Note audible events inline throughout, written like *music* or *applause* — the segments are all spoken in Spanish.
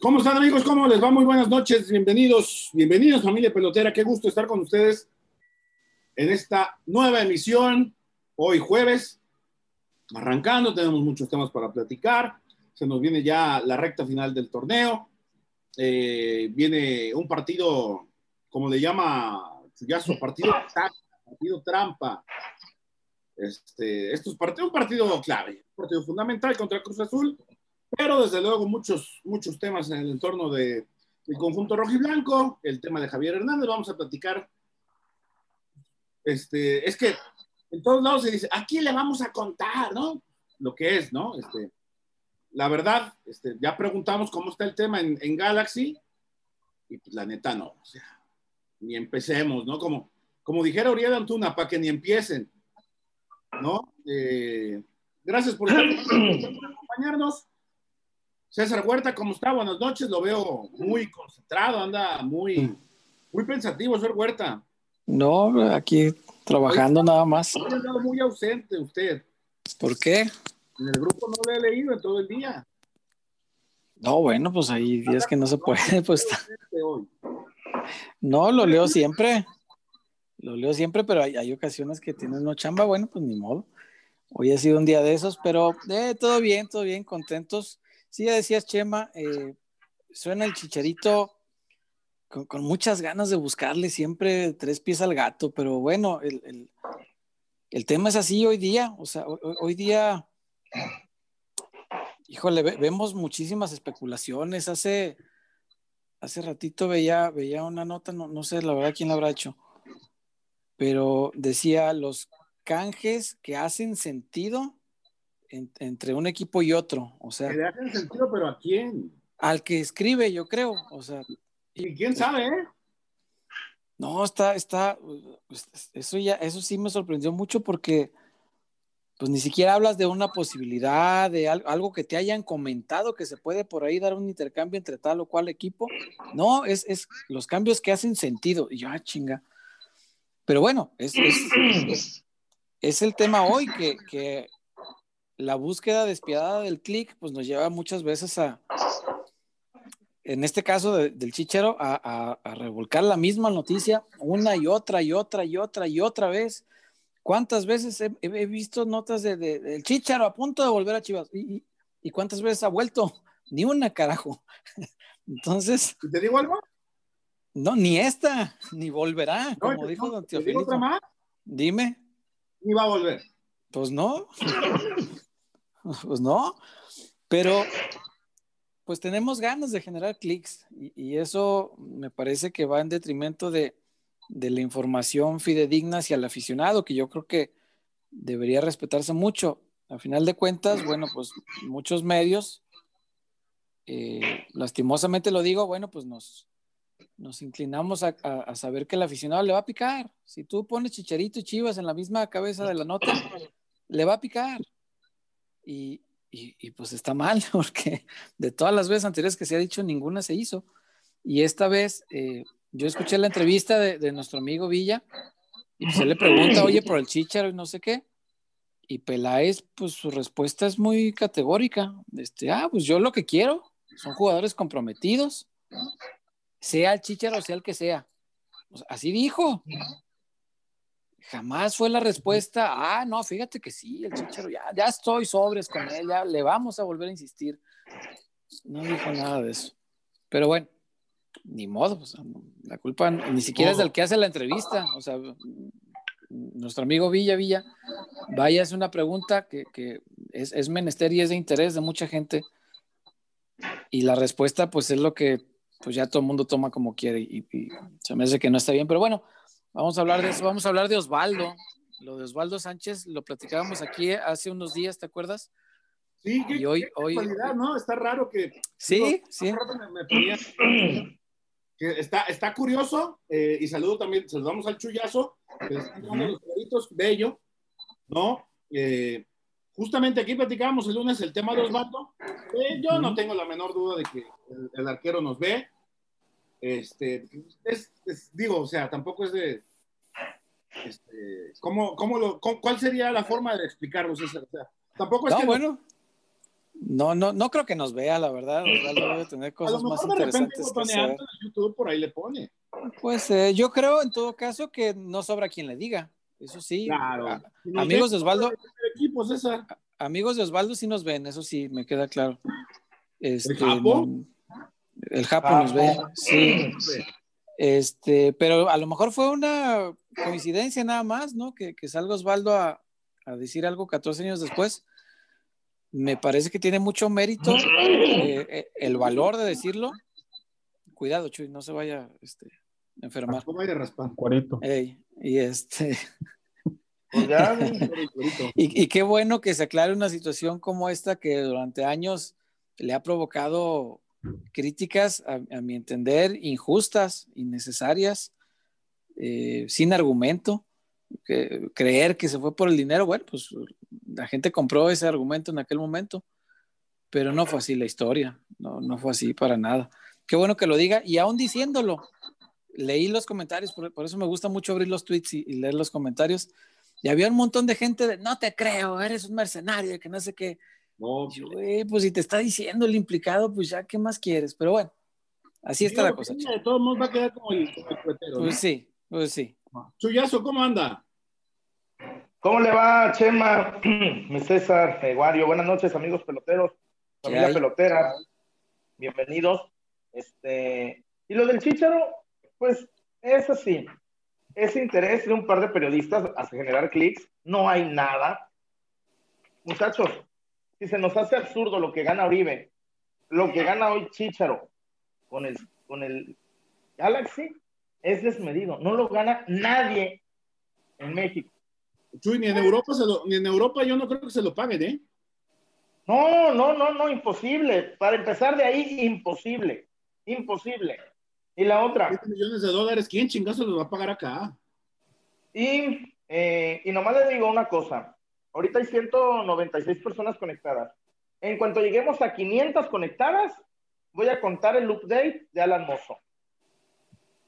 ¿Cómo están amigos? ¿Cómo les va? Muy buenas noches, bienvenidos, bienvenidos familia pelotera, qué gusto estar con ustedes en esta nueva emisión, hoy jueves, arrancando, tenemos muchos temas para platicar, se nos viene ya la recta final del torneo, eh, viene un partido, como le llama Chuyazo, partido, partido trampa, este, esto es partido, un partido clave, un partido fundamental contra Cruz Azul, pero desde luego muchos, muchos temas en el entorno de, del conjunto rojo y blanco, el tema de Javier Hernández, vamos a platicar. Este, es que en todos lados se dice, ¿a quién le vamos a contar, no? Lo que es, ¿no? Este, la verdad, este, ya preguntamos cómo está el tema en, en Galaxy y pues la neta no, o sea, ni empecemos, ¿no? Como, como dijera Uriel Antuna, para que ni empiecen, ¿no? Eh, gracias por *clears throat* acompañarnos. César Huerta, ¿cómo está? Buenas noches, lo veo muy concentrado, anda muy, muy pensativo, señor Huerta. No, aquí trabajando nada más. Ha andado muy ausente usted. ¿Por qué? En el grupo no le he leído en todo el día. No, bueno, pues hay días que no se puede, pues. No, lo leo siempre. Lo leo siempre, pero hay, hay ocasiones que tienen no chamba, bueno, pues ni modo. Hoy ha sido un día de esos, pero eh, todo bien, todo bien, contentos Sí, ya decías, Chema, eh, suena el chicharito con, muchas ganas de buscarle siempre tres pies al gato, pero bueno, el, tema es así hoy día, o sea, hoy, día, híjole, vemos muchísimas especulaciones. Hace, hace ratito veía, veía una nota, no, no sé la verdad quién la habrá hecho, pero decía los canjes que hacen sentido entre un equipo y otro. O sea, que le hacen sentido, pero ¿a quién? Al que escribe, yo creo. O sea, ¿y quién sabe, eh? No, está, está, pues, eso ya, eso sí me sorprendió mucho porque, pues ni siquiera hablas de una posibilidad, de algo que te hayan comentado que se puede por ahí dar un intercambio entre tal o cual equipo. No, es, es los cambios que hacen sentido. Y yo, ah, chinga. Pero bueno, es, es, es el tema hoy que, que la búsqueda despiadada del clic, pues nos lleva muchas veces a, en este caso del chichero, a, revolcar la misma noticia una y otra y otra y otra y otra vez. ¿Cuántas veces he, visto notas de, del chichero a punto de volver a Chivas? ¿Y, cuántas veces ha vuelto? *laughs* Ni una, carajo. *laughs* Entonces. ¿Te digo algo? No, ni esta, *laughs* ni volverá, como dijo Don Teofilito. otra más? Dime. Ni va a volver. Pues no. *laughs* Pues no, pero pues tenemos ganas de generar clics y, eso me parece que va en detrimento de, la información fidedigna hacia el aficionado, que yo creo que debería respetarse mucho. A final de cuentas, bueno, pues muchos medios, eh, lastimosamente lo digo, bueno, pues nos, nos inclinamos a, saber que el aficionado le va a picar. Si tú pones chicharito y chivas en la misma cabeza de la nota, le va a picar. Y, pues está mal, *laughs* porque de todas las veces anteriores que se ha dicho, ninguna se hizo. Y esta vez, eh, yo escuché la entrevista de, nuestro amigo Villa, y se le pregunta, oye, por el chicharo y no sé qué. Y Peláez, pues su respuesta es muy categórica. Este, ah, pues yo lo que quiero son jugadores comprometidos, sea el chicharo sea el que sea. Pues así dijo. Jamás fue la respuesta, ah, no, fíjate que sí, el chicharo, ya, ya estoy sobres con él, ya le vamos a volver a insistir. No dijo nada de eso. Pero bueno, ni modo, la culpa ni siquiera es del que hace la entrevista. O sea, nuestro amigo Villa Villa, vaya, es una pregunta que, es, menester y es de interés de mucha gente. Y la respuesta, pues es lo que pues ya todo el mundo toma como quiere y, y se me hace que no está bien. Pero bueno, Vamos a hablar de eso, vamos a hablar de Osvaldo. Lo de Osvaldo Sánchez lo platicábamos aquí hace unos días, ¿te acuerdas? Sí, y hoy, hoy ¿no? Está raro que. Sí, sí. que está, está curioso, eh, y saludo también, saludamos al Chuyazo, que es uno de los perritos bello, ¿no? Eh, justamente aquí platicábamos el lunes el tema de Osvaldo. Eh, yo no tengo la menor duda de que el arquero nos ve, este, es, digo, o sea, tampoco es de, este, ¿cómo, cómo lo, ¿cuál sería la forma de explicarlo? O sea, tampoco es no, bueno. No, no, no creo que nos vea, la verdad. Osvaldo debe tener cosas más interesantes que hacer. En YouTube por ahí le pone. Pues eh, yo creo en todo caso que no sobra quien le diga. Eso sí. Claro. amigos de Osvaldo. Equipo, César. Amigos de Osvaldo sí nos ven, eso sí, me queda claro. Este, ¿El Japo? El Japo nos ve, sí. Este, pero a lo mejor fue una coincidencia nada más, ¿no? Que, que salga Osvaldo a, a decir algo 14 años después me parece que tiene mucho mérito eh, eh, el valor de decirlo. Cuidado, Chuy, no se vaya este, a enfermar. ¿Cómo vaya a raspar? Cuarito. y este. Pues *laughs* y, y, qué bueno que se aclare una situación como esta que durante años le ha provocado críticas, a, mi entender, injustas, innecesarias, eh, sin argumento que, creer que se fue por el dinero, bueno, pues la gente compró ese argumento en aquel momento, pero no fue así la historia, no, no fue así para nada. Qué bueno que lo diga y aún diciéndolo, leí los comentarios, por, eso me gusta mucho abrir los tweets y, leer los comentarios, y había un montón de gente de, no te creo, eres un mercenario, que no sé qué. No, pues si te está diciendo el implicado, pues ya, ¿qué más quieres? Pero bueno, así está la cosa. De todos modos va a quedar como el, Pues sí, pues sí. Chuyazo, ¿cómo anda? ¿Cómo le va, Chema? *clears throat* Mi César, Eguario. Buenas noches, amigos peloteros, familia pelotera. Bienvenidos. Este, y lo del Chicharo, pues es así. Ese interés de un par de periodistas a generar clics, no hay nada. Muchachos, si se nos hace absurdo lo que gana Oribe, lo que gana hoy Chicharo con el, con el Galaxy, es desmedido. No lo gana nadie en México. Chuy, ni en Europa, ni en Europa yo no creo que se lo paguen, ¿eh? No, no, no, no, imposible. Para empezar de ahí, imposible. Imposible. Y la otra. millones de dólares, ¿quién chingazo los va a pagar acá? Y, eh, y nomás le digo una cosa. Ahorita hay 196 personas conectadas. En cuanto lleguemos a 500 conectadas, voy a contar el update de Alan Mozo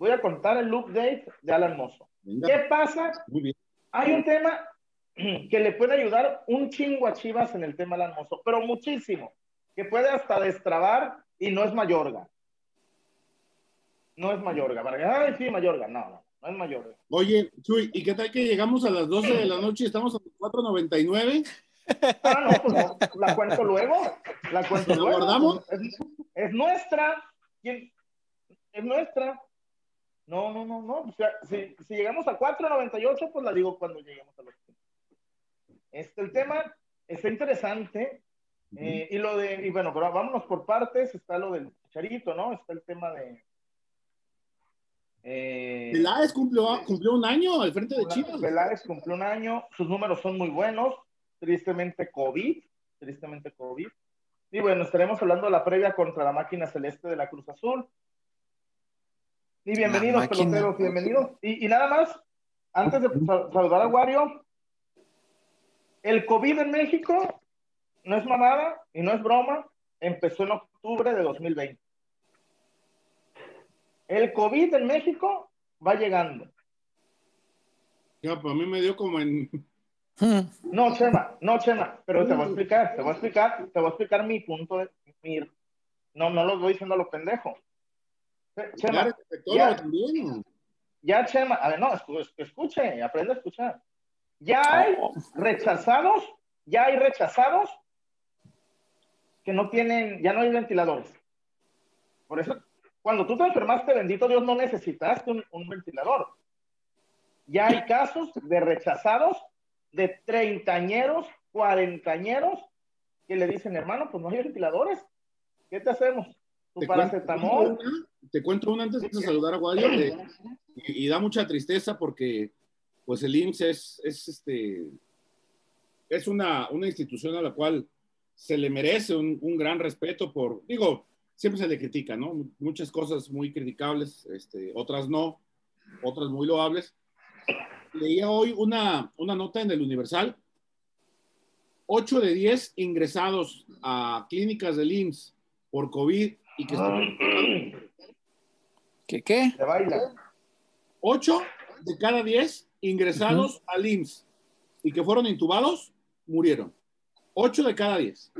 voy a contar el update de Alan Mozo. ¿Qué pasa? Hay un tema que le puede ayudar un chingo a Chivas en el tema Alan Mozo, pero muchísimo, que puede hasta destrabar y no es Mayorga. No es Mayorga. Ay, sí, Mayorga. No, no, no es Mayorga. Oye, Chuy, ¿y qué tal que llegamos a las 12 de la noche y estamos a 4.99? Ah, no, pues no, la cuento luego. La cuento luego. guardamos? Es, es nuestra. Es nuestra. No, no, no, no. O sea, si, si llegamos a 4.98, pues la digo cuando lleguemos a los Este, el tema está interesante. Eh, y lo de, y bueno, pero vámonos por partes. Está lo del charito, ¿no? Está el tema de. Eh, Peláez cumplió, cumplió un año al frente de Chivas. Peláez cumplió un año. Sus números son muy buenos. Tristemente, COVID. Tristemente, COVID. Y bueno, estaremos hablando de la previa contra la máquina celeste de la Cruz Azul. Y bienvenidos, peloteros, bienvenidos. Y, nada más, antes de saludar a Wario, el COVID en México no es mamada y no es broma, empezó en octubre de 2020. El COVID en México va llegando. Ya, pues a mí me dio como en. *laughs* No, Chema, no, Chema, pero te voy a explicar, te voy a explicar, te voy a explicar mi punto de mi, no, no lo voy diciendo a lo pendejo. Chema, ya, también. ya, Chema, a ver, no, escuche, aprende a escuchar. Ya hay rechazados, ya hay rechazados que no tienen, ya no hay ventiladores. Por eso, cuando tú te enfermaste, bendito Dios, no necesitaste un, un ventilador. Ya hay casos de rechazados de treintañeros, cuarentañeros, que le dicen, hermano, pues no hay ventiladores. ¿Qué te hacemos? ¿Tu paracetamol? te cuento una antes de saludar a Guadio, y, da mucha tristeza porque pues el IMSS es, es, este, es una, una, institución a la cual se le merece un, un, gran respeto por, digo, siempre se le critica, ¿no? Muchas cosas muy criticables, este, otras no, otras muy loables. Leía hoy una, una nota en el Universal, 8 de 10 ingresados a clínicas del IMSS por COVID y que ¿Qué qué? Se baila. Ocho de cada diez ingresados al IMSS y que fueron intubados, murieron. Ocho de cada diez.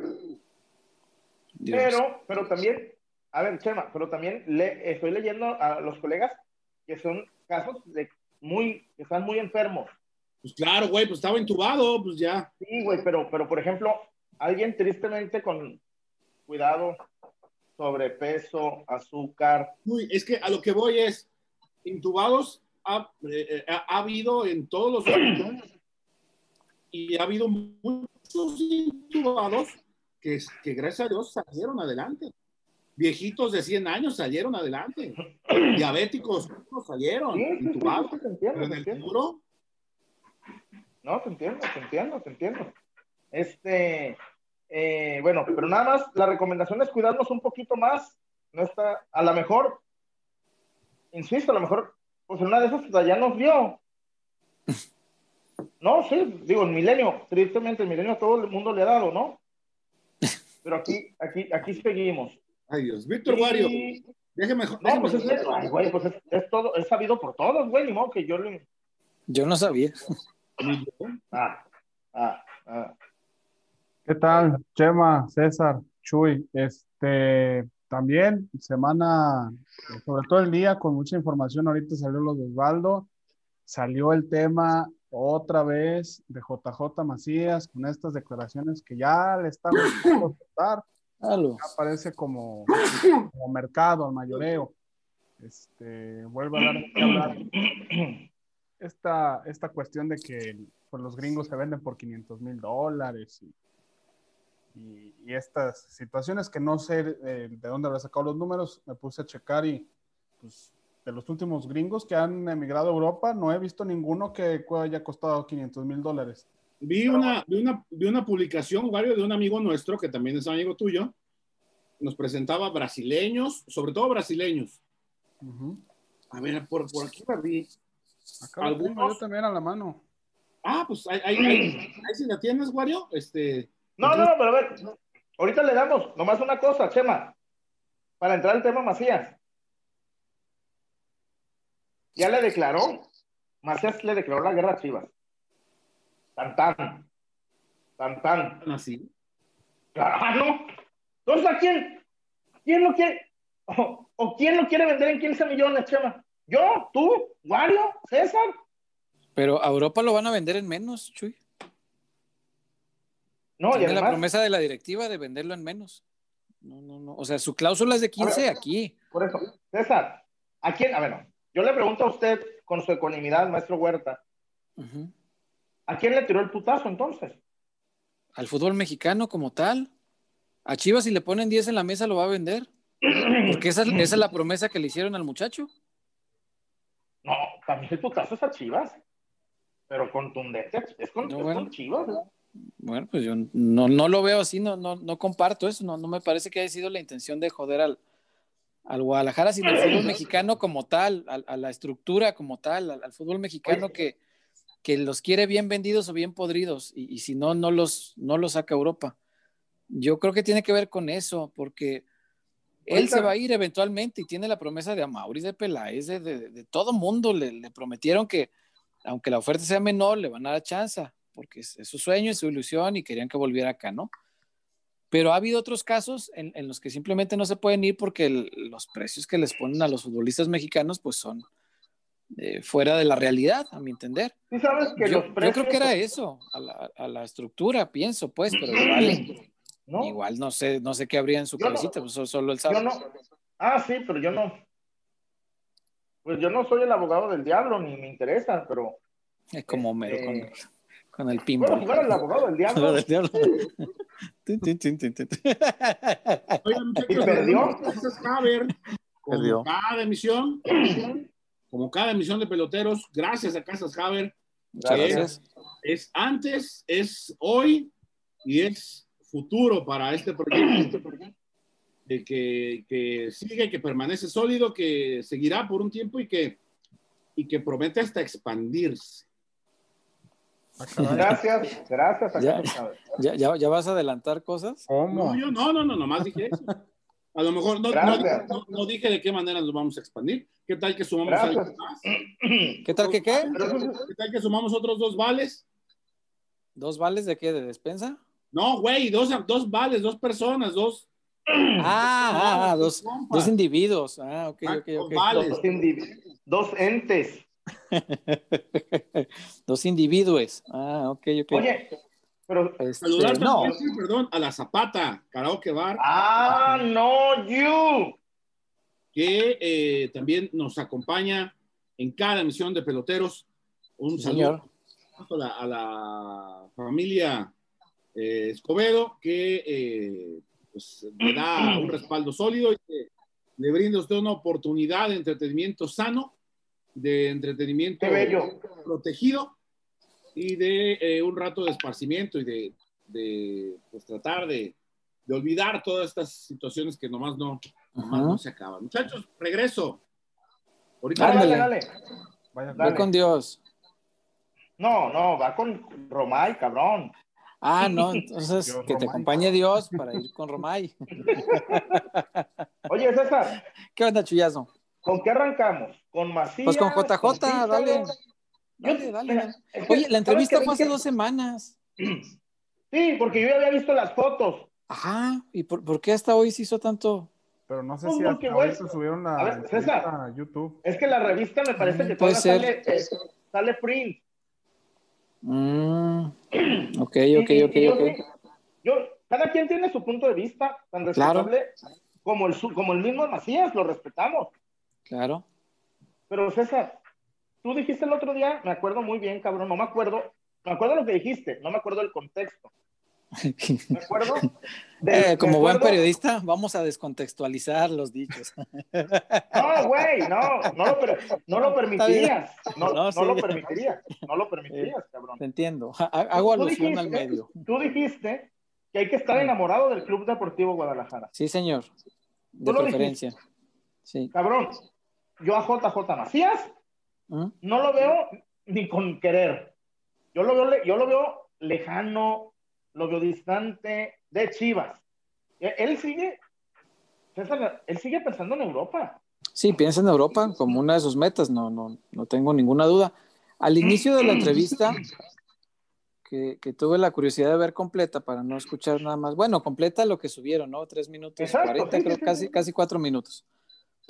Pero, pero también, a ver, Chema, pero también le, estoy leyendo a los colegas que son casos de muy, que están muy enfermos. Pues claro, güey, pues estaba intubado, pues ya. Sí, güey, pero, pero por ejemplo, alguien tristemente con cuidado, sobrepeso, azúcar. Uy, es que a lo que voy es, intubados ha, eh, ha habido en todos los y ha habido muchos intubados que, que gracias a Dios salieron adelante. Viejitos de 100 años salieron adelante. *clears throat* Diabéticos salieron intubados. pero en el futuro. No, te entiendo, te entiendo, te entiendo. Este, eh, bueno, pero nada más, la recomendación es cuidarnos un poquito más. No está, a lo mejor, insisto, a lo mejor, pues en una de esas ya nos vio. *laughs* No, sí, digo, el milenio, tristemente el milenio a todo el mundo le ha dado, ¿no? Pero aquí, aquí, aquí seguimos. Ay Dios, Víctor Wario, déjeme. No, pues, es, güey, pues es, todo, es sabido por todos, güey, ni modo que yo le. Yo no sabía. Ah, ah, ah. ¿Qué tal, Chema, César, Chuy? Este, también semana, sobre todo el día, con mucha información. Ahorita salió lo de Osvaldo, salió el tema otra vez de JJ Macías con estas declaraciones que ya le están *clears throat* gustando ya parece como, *coughs* como mercado al mayoreo. Este, vuelve a dar esta, esta cuestión de que pues, los gringos se venden por 500 mil dólares y, y, estas situaciones que no sé eh, de dónde habrá sacado los números, me puse a checar y pues de los últimos gringos que han emigrado a Europa, no he visto ninguno que haya costado 500 mil dólares. Vi una, vi, una, vi una publicación, Mario, de un amigo nuestro, que también es amigo tuyo, nos presentaba brasileños, sobre todo brasileños. A ver, por, por aquí la vi. Acá Algunos... yo también a la mano. Ah, pues ahí, ahí, ahí, si la tienes, Wario. Este, no, no, pero a ver, ahorita le damos nomás una cosa, Chema, para entrar al tema Macías ya le declaró, Macías le declaró la guerra a Chivas. Tan tan. Tan tan. Así. Claro. Entonces, ¿a quién? ¿Quién lo quiere? O, quién lo quiere vender en 15 millones, Chema? ¿Yo? ¿Tú? ¿Wario? ¿César? Pero a Europa lo van a vender en menos, Chuy. No, Tiene la promesa de la directiva de venderlo en menos. No, no, no. O sea, su cláusula es de 15 aquí. Por eso, César, ¿a quién? A ver. Yo le pregunto a usted, con su ecuanimidad, maestro Huerta, ¿a quién le tiró el putazo entonces? Al fútbol mexicano como tal. A Chivas, si le ponen 10 en la mesa, lo va a vender. Porque esa, es la promesa que le hicieron al muchacho. No, también el putazo es a Chivas. Pero contundente, es con, Chivas. Bueno, pues yo no, no lo veo así, no, no, no comparto eso, no, no me parece que haya sido la intención de joder al, al Guadalajara, sino al fútbol mexicano como tal, a, la estructura como tal, al, fútbol mexicano que, que, los quiere bien vendidos o bien podridos, y, si no, no los, no los saca Europa. Yo creo que tiene que ver con eso, porque él se va a ir eventualmente y tiene la promesa de Amaury, de Peláez, de, de, todo mundo. Le, prometieron que, aunque la oferta sea menor, le van a dar chance, porque es, es su sueño, es su ilusión y querían que volviera acá, ¿no? Pero ha habido otros casos en, los que simplemente no se pueden ir porque los precios que les ponen a los futbolistas mexicanos pues son eh, fuera de la realidad, a mi entender. sabes que yo, creo que era eso, a la, estructura, pienso, pues, pero *clears throat* igual, ¿No? igual no sé, no sé qué habría en su cabecita, pues solo el sábado. Ah, sí, pero yo no. Pues yo no soy el abogado del diablo, ni me interesa, pero. Es como mero este, con, el pinball. Bueno, el abogado del diablo. del diablo. *laughs* perdió? como cada emisión, *clears throat* como cada emisión de peloteros, gracias a Casas Haber. Gracias. Es, antes, es hoy y es futuro para este proyecto. De que, que sigue, que permanece sólido, que seguirá por un tiempo y que, y que promete hasta expandirse. Gracias, gracias. Ya, ya, ya, vas a adelantar cosas? No, yo no, no, no, nomás dije eso. A lo mejor no, no, no, dije de qué manera nos vamos a expandir. ¿Qué tal que sumamos algo más? *clears throat* ¿Qué tal que qué? ¿Qué tal que sumamos otros dos vales? ¿Dos vales de qué? ¿De despensa? No, güey, dos, dos vales, dos personas, dos, *clears throat* Ah, ah, ah dos, dos, individuos. Ah, ok, ok, ok. Dos, dos entes. *laughs* dos individuos. Ah, ok, ok. Oye, pero este, no. perdón, a la Zapata, Karaoke Bar. Ah, no, you. Que eh, también nos acompaña en cada emisión de Peloteros. Un saludo a la, familia eh, Escobedo, que eh, pues, le da un *clears throat* respaldo sólido y que le brinda a usted una oportunidad de entretenimiento sano, de entretenimiento protegido y de eh, un rato de esparcimiento y de, de pues, tratar de, de, olvidar todas estas situaciones que nomás no, nomás no se acaban. Muchachos, regreso. Ahorita dale, dale. dale. con Dios. No, no, va con Romay, cabrón. Ah, no, entonces que te acompañe Dios para ir con Romay. Oye, César. ¿Qué onda, chullazo? ¿Con qué arrancamos? ¿Con Macías? Pues con JJ, dale. Dale, dale. Oye, la entrevista fue hace dos semanas. *clears throat* Sí, porque yo ya había visto las fotos. Ajá, ¿y por, qué hasta hoy se hizo tanto? Pero no sé pues si hasta subieron la a, ver, César, YouTube. Es que la revista me parece que todavía sale, eh, sale print. Mm, ok, ok, ok, ok. Yo, cada quien tiene su punto de vista tan respetable como, el, como el mismo Macías, lo respetamos. Claro. Pero César, tú dijiste el otro día, me acuerdo muy bien, cabrón, no me acuerdo, me acuerdo lo que dijiste, no me acuerdo el contexto. ¿Me acuerdo? *laughs* Eh, como buen periodista, vamos a descontextualizar los dichos. *laughs* No, güey, no, no lo, no lo permitirías. No, no, lo permitirías. No lo permitirías, cabrón. Te entiendo. Hago alusión al medio. Tú dijiste que hay que estar enamorado del Club Deportivo Guadalajara. Sí, señor. De preferencia. Sí. Cabrón, yo a JJ Macías ¿Mm? no lo veo ni con querer. Yo lo veo, yo lo veo lejano, lo veo distante de Chivas. E, él sigue, él sigue pensando en Europa. Sí, piensa en Europa como una de sus metas, no, no, no tengo ninguna duda. Al inicio de la entrevista, que, tuve la curiosidad de ver completa para no escuchar nada más, bueno, completa lo que subieron, ¿no? Tres minutos, cuarenta, creo, casi, casi cuatro minutos.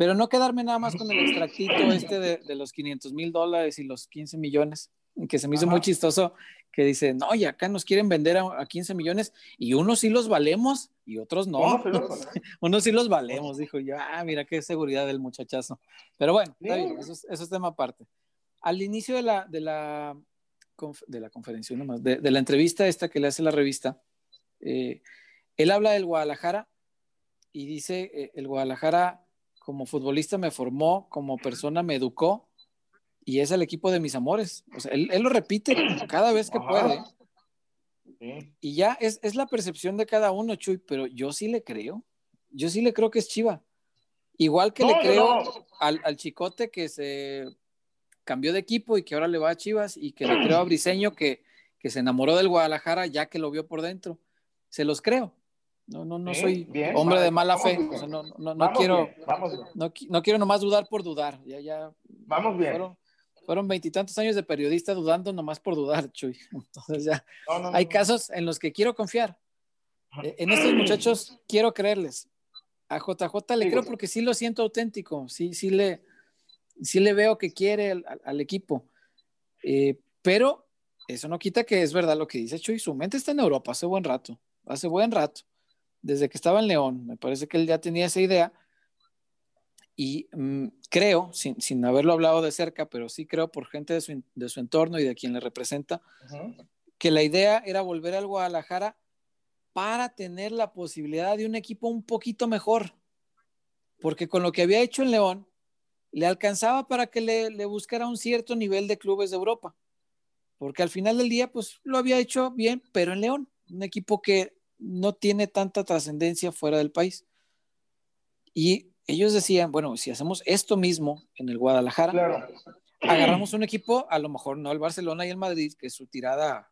Pero no quedarme nada más con el *laughs* extractito este de, de los 500 mil dólares y los 15 millones, que se me hizo muy chistoso que dice, no, y acá nos quieren vender a, 15 millones y unos sí los valemos y otros no. *laughs* unos sí los valemos, dijo yo, ah, mira qué seguridad del muchachazo. Pero bueno, eso, es, tema aparte. Al inicio de la, de la, de la conferencia, nomás, de, de, la entrevista esta que le hace la revista, eh, él habla del Guadalajara y dice, eh, el Guadalajara como futbolista me formó, como persona me educó y es el equipo de mis amores. O sea, él, lo repite cada vez que puede. Y ya es, es, la percepción de cada uno, Chuy, pero yo sí le creo. Yo sí le creo que es Chiva. Igual que le creo Al, al, chicote que se cambió de equipo y que ahora le va a Chivas y que le creo a Briseño que, que se enamoró del Guadalajara ya que lo vio por dentro. Se los creo. No, no, no soy hombre de mala fe. no, no, no quiero, no, no, quiero nomás dudar por dudar. Ya, ya. Vamos bien fueron veintitantos años de periodista dudando nomás por dudar, *laughs* Chuy. Entonces ya hay casos en los que quiero confiar. E, en estos muchachos quiero creerles. A JJ le creo porque sí lo siento auténtico, sí, sí le, sí le veo que quiere al, equipo. Eh, pero eso no quita que es verdad lo que dice Chuy. Su mente está en Europa hace buen rato, hace buen rato. Desde que estaba en León, me parece que él ya tenía esa idea y mm, creo, sin, sin, haberlo hablado de cerca, pero sí creo por gente de su, de su entorno y de quien le representa, que la idea era volver al Guadalajara para tener la posibilidad de un equipo un poquito mejor. Porque con lo que había hecho en León, le alcanzaba para que le, le buscara un cierto nivel de clubes de Europa. Porque al final del día, pues lo había hecho bien, pero en León, un equipo que no tiene tanta trascendencia fuera del país. Y ellos decían, bueno, si hacemos esto mismo en el Guadalajara, agarramos un equipo, a lo mejor no el Barcelona y el Madrid, que es su tirada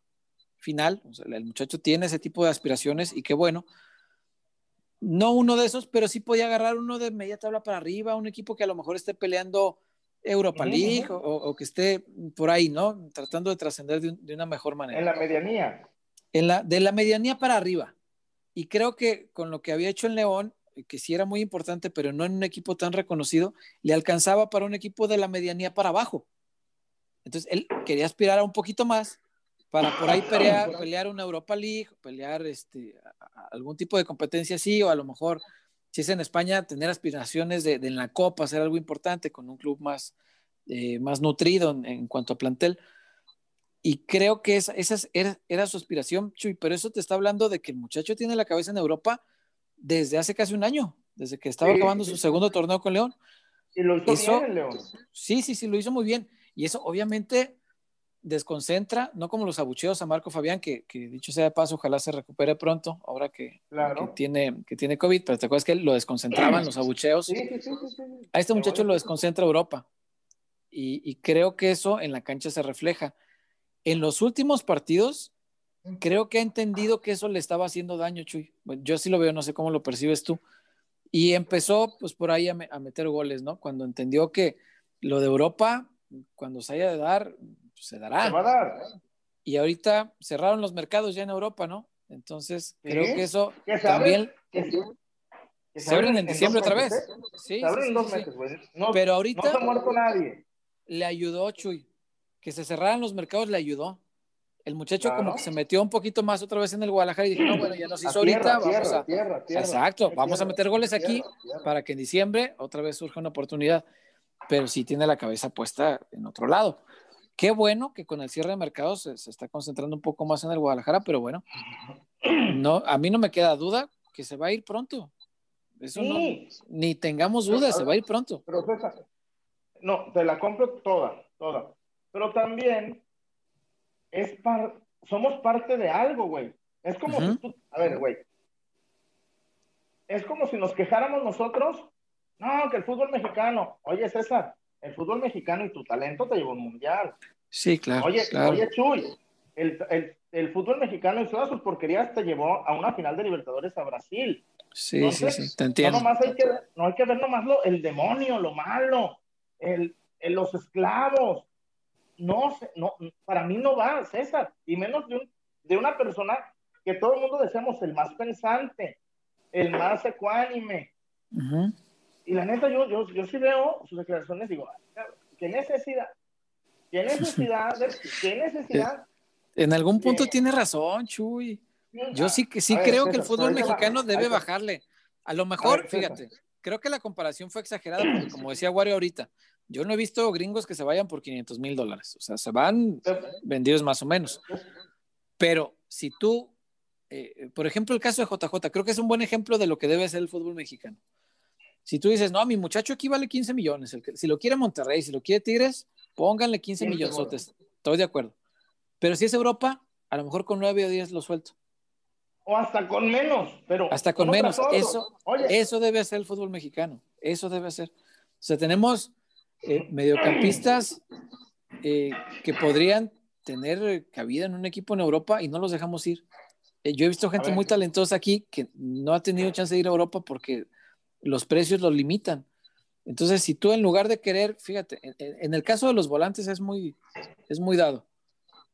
final, el muchacho tiene ese tipo de aspiraciones y qué bueno. No uno de esos, pero sí podía agarrar uno de media tabla para arriba, un equipo que a lo mejor esté peleando Europa League o, que esté por ahí, ¿no? Tratando de trascender de, una mejor manera. En la medianía. En la, de la medianía para arriba Y creo que con lo que había hecho en León, que sí era muy importante, pero no en un equipo tan reconocido, le alcanzaba para un equipo de la medianía para abajo. Entonces él quería aspirar a un poquito más para por ahí pelear, pelear una Europa League, pelear este, algún tipo de competencia así, o a lo mejor, si es en España, tener aspiraciones de, en la Copa, hacer algo importante con un club más, eh, más nutrido en, cuanto a plantel. Y creo que esa, era, era, su aspiración, Chuy, pero eso te está hablando de que el muchacho tiene la cabeza en Europa desde hace casi un año, desde que estaba acabando su segundo torneo con León. Y lo hizo bien, León. Sí, sí, sí, lo hizo muy bien. Y eso obviamente desconcentra, no como los abucheos a Marco Fabián, que, dicho sea de paso, ojalá se recupere pronto, ahora que, tiene, que tiene COVID, pero te acuerdas que lo desconcentraban los abucheos. a este muchacho lo desconcentra Europa. Y, y, creo que eso en la cancha se refleja. En los últimos partidos, creo que ha entendido que eso le estaba haciendo daño, Chuy. yo sí lo veo, no sé cómo lo percibes tú. Y empezó, pues, por ahí a, meter goles, ¿no? Cuando entendió que lo de Europa, cuando se haya de dar, pues, se dará. Se va a dar. Y ahorita cerraron los mercados ya en Europa, ¿no? Entonces, creo que eso también... se abren en, diciembre otra vez. Sí, se abren en dos meses, güey. No, Pero ahorita... No se ha muerto nadie. Le ayudó, Chuy. Que se cerraran los mercados le ayudó el muchacho como que se metió un poquito más otra vez en el Guadalajara y dijo, no, bueno, ya nos hizo ahorita, vamos a... Exacto, vamos a meter goles aquí para que en diciembre otra vez surja una oportunidad, pero sí tiene la cabeza puesta en otro lado. Qué bueno que con el cierre de mercados se, está concentrando un poco más en el Guadalajara, pero bueno, no, a mí no me queda duda que se va a ir pronto. Eso no, ni tengamos dudas, se va a ir pronto. Pero no, te la compro toda, toda. Pero también es par, somos parte de algo, güey. Es como si tú, a ver, güey. Es como si nos quejáramos nosotros. No, que el fútbol mexicano. Oye, César, el fútbol mexicano y tu talento te llevó un mundial. Sí, claro. Oye, claro. oye Chuy, el, el, el, fútbol mexicano y todas sus porquerías te llevó a una final de Libertadores a Brasil. Sí, sí, sí, te entiendo. No, hay que, no hay que ver nomás lo, el demonio, lo malo, el, los esclavos, no, no, para mí no va, César, y menos de, una persona que todo el mundo deseamos el más pensante, el más ecuánime. Y la neta, yo, yo, yo sí veo sus declaraciones, digo, ¿qué necesidad? ¿Qué necesidad? ¿Qué necesidad? En algún punto tiene razón, Chuy. Yo sí que sí creo que el fútbol mexicano debe bajarle. A lo mejor, fíjate, creo que la comparación fue exagerada, porque como decía Wario ahorita, yo no he visto gringos que se vayan por 500 mil dólares. O sea, se van vendidos más o menos. Pero si tú, eh, por ejemplo, el caso de JJ, creo que es un buen ejemplo de lo que debe ser el fútbol mexicano. Si tú dices, no, mi muchacho aquí vale 15 millones, si lo quiere Monterrey, si lo quiere Tigres, pónganle 15 millones. Estoy de acuerdo. Pero si es Europa, a lo mejor con 9 o 10 lo suelto. O hasta con menos, pero. Hasta con menos. Eso, eso debe ser el fútbol mexicano. Eso debe ser. O sea, tenemos eh, mediocampistas eh, que podrían tener cabida en un equipo en Europa y no los dejamos ir. Eh, yo he visto gente muy talentosa aquí que no ha tenido chance de ir a Europa porque los precios los limitan. Entonces, si tú en lugar de querer, fíjate, en, el caso de los volantes es muy, es muy dado.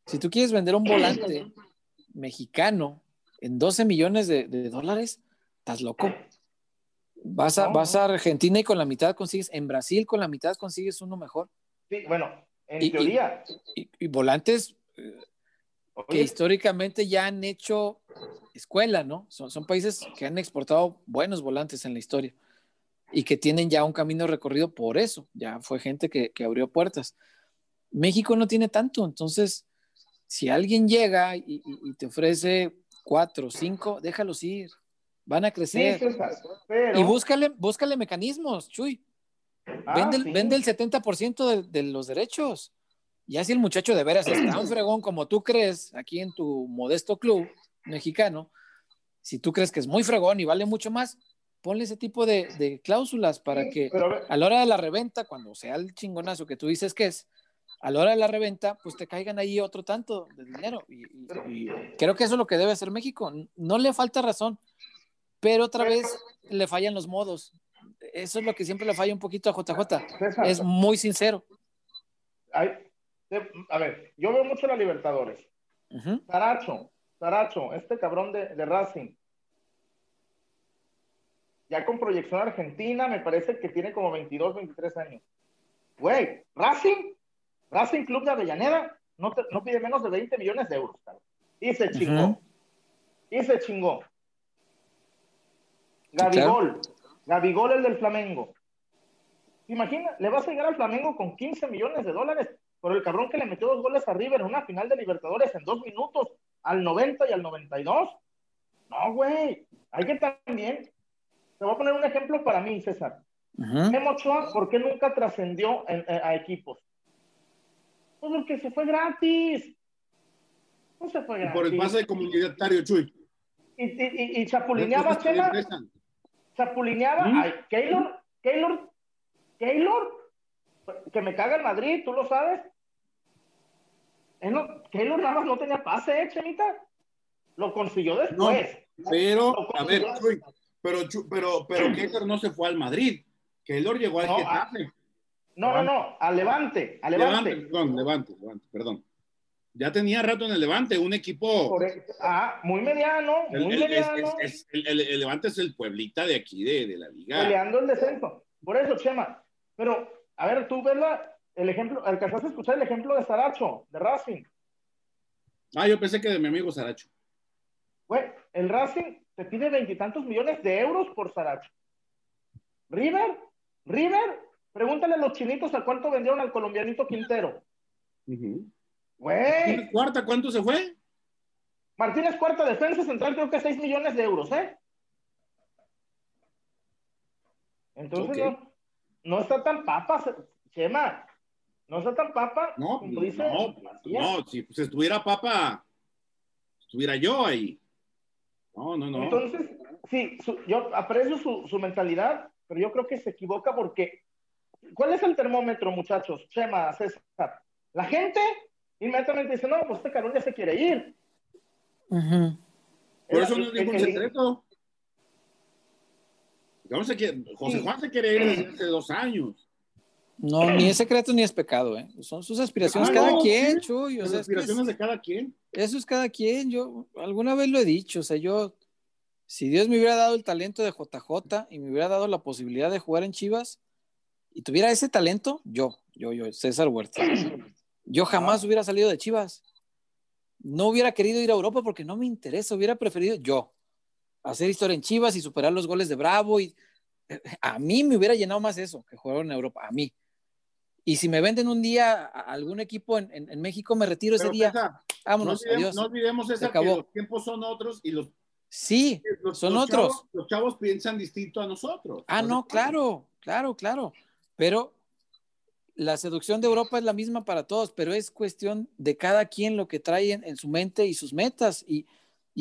Si tú quieres vender un volante *clears throat* mexicano en 12 millones de dólares, estás loco. Vas a, vas a Argentina y con la mitad consigues, en Brasil con la mitad consigues uno mejor. Sí, bueno, en teoría. Y, volantes eh, que históricamente ya han hecho escuela, ¿no? Son, son países que han exportado buenos volantes en la historia y que tienen ya un camino recorrido por eso. Ya fue gente que, que abrió puertas. México no tiene tanto, entonces, si alguien llega y, y te ofrece cuatro, cinco, déjalos ir van a crecer. Y búscale, búscale mecanismos, Chuy. Ah, vende, el 70% de, los derechos. Y así el muchacho de veras es tan fregón como tú crees aquí en tu modesto club mexicano. Si tú crees que es muy fregón y vale mucho más, ponle ese tipo de, cláusulas para que a la hora de la reventa, cuando sea el chingonazo que tú dices que es, a la hora de la reventa, pues te caigan ahí otro tanto de dinero. y creo que eso es lo que debe hacer México. No le falta razón pero otra vez le fallan los modos. Eso es lo que siempre le falla un poquito a JJ. Es muy sincero. a ver, yo veo mucho la Libertadores. Taracho, Taracho, este cabrón de, Racing. ya con proyección argentina, me parece que tiene como 22, 23 años. Güey, Racing, Racing Club de Avellaneda, no, no pide menos de 20 millones de euros. Y se chingó. Y se chingó. Gabigol, Gabigol el del Flamengo. Imagina, le vas a llegar al Flamengo con 15 millones de dólares por el cabrón que le metió dos goles a River en una final de Libertadores en dos minutos, al 90 y al 92. No, güey, hay que también. Te voy a poner un ejemplo para mí, César. Uh ¿por qué nunca trascendió a equipos? Pues porque se fue gratis. No se fue gratis. Por el pase de comunitario, Chuy. Y, y, y, chapulineaba, Chema. Chapulineaba. ¿Mm? Ay, Keylor, Keylor, Keylor, que me caga el Madrid, tú lo sabes. Keylor nada más no tenía pase, ¿eh, Chemita? Lo consiguió después. pero, a ver, pero, pero, pero *clears throat* Keylor no se fue al Madrid. Keylor llegó al Getafe. No, no, no, al Levante, al Levante. Levante, perdón, Levante, Levante, perdón. Ya tenía rato en el Levante, un equipo. ah, muy mediano, muy mediano. el, Levante es el pueblita de aquí, de, de la liga. Peleando el descenso. Por eso, Chema. Pero, a ver, tú verla, el ejemplo, alcanzaste a escuchar el ejemplo de Saracho, de Racing. Ah, yo pensé que de mi amigo Saracho. Güey, el Racing te pide veintitantos millones de euros por Saracho. River, River, pregúntale a los chinitos a cuánto vendieron al colombianito Quintero. Güey. Cuarta, ¿cuánto se fue? Martínez Cuarta, defensa central, creo que 6 millones de euros, ¿eh? Entonces no, no, está tan papa, Chema. No está tan papa. No, como dice no, no, si pues, estuviera papa, estuviera yo ahí. No, no, no. Entonces, sí, yo aprecio su, su mentalidad, pero yo creo que se equivoca porque, ¿cuál es el termómetro, muchachos? Chema, César. La gente inmediatamente dice, no, pues este cabrón ya se quiere ir. Por eso no es ningún secreto. José Juan se quiere ir desde hace dos años. No, ni es secreto ni es pecado, ¿eh? Son sus aspiraciones ah, cada quien, Chuy. Las aspiraciones de cada quien. Eso es cada quien. Yo alguna vez lo he dicho, o sea, yo, si Dios me hubiera dado el talento de JJ y me hubiera dado la posibilidad de jugar en Chivas y tuviera ese talento, yo, yo, yo, César Huerta, yo jamás hubiera salido de Chivas. No hubiera querido ir a Europa porque no me interesa, hubiera preferido yo hacer historia en Chivas y superar los goles de Bravo y eh, a mí me hubiera llenado más eso que jugar en Europa, a mí. Y si me venden un día a algún equipo en, en, México, me retiro ese día. Vámonos, no olvidemos, No olvidemos esa que los tiempos son otros y los Sí, son otros. los chavos piensan distinto a nosotros. Ah, no, claro, claro, claro. Pero la seducción de Europa es la misma para todos, pero es cuestión de cada quien lo que trae en, su mente y sus metas. Y,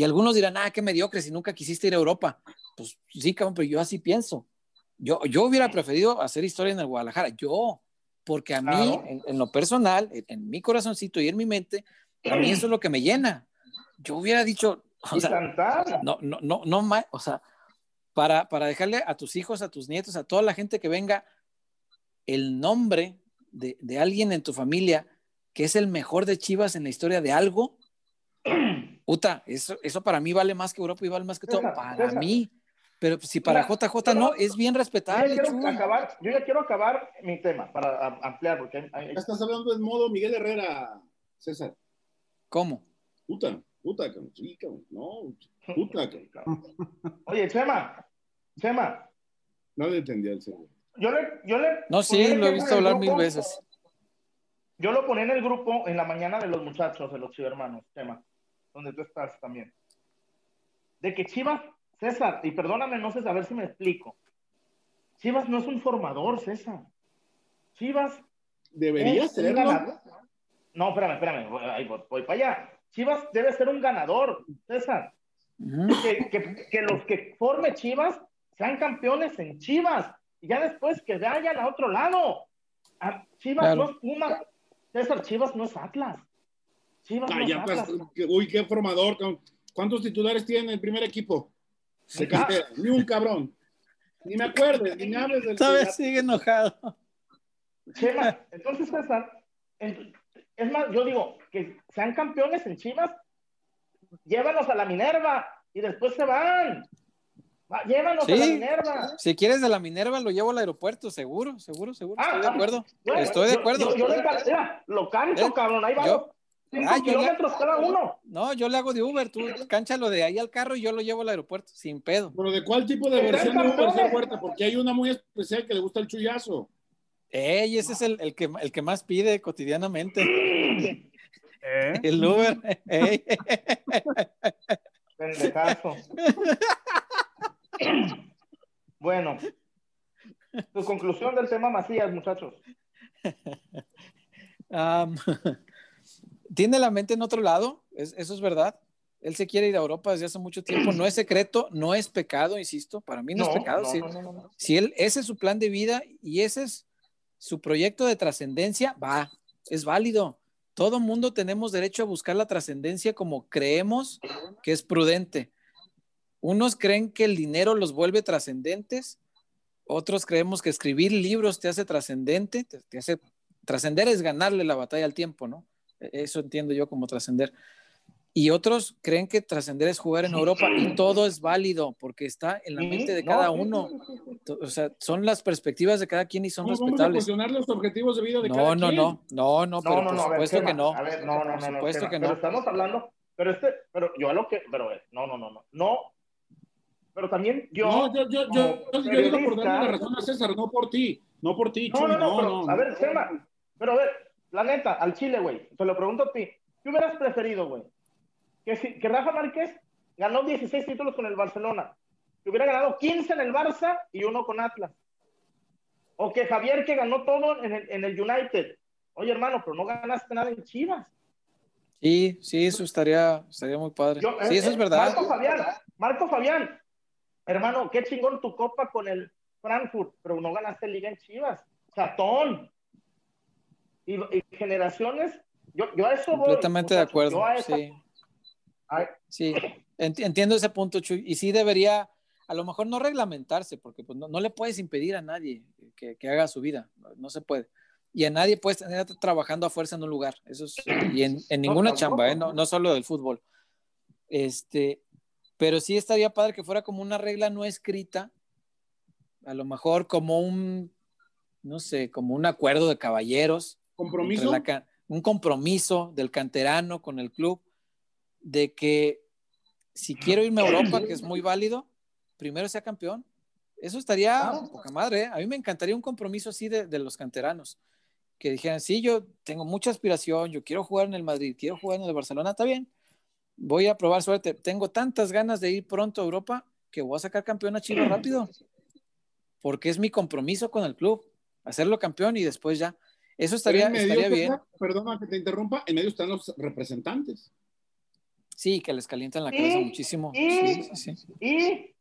algunos dirán, ah, qué mediocre si nunca quisiste ir a Europa. Pues sí, cabrón, pero yo así pienso. Yo, yo hubiera preferido hacer historia en el Guadalajara, yo, porque a mí, en, lo personal, en, mi corazoncito y en mi mente, a mí eso es lo que me llena. Yo hubiera dicho, o sea, no, no, no, no, o sea, para, para dejarle a tus hijos, a tus nietos, a toda la gente que venga, el nombre de, alguien en tu familia que es el mejor de Chivas en la historia de algo, *clears throat* Uta, eso, eso para mí vale más que Europa y vale más que todo. Para mí. Pero si para JJ no, es bien respetable. Yo ya, quiero acabar, yo ya quiero acabar mi tema para ampliar. Porque Estás hablando en modo Miguel Herrera, César. ¿Cómo? Puta, puta, sí, no, puta. *laughs* Oye, Chema, Chema. No le entendía el cerebro. Yo le, yo le no, sí, lo he visto hablar mil veces. Yo lo ponía en el grupo en la mañana de los muchachos, de los hermanos, tema, donde tú estás también. De que Chivas, César, y perdóname, no sé a ver si me explico. Chivas no es un formador, César. Chivas. Debería serlo. No, espérame, espérame, voy, voy, para allá. Chivas debe ser un ganador, César. que, que, que, los que forme Chivas sean campeones en Chivas y ya después que vayan a otro lado. Ah, Chivas no es Puma. César, Chivas no es Atlas. Chivas no es Atlas. uy, qué formador. ¿Cuántos titulares tiene el primer equipo? Se Ni un cabrón. Ni me acuerdes, ni me hables del. ¿Sabes? Sigue enojado. Chema, entonces, César, es más, yo digo que sean campeones en Chivas, llévanos a la Minerva y después se van. Va, llévanos a la Minerva. Si quieres de la Minerva, lo llevo al aeropuerto, seguro, seguro, seguro. Ah, Estoy de ah, acuerdo. bueno, Estoy de yo- acuerdo. Yo, yo le cal- mira, lo cancho, ¿Eh? cabrón. Ahí va. Yo- Cinco Ah, yo le- kilómetros cada uno. No, yo le hago de Uber, tú cánchalo de ahí al carro y yo lo llevo al aeropuerto, sin pedo. Pero ¿de cuál tipo de versión de Uber se. Huerta? Porque hay una muy especial que le gusta el chullazo. Ey, ese es el, el que, el que más pide cotidianamente. ¿Eh? El Uber. Ey. *laughs* Bueno. Tu conclusión del tema Macías, muchachos. *laughs* Tiene la mente en otro lado, es- eso es verdad. Él se quiere ir a Europa desde hace mucho tiempo. No es secreto, no es pecado, insisto. Para mí no, es pecado. no, sí. no, no, no, no. Si él, ese es su plan de vida y ese es su proyecto de trascendencia, va, es válido. Todo mundo tenemos derecho a buscar la trascendencia como creemos que es prudente. Unos creen que el dinero los vuelve trascendentes, otros creemos que escribir libros te hace trascendente, te, te hace trascender es ganarle la batalla al tiempo, ¿no? E- Eso entiendo yo como trascender. Y otros creen que trascender es jugar en Europa y todo es válido porque está en la mente de cada uno. O sea, son las perspectivas de cada quien y son No, vamos a respetables. los objetivos de vida de No, cada no, quien. no, no, no, No, pero no, por ver, supuesto Chema, que no. A ver, no, no, Por no, no, supuesto que Pero no. estamos hablando, pero este, pero yo a lo que, pero eh, no, no, no, no, no. Pero también yo. No, yo, yo, yo, yo digo por darle la razón a César, no por ti. No por ti, No, Chuy, no, no, no, pero, no. a ver, Chema, pero a ver, la neta, al Chile, güey, te lo pregunto a ti, ¿qué hubieras preferido, güey? Que, si, que Rafa Márquez ganó 16 títulos con el Barcelona, que hubiera ganado 15 en el Barça y uno con Atlas. O que Javier, que ganó todo en el, en el United. Oye, hermano, pero no ganaste nada en Chivas. Sí, sí, eso estaría, estaría muy padre. Yo- Sí, eh, eso es eh, verdad. Marco Fabián, Marco Fabián, hermano, qué chingón tu copa con el Frankfurt, pero no ganaste liga en Chivas. Chatón. Y, y generaciones, yo, yo a eso voy, Completamente de acuerdo. yo a esa- Sí, Ay, sí. Ent- entiendo ese punto, Chuy. Y sí debería, a lo mejor no reglamentarse, porque pues, no, no le puedes impedir a nadie que, que haga su vida. No, no se puede. Y a nadie puedes tener trabajando a fuerza en un lugar. Eso es, y en, en ninguna chamba, ¿eh? no, no solo del fútbol. Este, pero sí estaría padre que fuera como una regla no escrita, a lo mejor como un, no sé, como un acuerdo de caballeros, Compromiso. la un compromiso del canterano con el club de que si quiero irme a Europa, que es muy válido, primero sea campeón. Eso estaría Claro. poca madre. ¿eh? A mí me encantaría un compromiso así de, de los canteranos. Que dijeran, sí, yo tengo mucha aspiración, yo quiero jugar en el Madrid, quiero jugar en el Barcelona, está bien. Voy a probar suerte. Tengo tantas ganas de ir pronto a Europa que voy a sacar campeón a Chivas rápido. Porque es mi compromiso con el club. Hacerlo campeón y después ya. Eso estaría, Pero en medio, estaría bien. Perdona que te interrumpa, en medio están los representantes. Sí, que les calientan la Y- cabeza muchísimo. y- Sí, sí, sí. Y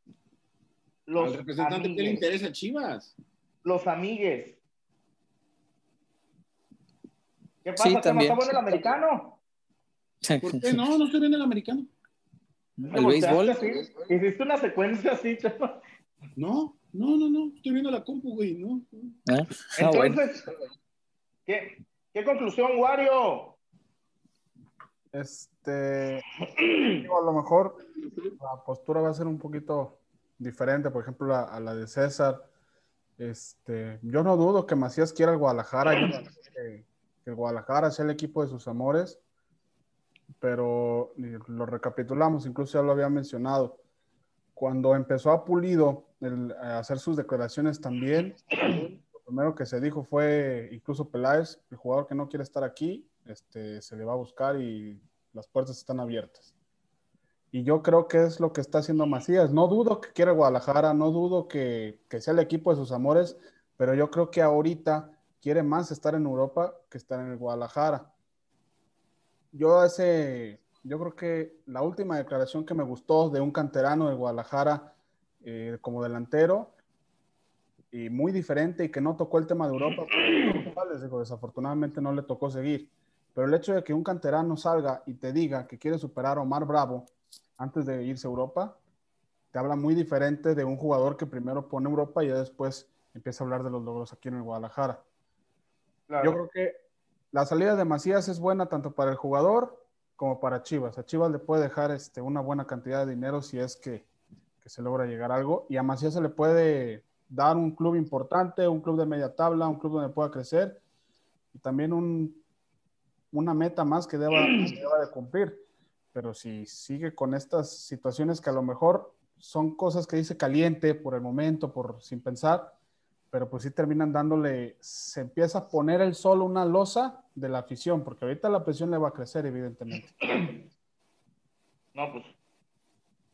los Al representante que le interesa a Chivas. los amigues. ¿Qué pasa? Bueno el americano? ¿Por qué no? No estoy viendo el americano. El béisbol. Hiciste una secuencia así, Chema. No, no, no, no. Estoy viendo la compu, güey. No. Ah, ah, bueno. Entonces, ¿qué, ¿qué conclusión, Wario? Este, digo, a lo mejor la postura va a ser un poquito diferente, por ejemplo, la- a la de César. Este, yo no dudo que Macías quiera el Guadalajara, yo no sé que, que el Guadalajara sea el equipo de sus amores, pero lo recapitulamos, incluso ya lo había mencionado. Cuando empezó a Pulido el- a hacer sus declaraciones también, lo primero que se dijo fue, incluso Peláez, el jugador que no quiere estar aquí, este, se le va a buscar y las puertas están abiertas. Y yo creo que es lo que está haciendo Macías. No dudo que quiera Guadalajara, no dudo que, que sea el equipo de sus amores, pero yo creo que ahorita quiere más estar en Europa que estar en el Guadalajara. Yo ese, yo creo que la última declaración que me gustó de un canterano de Guadalajara eh, como delantero y muy diferente y que no tocó el tema de Europa, pues, desafortunadamente no le tocó seguir. Pero el hecho de que un canterano salga y te diga que quiere superar a Omar Bravo antes de irse a Europa, te habla muy diferente de un jugador que primero pone Europa y ya después empieza a hablar de los logros aquí en el Guadalajara. Yo creo que la salida de Macías es buena tanto para el jugador como para Chivas. A Chivas le puede dejar este, una buena cantidad de dinero si es que que se logra llegar a algo. Y a Macías se le puede dar un club importante, un club de media tabla, un club donde pueda crecer y también un, una meta más que deba, *clears throat* deba de cumplir. Pero si sigue con estas situaciones que a lo mejor son cosas que dice caliente por el momento, por sin pensar, pero pues sí terminan dándole, se empieza a poner el solo una losa de la afición, porque ahorita la presión le va a crecer, evidentemente. *clears throat* No, pues,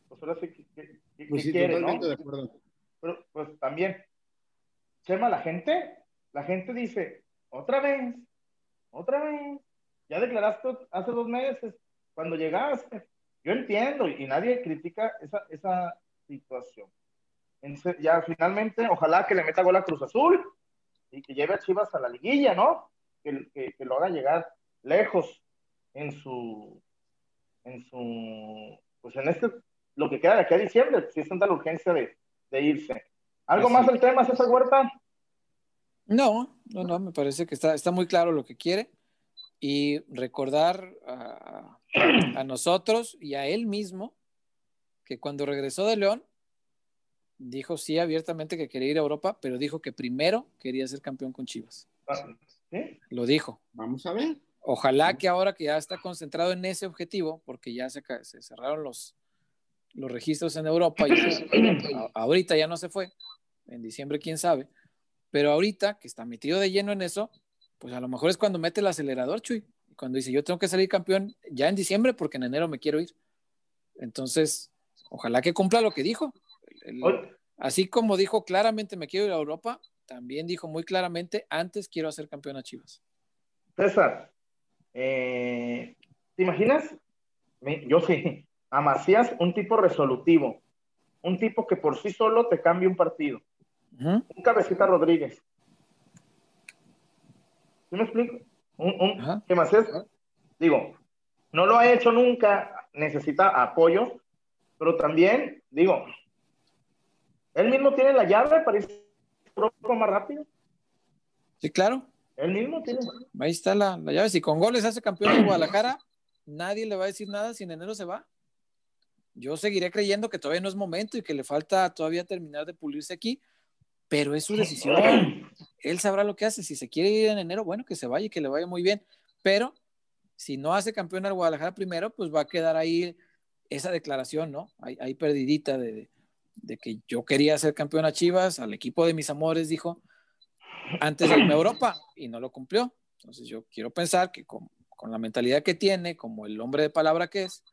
pues ahora sí que, Pues sí, quiere, ¿no? totalmente de acuerdo. Pero pues también, Chema, la gente, la gente dice, otra vez, otra vez, ya declaraste hace dos meses, cuando llegaste. Yo entiendo y nadie critica esa, esa situación. Entonces, ya finalmente, ojalá que le meta gol a Cruz Azul y que lleve a Chivas a la liguilla, ¿no? Que, que, que lo haga llegar lejos en su, en su, pues en este, lo que queda de aquí a diciembre, si es tanta la urgencia de, de irse. ¿Algo Así. más del tema, César Huerta? No, no, no, me parece que está, está muy claro lo que quiere y recordar a, a nosotros y a él mismo que cuando regresó de León dijo sí abiertamente que quería ir a Europa, pero dijo que primero quería ser campeón con Chivas. Ah. Lo dijo. Vamos a ver. Ojalá que ahora que ya está concentrado en ese objetivo, porque ya se, cerraron los, los registros en Europa y *coughs* a- ahorita ya no se fue, en diciembre quién sabe, pero ahorita que está metido de lleno en eso, pues a lo mejor es cuando mete el acelerador, Chuy, cuando dice yo tengo que salir campeón ya en diciembre porque en enero me quiero ir. Entonces, ojalá que cumpla lo que dijo. El- así como dijo claramente me quiero ir a Europa, también dijo muy claramente antes quiero hacer campeón a Chivas. César, eh, ¿te imaginas? Yo sí, a Macías, un tipo resolutivo, un tipo que por sí solo te cambia un partido, un cabecita Rodríguez. ¿Sí me explico? Un, que Macías, digo, no lo ha hecho nunca, necesita apoyo, pero también, digo, él mismo tiene la llave para irse a Europa más rápido. Sí, claro. Él mismo tiene. Ahí está la, la llave. Si con goles hace campeón de Guadalajara, nadie le va a decir nada si en enero se va. Yo seguiré creyendo que todavía no es momento y que le falta todavía terminar de pulirse aquí, pero es su decisión. Él sabrá lo que hace. Si se quiere ir en enero, bueno, que se vaya y que le vaya muy bien. Pero si no hace campeón al Guadalajara primero, pues va a quedar ahí esa declaración, ¿no? Ahí, ahí perdidita de, de- que yo quería ser campeón a Chivas, al equipo de mis amores, dijo, antes de irme a Europa y no lo cumplió. Entonces yo quiero pensar que con, con la mentalidad que tiene, como el hombre de palabra que es,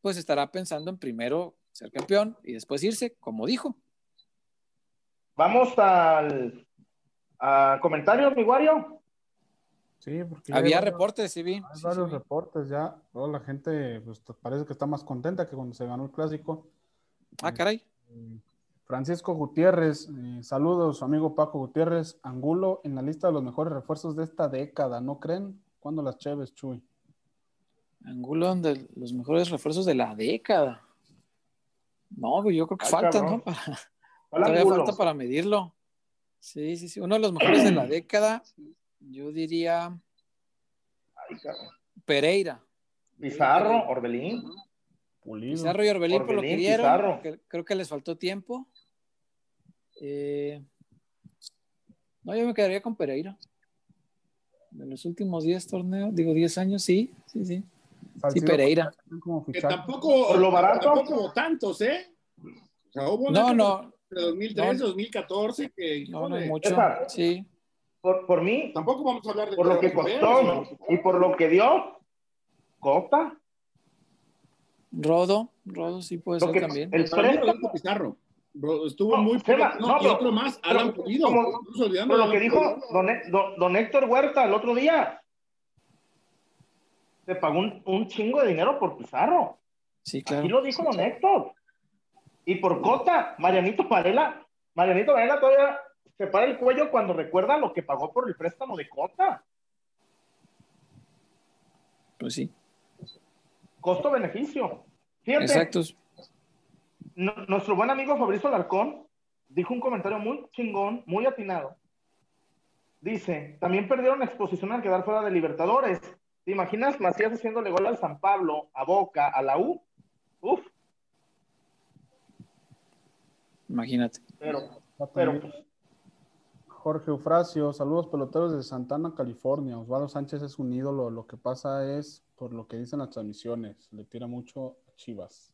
pues estará pensando en primero ser campeón y después irse, como dijo. Vamos al a comentarios, mi Wario. Sí, porque Había reportes, sí vi. Hay Sí, sí, varios vi. reportes ya. Toda la gente pues, parece que está más contenta que cuando se ganó el clásico. Ah, caray. Francisco Gutiérrez, eh, saludos, amigo Paco Gutiérrez. Angulo en la lista de los mejores refuerzos de esta década, ¿no creen? ¿Cuándo las Cheves, Chuy? Angulo de los mejores refuerzos de la década. No, yo creo que Ay, falta, cabrón. ¿no? Para- Hola, todavía Angulo. falta para medirlo. Sí, sí, sí. Uno de los mejores de la *clears throat* década, yo diría Ay. Pereira. Pizarro, Orbelín. Pulido. Pizarro y Orbelín por lo que Orbelín, dieron. Que- creo que les faltó tiempo. Eh, no, yo me quedaría con Pereira. De los últimos 10 torneos, digo 10 años, sí, sí, sí. Sí, Pereira. como Que tampoco, Por lo barato. tampoco tantos, ¿eh? O sea, hubo una No, no, de 2013, No. 2014, que no, no mucho. Sí, Por, por mí, tampoco vamos a hablar de por lo que costó y por lo que dio, Copa. Rodo, Rodo sí puede Lo ser que, también. el Rodolfo Pizarro. Bro, Estuvo No, muy Chema, no, no, y pero- otro más, pero- Alan Pulido. como- olvidando por lo que dijo Pulido. don, don- don Héctor Huerta el otro día. Se pagó un, un chingo de dinero por Pizarro. Sí, Aquí claro. lo dijo don Héctor. Y por Cota, Marianito Varela, Marianito Varela todavía se para el cuello cuando recuerda lo que pagó por el préstamo de Cota. Pues sí, Costo-beneficio. Fíjate, exacto. n- nuestro buen amigo Fabrizio Alarcón dijo un comentario muy chingón, muy atinado. Dice, también perdieron exposición al quedar fuera de Libertadores. ¿Te imaginas Macías haciéndole gol al San Pablo, a Boca, a la U? Uf. imagínate. Pero, pero pues, Jorge Eufrasio, saludos peloteros de Santana, California. Osvaldo Sánchez es un ídolo. Lo que pasa es, por lo que dicen las transmisiones, le tira mucho a Chivas.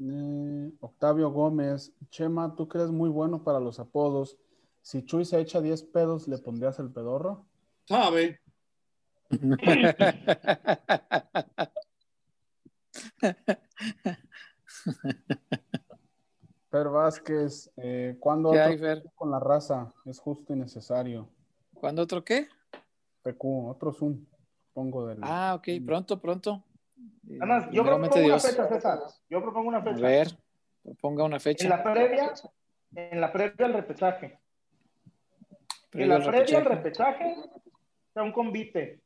Eh, Octavio Gómez, Chema, tú que eres muy bueno para los apodos. Si Chuy se echa 10 pedos, ¿le pondrías el pedorro? Sabe. *laughs* Per Vázquez, eh, ¿cuándo ¿Qué otro hay, Fer? con la raza? Es justo y necesario. ¿Cuándo otro qué? PQ, otro Zoom. Pongo del. Ah, ok, pronto, pronto. Además, yo propongo una Dios. fecha, César. Yo propongo una A fecha. ver, ponga una En fecha. la previa, en la previa al repechaje. En la previa al repechaje. sea un convite.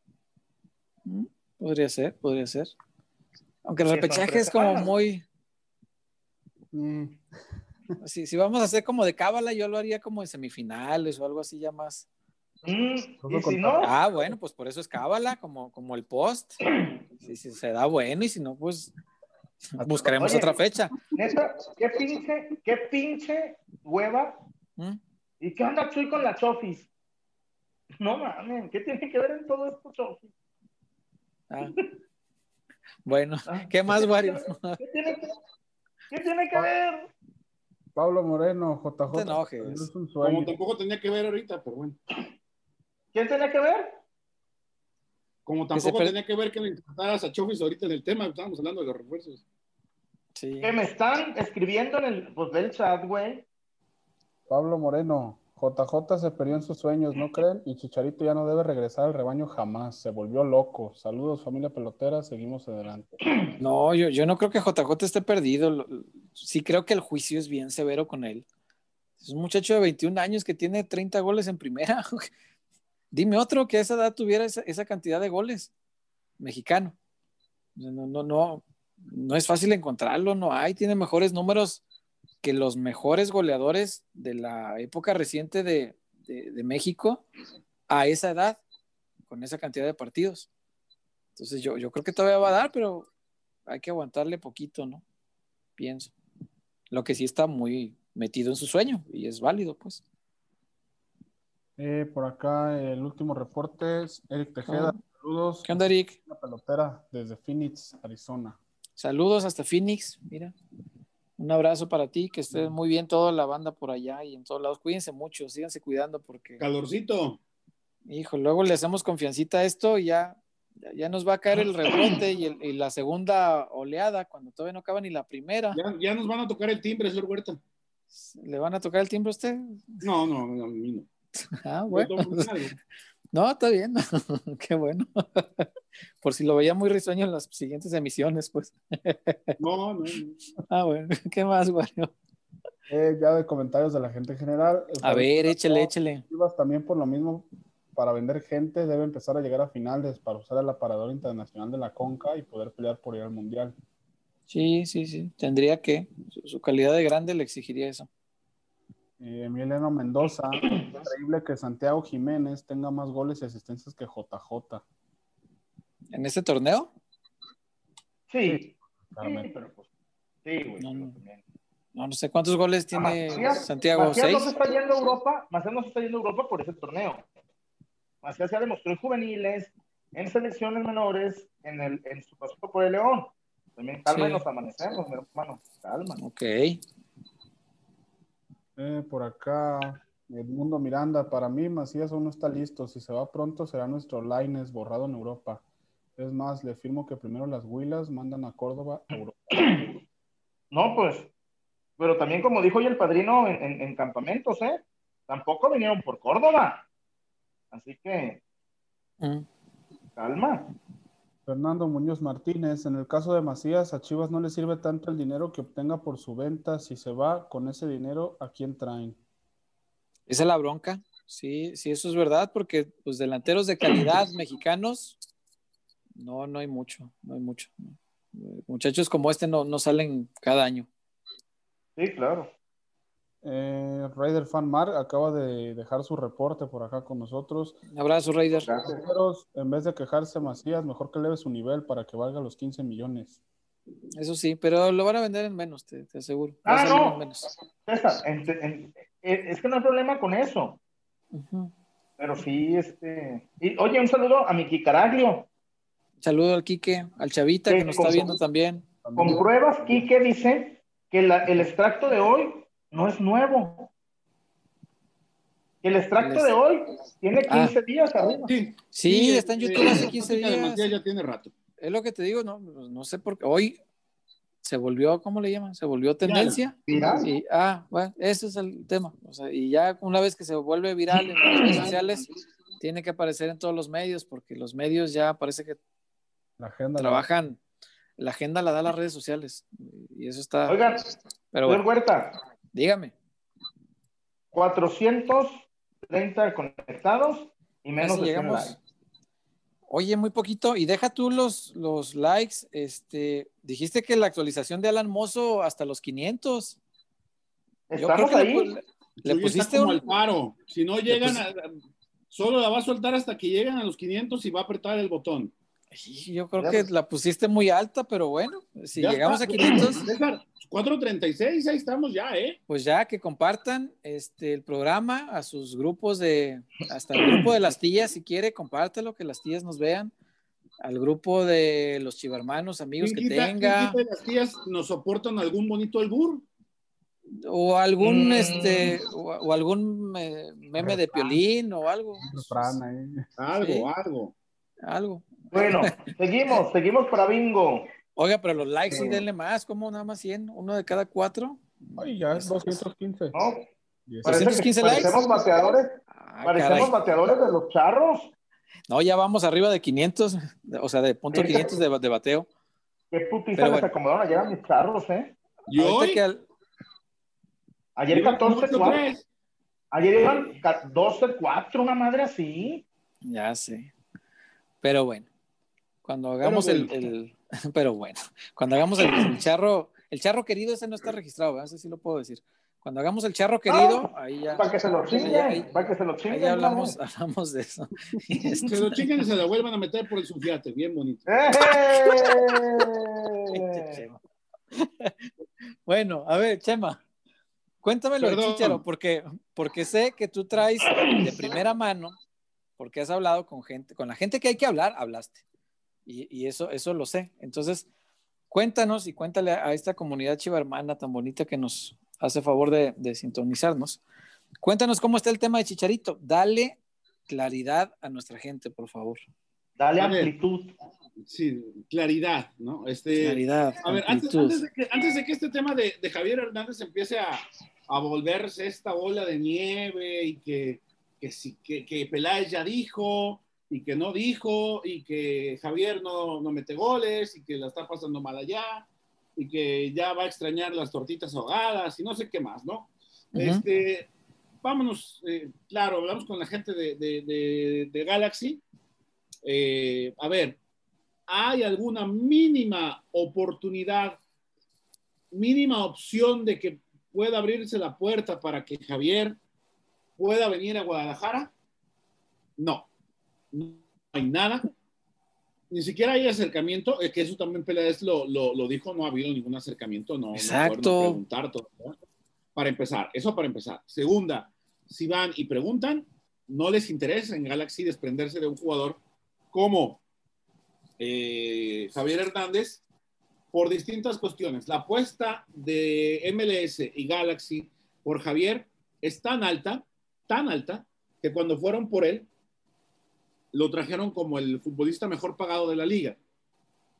Mm, Podría ser, podría ser. Aunque el repechaje es como muy. Mm, *laughs* Si, si vamos a hacer como de cábala, yo lo haría como de semifinales o algo así ya más. Mm, Todo y si con- no, Ah, bueno, pues por eso es cábala, como, como el post. Si, si se da bueno y si no, pues buscaremos Oye. otra fecha. neta, qué pinche, qué pinche hueva. ¿Mm? ¿Y qué anda Chuy con la Chofis? No mames, ¿qué tiene que ver en todo esto, Chofis? Ah. Bueno, Ah, ¿qué más, Wario? ¿Qué tiene que, qué tiene que ver? Pablo Moreno, JJ. No te enojes. Es un Como tampoco tenía que ver ahorita, pero bueno. ¿Quién tiene que ver? Como tampoco tenía que ver que le intentaras a Chofis ahorita en el tema, estábamos hablando de los refuerzos. Sí. Que me están escribiendo en el, pues, del chat, güey. Pablo Moreno, JJ se perdió en sus sueños, ¿no creen? Y Chicharito ya no debe regresar al rebaño jamás. Se volvió loco. Saludos, familia pelotera. Seguimos adelante. *clears throat* No, yo, yo no creo que JJ esté perdido. Sí creo que el juicio es bien severo con él. Es un muchacho de 21 años que tiene 30 goles en primera. *laughs* Dime otro que a esa edad tuviera esa, esa cantidad de goles. Mexicano. No, no, no, no es fácil encontrarlo, no hay. Tiene mejores números que los mejores goleadores de la época reciente de, de- de México a esa edad, con esa cantidad de partidos. Entonces yo, yo creo que todavía va a dar, pero hay que aguantarle poquito, ¿no? Pienso. Lo que sí está muy metido en su sueño y es válido, pues. Eh, por acá el último reporte es Eric Tejeda. Ah. Saludos. ¿Qué onda, Eric? La pelotera desde Phoenix, Arizona. Saludos hasta Phoenix, mira. Un abrazo para ti, que esté muy bien toda la banda por allá y en todos lados. Cuídense mucho, síganse cuidando porque, Calorcito. hijo, luego le hacemos confiancita a esto y ya, ya, nos va a caer el rebrote y, el- y la segunda oleada cuando todavía no acaba ni la primera. Ya, ya nos van a tocar el timbre, señor Huerta. ¿Le van a tocar el timbre a usted? No, no, no, a mí no. Ah, bueno. No, está bien. *laughs* Qué bueno. *laughs* Por si lo veía muy risueño en las siguientes emisiones, pues. *laughs* No, no, no. Ah, bueno. ¿Qué más, Wario? Eh, ya de comentarios de la gente en general. El A ver, échele, échele. También por lo mismo, para vender gente, debe empezar a llegar a finales para usar el aparador internacional de la Conca y poder pelear por ir al Mundial. Sí, sí, sí. Tendría que. Su, su calidad de grande le exigiría eso. Eh, Emiliano Mendoza, *clears throat* increíble que Santiago Jiménez tenga más goles y asistencias que JJ. ¿En este torneo? Sí, sí, claramente. pero pues, sí, güey. No, no. también. No, no sé cuántos goles tiene Macías- Santiago. Macías no se está yendo a Europa, Macías no se está yendo a Europa por ese torneo. Macías ya demostró en juveniles, en selecciones menores, en, el, en su paso por el León. También calma Sí. y nos amanecemos, mi hermano. Calma. Ok. Eh, por acá, Edmundo Miranda, para mí Macías aún no está listo. Si se va pronto será nuestro Lines borrado en Europa. Es más, le firmo que primero las Huilas mandan a Córdoba a Europa. *clears throat* No, pues. Pero también, como dijo hoy el padrino en, en- en campamentos, ¿eh? Tampoco vinieron por Córdoba. Así que, Mm. calma. Fernando Muñoz Martínez, en el caso de Macías, a Chivas no le sirve tanto el dinero que obtenga por su venta. Si se va con ese dinero, ¿a quién traen? Esa es la bronca. Sí, sí, eso es verdad, porque pues delanteros de calidad *clears throat* mexicanos, no, no hay mucho, no hay mucho. Muchachos como este no, no salen cada año. Sí, claro. Eh, Raider Fan Mar acaba de dejar su reporte por acá con nosotros. Un abrazo, Raider. En vez de quejarse Macías, mejor que eleve su nivel para que valga los 15 millones. Eso sí, pero lo van a vender en menos, te, te aseguro. Ah, no. en menos. César, en- en- eh, es que no hay problema con eso. Pero sí, este. Y, oye, un saludo a mi Caraglio. Saludo al Quique, al Chavita que nos con está viendo también. Con pruebas, Quique dice que la- el extracto de hoy no es nuevo. El extracto El de hoy tiene Ah. 15 días arriba. Sí, Sí, Sí, está en eh, YouTube hace 15 Música de días. Ya tiene rato. Es lo que te digo, no, no sé por qué. Hoy se volvió, ¿cómo le llaman? Se volvió tendencia. Viral. Y, ah, bueno, ese es el tema. O sea, y ya una vez que se vuelve viral en las redes sociales, tiene que aparecer en todos los medios, porque los medios ya parece que La agenda. trabajan, la agenda la da las redes sociales. Y eso está. Oigan, pero señor Huerta, dígame. 430 conectados y menos de 100 llegamos. likes. Oye, muy poquito. Y deja tú los, los likes. Este, dijiste que la actualización de Alan Mozo hasta los 500. Yo creo Estamos que le ahí. le, le pusiste como un- al paro. Si no llegan, pus- a- solo la va a soltar hasta que lleguen a los 500 y va a apretar el botón. Sí, Yo creo Ya que la pusiste muy alta, pero bueno, si Ya llegamos está. a 500, César, 436, ahí estamos ya, ¿eh? pues ya que compartan este el programa a sus grupos de, hasta el grupo de las tías, si quiere, compártelo, que las tías nos vean, al grupo de los chivermanos, amigos que ¿Quién quita- tenga, y las tías nos soportan algún bonito albur? o algún, Mm. este, o, o algún eh, meme de piolín o algo, Un refrán ahí. Algo, Sí. algo. algo. Bueno, *laughs* seguimos, seguimos para bingo. Oiga, pero los likes sí denle más, como nada más 100, uno de cada cuatro. Ay, ya es 215. ¿no? Y es- Parece que 215 likes. parecemos bateadores, Ah, parecemos caray. bateadores de los charros. No, ya vamos arriba de 500, o sea, de punto 500 de, de bateo. Qué putiza Pero les bueno. acomodaron ayer a mis charros, ¿eh? Y hoy, que al- Ayer iban con 14 ocho, 4 tres. Ayer iban ca- 12 4 una madre así. Ya sé. Pero bueno, cuando hagamos Pero el, el- *laughs* Pero bueno, cuando hagamos el, el charro, el charro querido, ese no está registrado, ¿verdad? ese sí lo puedo decir. Cuando hagamos el charro querido, ahí ya, Para que se lo chinguen, para que se lo chinguen. ahí hablamos, ¿no? *laughs* hablamos de eso. Y *laughs* este- Se lo chingan y se lo vuelvan a meter por el sulfiate, bien bonito. ¡Eh! Bueno, a ver, Chema, cuéntame lo de Perdón. Chicharo, porque, porque sé que tú traes de primera mano, porque has hablado con gente, con la gente que hay que hablar, hablaste. Y, y eso, eso lo sé. Entonces, cuéntanos y cuéntale a esta comunidad chiva hermana tan bonita que nos hace favor de, de sintonizarnos. Cuéntanos cómo está el tema de Chicharito. Dale claridad a nuestra gente, por favor. Dale amplitud. Sí, claridad, ¿no? Este, Claridad. A ver, antes, antes de que, antes de que este tema de, de Javier Hernández empiece a, a volverse esta bola de nieve y que, que, sí, que, que Peláez ya dijo y que no dijo y que Javier no, no mete goles y que la está pasando mal allá y que ya va a extrañar las tortitas ahogadas y no sé qué más, ¿no? Este, vámonos, eh, claro, hablamos con la gente de, de- de- de Galaxy. Eh, a ver, ¿hay alguna mínima oportunidad, mínima opción de que pueda abrirse la puerta para que Javier pueda venir a Guadalajara? No, no hay nada. Ni siquiera hay acercamiento, es que eso también Peláez lo, lo, lo dijo, no ha habido ningún acercamiento, no, Exacto. preguntar todavía. Para empezar, eso para empezar. Segunda, si van y preguntan, no les interesa en Galaxy desprenderse de un jugador como eh, Javier Hernández por distintas cuestiones. La apuesta de MLS y Galaxy por Javier es tan alta, tan alta, que cuando fueron por él, lo trajeron como el futbolista mejor pagado de la liga.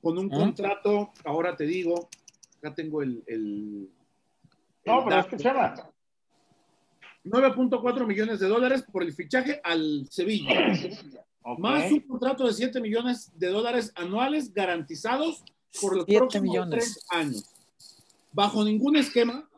Con un ¿Ah? contrato, ahora te digo, acá tengo el... el- No, el pero es que Chema, 9.4 millones de dólares por el fichaje al Sevilla. ok, Más un contrato de 7 millones de dólares anuales garantizados por los próximos millones. tres años. Bajo ningún esquema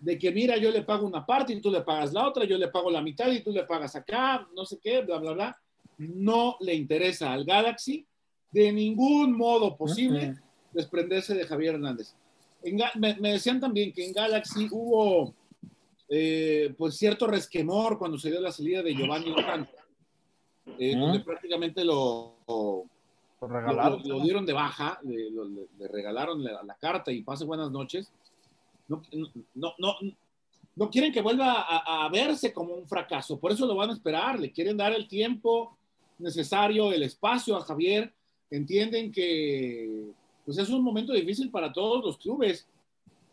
de que, mira, yo le pago una parte y tú le pagas la otra, yo le pago la mitad y tú le pagas acá, no sé qué, bla, bla, bla. No le interesa al Galaxy de ningún modo posible desprenderse de Javier Hernández. En me, me decían también que en Galaxy hubo eh, pues cierto resquemor cuando se dio la salida de Giovanni Lozano, eh, donde prácticamente lo, lo- Lo dieron de baja, le, lo- le- le regalaron la, la carta y pase buenas noches. No, no, no, no quieren que vuelva a, a verse como un fracaso, por eso lo van a esperar, le quieren dar el tiempo necesario, el espacio a Javier, entienden que pues es un momento difícil para todos los clubes,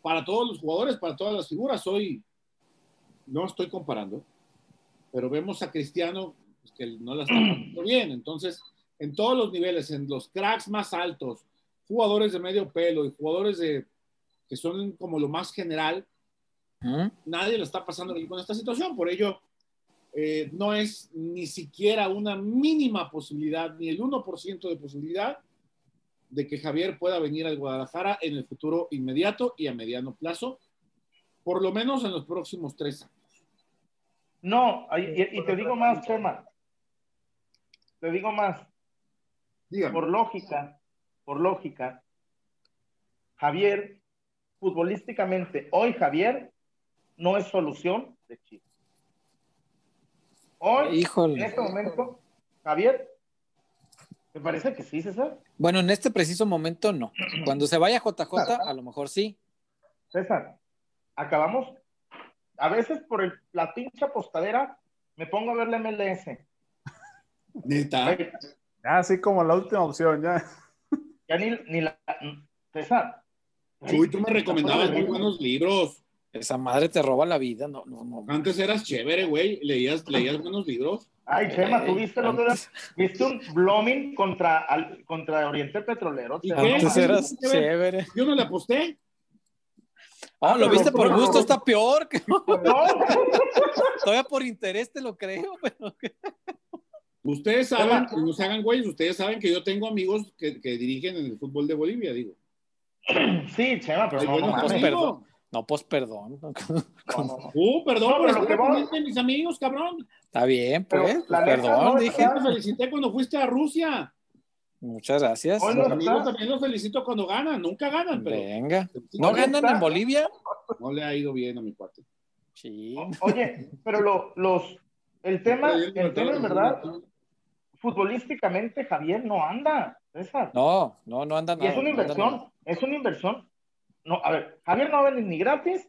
para todos los jugadores, para todas las figuras. Hoy no estoy comparando, pero vemos a Cristiano pues, que no la está pasando *clears throat* bien, entonces en todos los niveles, en los cracks más altos, jugadores de medio pelo y jugadores de que son como lo más general, ¿Mm? nadie lo está pasando bien con esta situación. Por ello, eh, no es ni siquiera una mínima posibilidad, ni el 1% de posibilidad de que Javier pueda venir al Guadalajara en el futuro inmediato y a mediano plazo, por lo menos en los próximos tres años. No, y, te digo más, Chema. Te digo más. Dígame. Por lógica, por lógica, Javier, futbolísticamente, hoy Javier no es solución de Chivas. Hoy, en Híjole. este momento, Javier, ¿te parece que sí, César? Bueno, en este preciso momento no. *clears throat* Cuando se vaya JJ, a lo mejor sí. César, acabamos. A veces por el, la pincha postadera me pongo a ver la MLS. Neta. Ya, así como la última opción, ya. Ya ni, ni la. César. Uy, tú me recomendabas muy buenos libros. Esa madre te roba la vida. No, no, no. Antes eras chévere, güey. Leías, leías buenos libros. Ay, Chema, ¿tú viste día? Antes, ¿Viste un blooming contra, al- contra Oriente Petrolero? Qué? antes eras chévere. Yo no le aposté. Ah, lo pero viste por no- gusto, está peor. que- No, *laughs* Todavía por interés te lo creo, pero Ustedes saben, Chema. no se hagan güeyes, ustedes saben que yo tengo amigos que, que dirigen en el fútbol de Bolivia, digo. sí, Chema, pero no, no pues, perdón. No, pues perdón. *laughs* No. Uh, perdón No, por pero estar que pendiente de mis amigos, cabrón. Está bien, Pero pues. la neta, perdón, no, dije. Te felicité cuando fuiste a Rusia. Muchas gracias. Hoy Los amigos está. también los felicito cuando ganan. Nunca ganan, pero Venga. ¿No ganan está. en Bolivia? no le ha ido bien a mi cuate. Sí. Oye, pero lo, los, el tema, el tema en verdad, futbolísticamente Javier no anda, César. No, no, no anda y nada. es una inversión, es una inversión. No, a ver, Javier no venir ni gratis,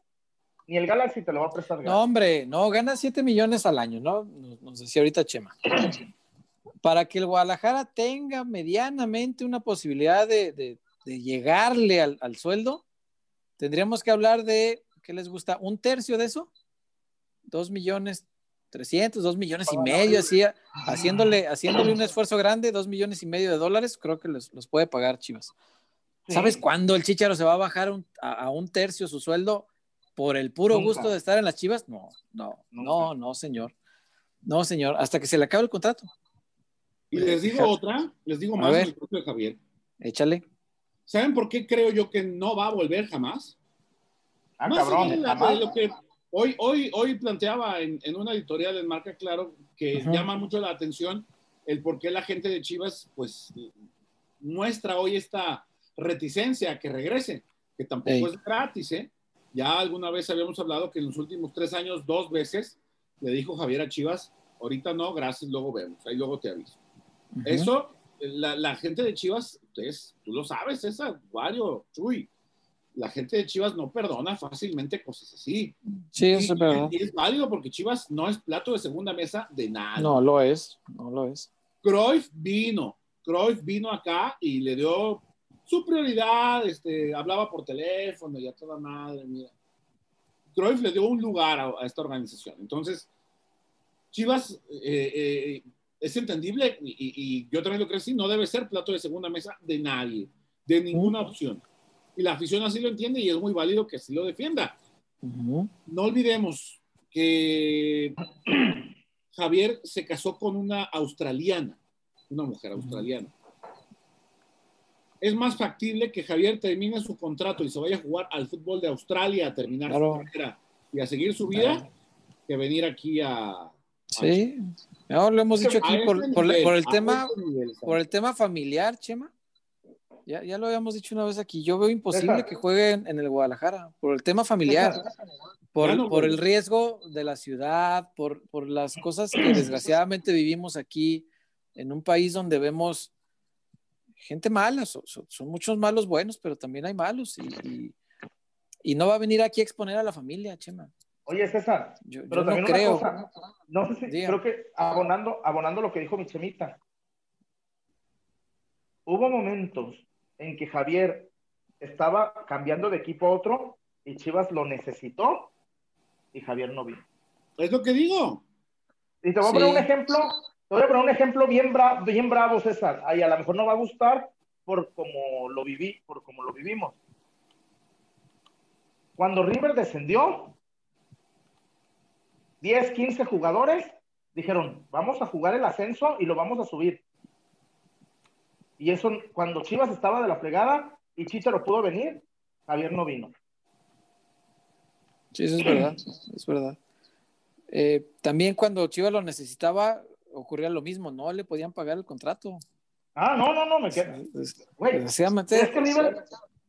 ni el Galaxy te lo va a prestar gratis. No, hombre, no, gana 7 millones al año, ¿no? Nos, nos decía ahorita Chema. *clears throat* Para que el Guadalajara tenga medianamente una posibilidad de, de- de llegarle al, al sueldo, tendríamos que hablar de, ¿qué les gusta? ¿Un tercio de eso? ¿Dos millones? ¿300? ¿Dos millones y medio? Así, haciéndole, haciéndole un esfuerzo grande, dos millones y medio de dólares, creo que los, los puede pagar Chivas. Sí. ¿Sabes cuándo el Chicharo se va a bajar un- a, a un tercio su sueldo por el puro Nunca. gusto de estar en las Chivas? No, no, Nunca. no, no, señor. No, señor, hasta que se le acabe el contrato. Y les digo otra, les digo A más ver. el de Javier. Échale. ¿Saben por qué creo yo que no va a volver jamás? Ah, Más cabrón, jamás. de lo que hoy, hoy, hoy planteaba en, en una editorial en Marca Claro que llama mucho la atención el por qué la gente de Chivas pues muestra hoy esta reticencia a que regrese, que tampoco Ey. es gratis, ¿eh? Ya alguna vez habíamos hablado que en los últimos tres años, dos veces, le dijo Javier a Chivas, ahorita no, gracias, luego vemos, ahí luego te aviso. Ujú. Eso, la, la gente de Chivas, ustedes, tú lo sabes, César, Wario, Chuy, la gente de Chivas no perdona fácilmente cosas así. Sí, eso es verdad. Y, es válido porque Chivas no es plato de segunda mesa de nada. No lo es, no lo es. Cruyff vino, Cruyff vino acá y le dio su prioridad, este, hablaba por teléfono y a toda madre, mira. Cruyff le dio un lugar a, a esta organización. Entonces, Chivas eh, eh, es entendible y, y- yo también lo creo así, no debe ser plato de segunda mesa de nadie, de ninguna opción. Y la afición así lo entiende y es muy válido que así lo defienda no olvidemos que *clears throat* Javier se casó con una australiana, una mujer australiana. Es más factible que Javier termine su contrato y se vaya a jugar al fútbol de Australia a terminar Claro. su carrera y a seguir su vida Claro. que venir aquí a... Sí, no, lo hemos dicho a aquí este por, por- nivel, por el a tema, este nivel, por el tema familiar, Chema. Ya, ya lo habíamos dicho una vez aquí. Yo veo imposible que jueguen en el Guadalajara por el tema familiar, por, no por el riesgo de la ciudad, por, por las cosas que *clears throat* desgraciadamente vivimos aquí en un país donde vemos gente mala, son, muchos malos buenos, pero también hay malos y, y, no va a venir aquí a exponer a la familia, Chema. Oye, César, yo, pero no creo. no sé si, creo que abonando, abonando lo que dijo mi Chemita, hubo momentos en que Javier estaba cambiando de equipo a otro y Chivas lo necesitó y Javier no vino. Es lo que digo. Y te voy a poner un ejemplo, te voy a poner un ejemplo bien, bien bravo, César. Ahí a lo mejor no va a gustar por como lo viví, por como lo vivimos. Cuando River descendió, 10, 15 jugadores dijeron, vamos a jugar el ascenso y lo vamos a subir. Y eso, cuando Chivas estaba de la fregada y Chicharo pudo venir, Javier no vino. Sí, eso es verdad, es verdad. Eh, también cuando Chivas lo necesitaba, ocurría lo mismo, no le podían pagar el contrato. Ah, no, no, no, me quedo. Güey, es que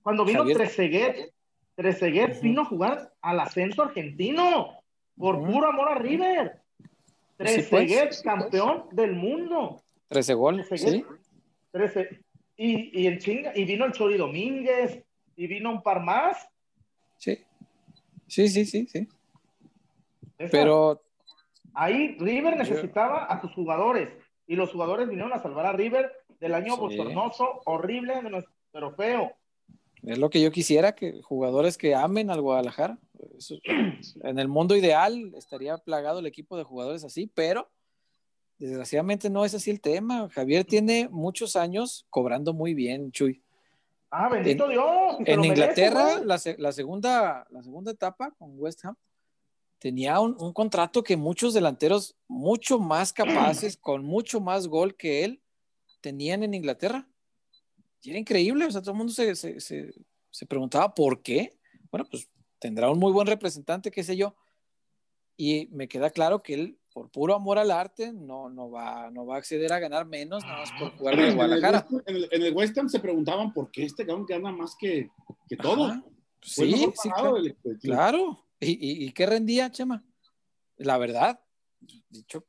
cuando vino Trezeguet, Trezeguet vino a jugar al ascenso argentino, por puro amor a River. Trezeguet, pues. campeón del mundo. Trece goles, sí. Y, y, chinga, y vino el Chori Domínguez, y vino un par más. Sí. Sí, sí, sí, sí. Pero. Ahí River necesitaba a sus jugadores. Y los jugadores vinieron a salvar a River del año bochornoso, horrible, pero feo. Es lo que yo quisiera, que jugadores que amen al Guadalajara. en el mundo ideal estaría plagado el equipo de jugadores así, pero desgraciadamente no es así el tema. Javier tiene muchos años cobrando muy bien, Chuy. Ah, bendito Dios. En Inglaterra, la, segunda, la segunda etapa con West Ham, tenía un, contrato que muchos delanteros mucho más capaces, *clears throat* con mucho más gol que él, tenían en Inglaterra. Y era increíble, o sea, todo el mundo se, se, preguntaba por qué. Bueno, pues tendrá un muy buen representante, qué sé yo. Y me queda claro que él, por puro amor al arte, no, no, va, no va a acceder a ganar menos nada más por jugar en Guadalajara. En el, en el West Ham se preguntaban por qué este gana más que, que todo. sí, sí, claro. ¿Y, y, qué rendía, Chema? La verdad, dicho,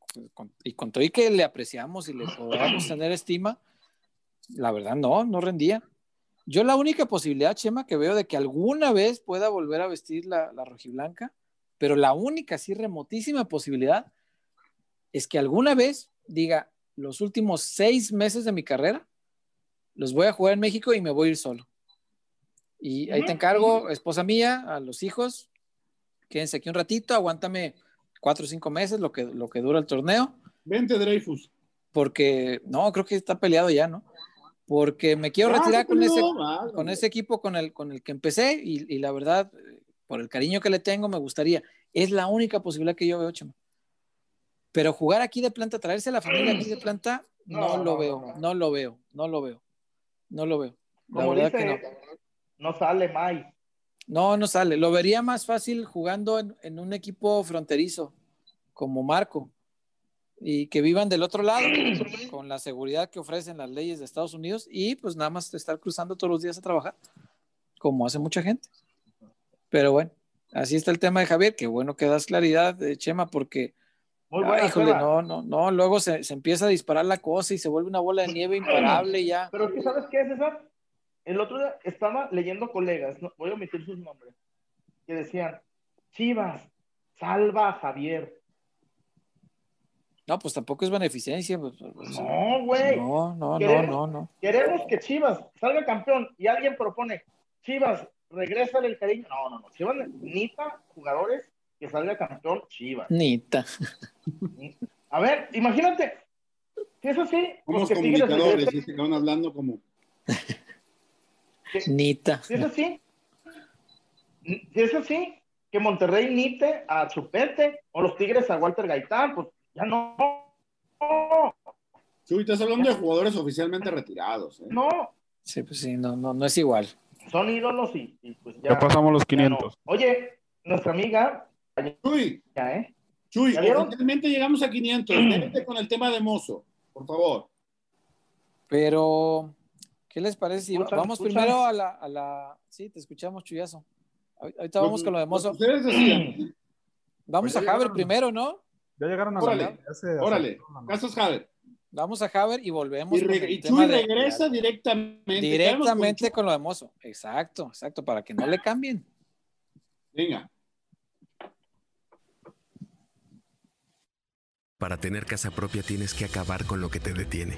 y con todo y que le apreciamos y le podamos *clears throat* tener estima, la verdad no, no rendía. Yo la única posibilidad, Chema, que veo de que alguna vez pueda volver a vestir la, la rojiblanca, pero la única, sí, remotísima posibilidad es que alguna vez diga, los últimos seis meses de mi carrera los voy a jugar en México y me voy a ir solo. Y ahí te encargo, esposa mía, a los hijos, quédense aquí un ratito, aguántame cuatro o cinco meses, lo que, lo que dura el torneo. Vente, Dreyfus. Porque, no, creo que está peleado ya, ¿no? Porque me quiero ah, retirar con, ese, con ese equipo con el, con el que empecé y, la verdad, por el cariño que le tengo, me gustaría. Es la única posibilidad que yo veo, Chema. Pero jugar aquí de planta, traerse a la familia aquí de planta, no, lo veo, no, lo veo, no lo veo, no lo veo. La verdad que no. No sale más. No, no sale. Lo vería más fácil jugando en, un equipo fronterizo, como Marco, y que vivan del otro lado, *clears throat* con la seguridad que ofrecen las leyes de Estados Unidos, y pues nada más estar cruzando todos los días a trabajar, como hace mucha gente. Pero bueno, así está el tema de Javier. Qué bueno que das claridad, de Chema, porque. Muy híjole, no, no, no, luego se, se, empieza a disparar la cosa y se vuelve una bola de nieve imparable ya. Pero es ¿sabes qué, César? El otro día estaba leyendo colegas, no, voy a omitir sus nombres, que decían, Chivas, salva a Javier. No, pues tampoco es beneficencia. Pues, pues, pues, no, güey. No, no, no, no, no. Queremos que Chivas salga campeón y alguien propone, Chivas, regresa el cariño. No, no, no. Chivas necesita jugadores que salga campeón Chivas. Nita. A ver, imagínate. Si es así, Somos comunicadores, y se van hablando como. Nita. Si es así, si es así, que Monterrey nite a Chupete o los Tigres a Walter Gaitán, pues ya no. Sí, estás hablando de jugadores oficialmente retirados. ¿eh? No. Sí, pues sí, no, no, no es igual. Son ídolos y, pues ya. Ya pasamos los 500. Oye, nuestra amiga. Chuy, ya, ¿eh? Chuy, oficialmente llegamos a 500. Vete con el tema de Mozo, por favor. Pero ¿Qué les parece? Vamos primero a la, a la, Sí, te escuchamos, Chuyazo. Ahorita vamos con lo de Mozo. Vamos a Javier primero, ¿no? Ya llegaron a Órale, órale. Casos Javier. Vamos a Haber y volvemos. Y, con el y Chuy de- regresa directamente. directamente Quedamos con lo de Mozo. Exacto, exacto, para que no le cambien. con- Venga. Para tener casa propia tienes que acabar con lo que te detiene.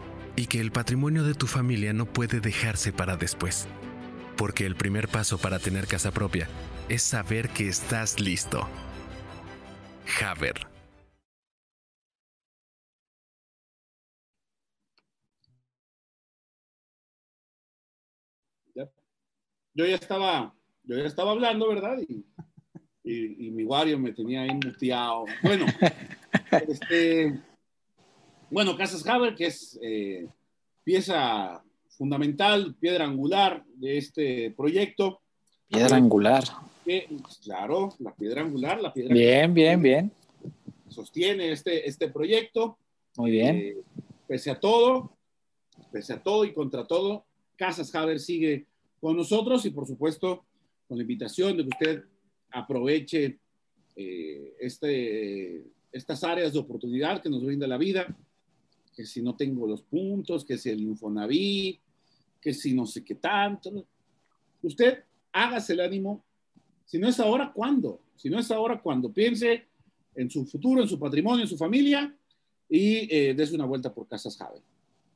y que el patrimonio de tu familia no puede dejarse para después. Porque el primer paso para tener casa propia es saber que estás listo. Haber. Yo ya estaba, yo ya estaba hablando, ¿verdad? Y, y- y mi Wario me tenía ahí muteado. Bueno, *laughs* este, bueno, Casas Haber, que es eh, pieza fundamental, piedra angular de este proyecto. Piedra angular. Que, claro, la piedra angular, la piedra Bien, bien, bien. sostiene este, este proyecto. Muy bien. Eh, pese a todo, pese a todo y contra todo, Casas Haber sigue con nosotros y por supuesto con la invitación de que usted aproveche eh, este, estas áreas de oportunidad que nos brinda la vida, que si no tengo los puntos, que si el Infonavit, que si no sé qué tanto. Usted hágase el ánimo. Si no es ahora, ¿cuándo? Si no es ahora, ¿cuándo? Piense en su futuro, en su patrimonio, en su familia y eh, des una vuelta por Casas Haber.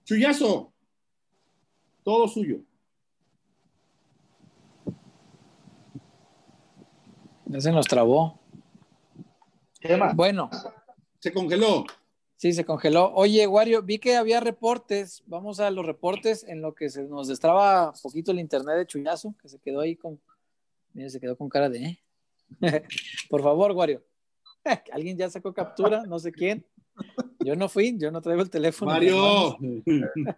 Chuyazo, todo suyo. Ya se nos trabó. ¿Qué más? Bueno, Se congeló. Sí, se congeló. Oye, Wario, vi que había reportes. Vamos a los reportes en lo que se nos destraba un poquito el internet de Chuyazo, que se quedó ahí con. Mira, se quedó con cara de. ¿eh? *laughs* Por favor, Wario. *laughs* Alguien ya sacó captura, no sé quién. Yo no fui, yo no traigo el teléfono. Mario. *laughs*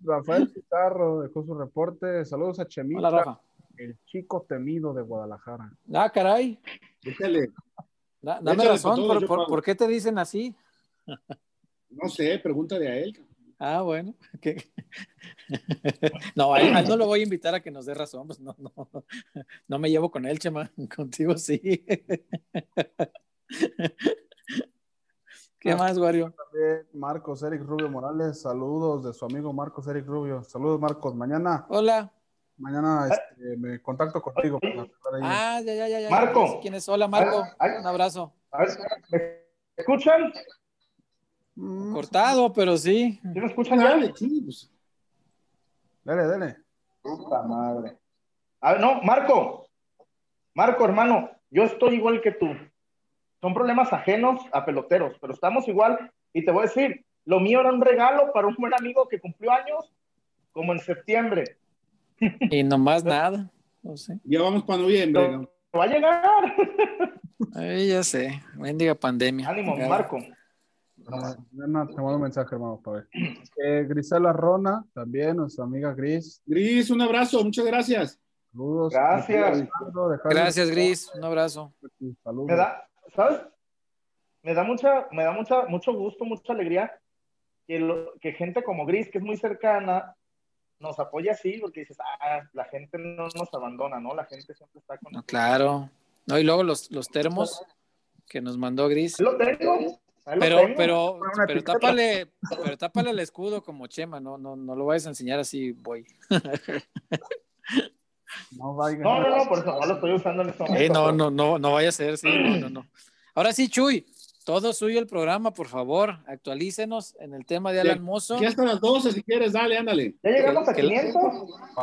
Rafael Pizarro dejó su reporte. Saludos a Chemita, Hola, Rafa. el chico temido de Guadalajara. Ah, caray. Échale. Da- dame Échale razón, todo, ¿por, yo por- pago. por qué te dicen así? No sé, pregúntale a él. Ah, bueno. *laughs* ¿qué? No, a él, a él no lo voy a invitar a que nos dé razón. Pues no, no, *laughs* no me llevo con él, Chema. *laughs* Contigo sí. ¿Qué Ah. más, Wario? También Marcos Eric Rubio Morales, saludos de su amigo Marcos Eric Rubio. Saludos, Marcos. Mañana, Hola. mañana este, me contacto contigo. para. Ah, ya, ya, ya. ya. Marco. ¿Quién es? Hola, Marco. Ay, ay. Un abrazo. ¿me escuchan? Mm, Cortado, pero sí. ¿Sí me escuchan ya? Dale, pues. Dele. Puta madre. A ver, no, Marco. Marco, hermano, yo estoy igual que tú. Son problemas ajenos a peloteros, pero estamos igual. Y te voy a decir, lo mío era un regalo para un buen amigo que cumplió años, como en septiembre. *laughs* Y nomás nada. No sé. Ya vamos para noviembre. ¿no? Va a llegar. Ay, ya sé. Mendiga pandemia. Ánimo. Marco. Mañana te mando un mensaje, hermano, para ver. Eh, Grisela Rona, también, nuestra amiga Gris. Gris, un abrazo, muchas gracias. Saludos. Gracias. Gracias, Gris. Un abrazo. Saludos. Me da, ¿sabes? Me da mucha, me da mucha, mucho gusto, mucha alegría que, lo- que gente como Gris, que es muy cercana, nos apoya así, porque dices, ah, la gente no nos abandona, ¿no? La gente siempre está con No, claro. No, y luego los, los termos que nos mandó Gris. Lo tengo. Pero, tengo. pero, pero tápale, pero tápale el escudo como Chema, no, no, no lo vayas a enseñar así, voy. *laughs* No vaya. No, no, no, por eso no lo estoy usando en este momento. Eh, no, no, no, no vaya a ser, sí, no, no, no. Ahora sí, Chuy, todo suyo el programa, por favor, actualícenos en el tema de Alan Mozo. Ya hasta las 12, si quieres, dale, ándale. ¿Ya llegamos a que- 500?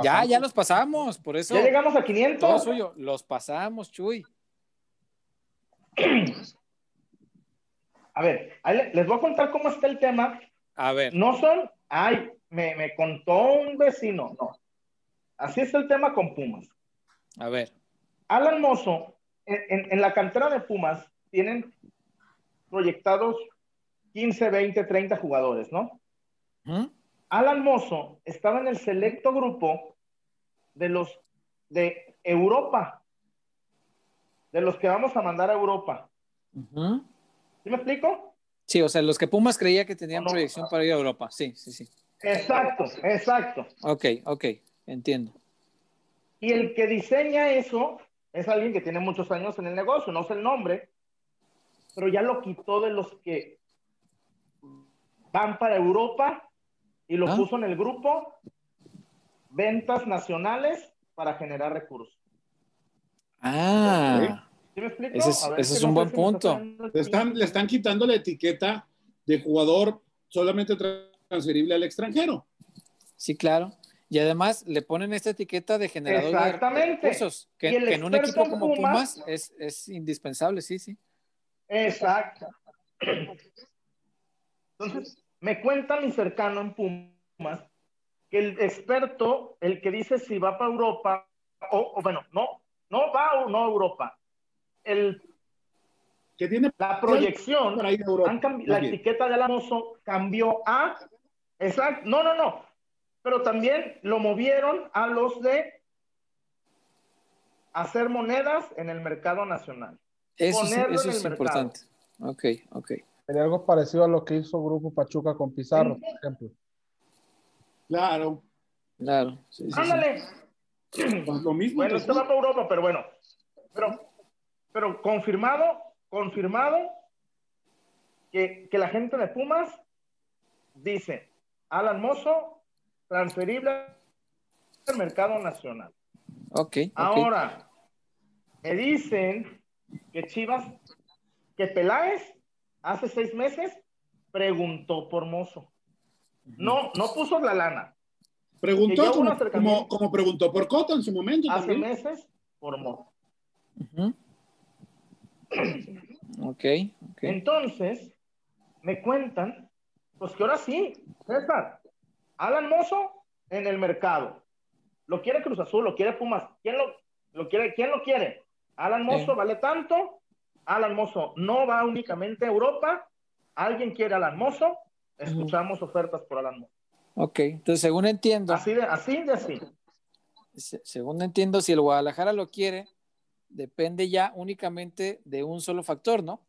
Ya, ya los pasamos, por eso, ¿Ya llegamos a todo 500? suyo, los pasamos, Chuy. *clears throat* A ver, les voy a contar cómo está el tema. A ver, No son, ay, me, me contó un vecino, no. Así es el tema con Pumas. a ver, Alan Mozo, en, en- en la cantera de Pumas tienen proyectados 15, 20, 30 jugadores, ¿no? ¿Mm? Alan Mozo estaba en el selecto grupo de los de Europa, de los que vamos a mandar a Europa. Ujú. ¿Sí me explico? Sí, o sea, los que Pumas creía que tenían No, no. proyección para ir a Europa. Sí, sí, sí. Exacto, exacto. Ok, ok, entiendo. Y el que diseña eso es alguien que tiene muchos años en el negocio, no sé el nombre, pero ya lo quitó de los que van para Europa y lo Ah. puso en el grupo ventas nacionales para generar recursos. Ah, ¿Sí me explico? Ese es- ver, ese un buen punto. Le están, le están quitando la etiqueta de jugador solamente transferible al extranjero. sí, claro. Y además le ponen esta etiqueta de generador de recursos, que, en un equipo como Pumas- Pumas es, es indispensable, sí, sí. Exacto. Entonces, me cuenta mi cercano en Pumas que el experto, el que dice si va para Europa, o, o bueno, no, no va o no a Europa. El, Que tiene la proyección, para ir a Europa. han cambi- la etiqueta de Alamoso cambió a, exacto, no, no, no, pero también lo movieron a los de hacer monedas en el mercado nacional. Eso, Ponerlo eso en el es mercado. importante. Ok, ok. Sería algo parecido a lo que hizo Grupo Pachuca con Pizarro, por ejemplo. Claro, Claro. sí, sí, sí. Ándale. pues lo mismo. Bueno, que este va para Europa, pero bueno. Pero, pero confirmado, confirmado que, que la gente de Pumas dice, Alan Mozo, transferible al mercado nacional. Ok. Ahora, me dicen que Chivas, que Peláez hace seis meses preguntó por Mozo. No, no puso la lana. Preguntó como, como, como preguntó por Cota en su momento Hace también. meses por Mozo. Ujú. Ok, ok. Entonces, me cuentan, pues que ahora sí, César, Alan Mozo en el mercado. Lo quiere Cruz Azul, lo quiere Pumas. ¿Quién lo, lo quiere? ¿Quién lo quiere? Alan Mozo vale tanto. Alan Mozo no va únicamente a Europa. ¿Alguien quiere Alan Mozo? Escuchamos ofertas por Alan Mozo. Ok, entonces según entiendo, Así de así, de así. se- según entiendo, si el Guadalajara lo quiere, depende ya únicamente de un solo factor, ¿no?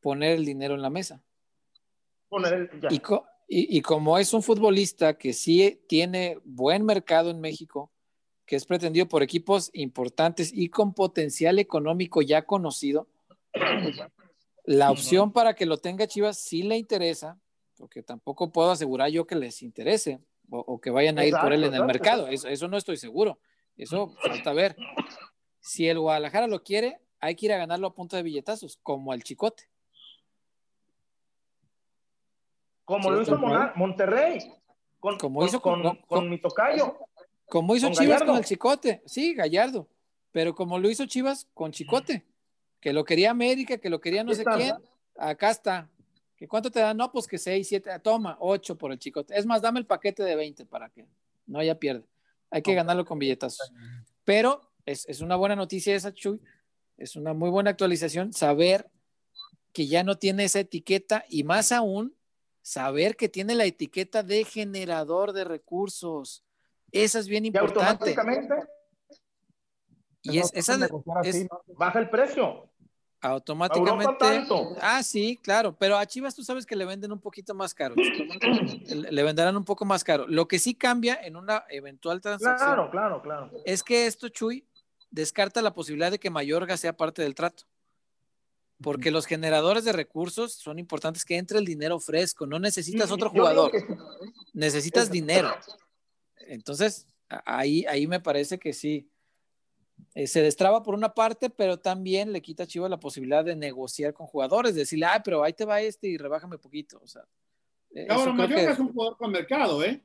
Poner el dinero en la mesa. Poner el- ya. Y, co- y- y como es un futbolista que sí tiene buen mercado en México, que es pretendido por equipos importantes y con potencial económico ya conocido, la opción para que lo tenga Chivas sí le interesa, porque tampoco puedo asegurar yo que les interese o, o que vayan a ir por él en el Exacto, mercado. exacto. Eso, eso no estoy seguro. Eso falta ver. Si el Guadalajara lo quiere, hay que ir a ganarlo a punta de billetazos, como al Chicote. Como Sí, lo hizo Monterrey. Con, Como con- hizo con, con- mi tocayo. Como hizo Chivas Gallardo. con el Chicote, sí, Gallardo, pero como lo hizo Chivas con Chicote, que lo quería América, que lo quería no sé está. quién, acá está. ¿Que ¿Cuánto te dan? No, pues que 6, 7, toma, 8 por el Chicote. Es más, dame el paquete de 20 para que no haya pierde. Hay que ganarlo con billetazos. Pero es, es una buena noticia esa, Chuy. Es una muy buena actualización saber que ya no tiene esa etiqueta y más aún saber que tiene la etiqueta de generador de recursos. Esa es bien Y importante. automáticamente Y es, esa baja el precio. automáticamente. Ah, sí, claro, pero a Chivas tú sabes que le venden un poquito más caro. *clears throat* le, le venderán un poco más caro. Lo que sí cambia en una eventual transacción Claro, claro, claro. es que esto, Chuy, descarta la posibilidad de que Mayorga sea parte del trato. Porque los generadores de recursos son importantes que entre el dinero fresco, no necesitas otro jugador, necesitas es- dinero. Entonces, ahí, ahí me parece que sí. Eh, se destraba por una parte, pero también le quita a Chivas la posibilidad de negociar con jugadores, decirle, ah, pero ahí te va este y rebájame poquito. O sea, eh, Ahora, creo Mayorga que- es un jugador con mercado, ¿eh?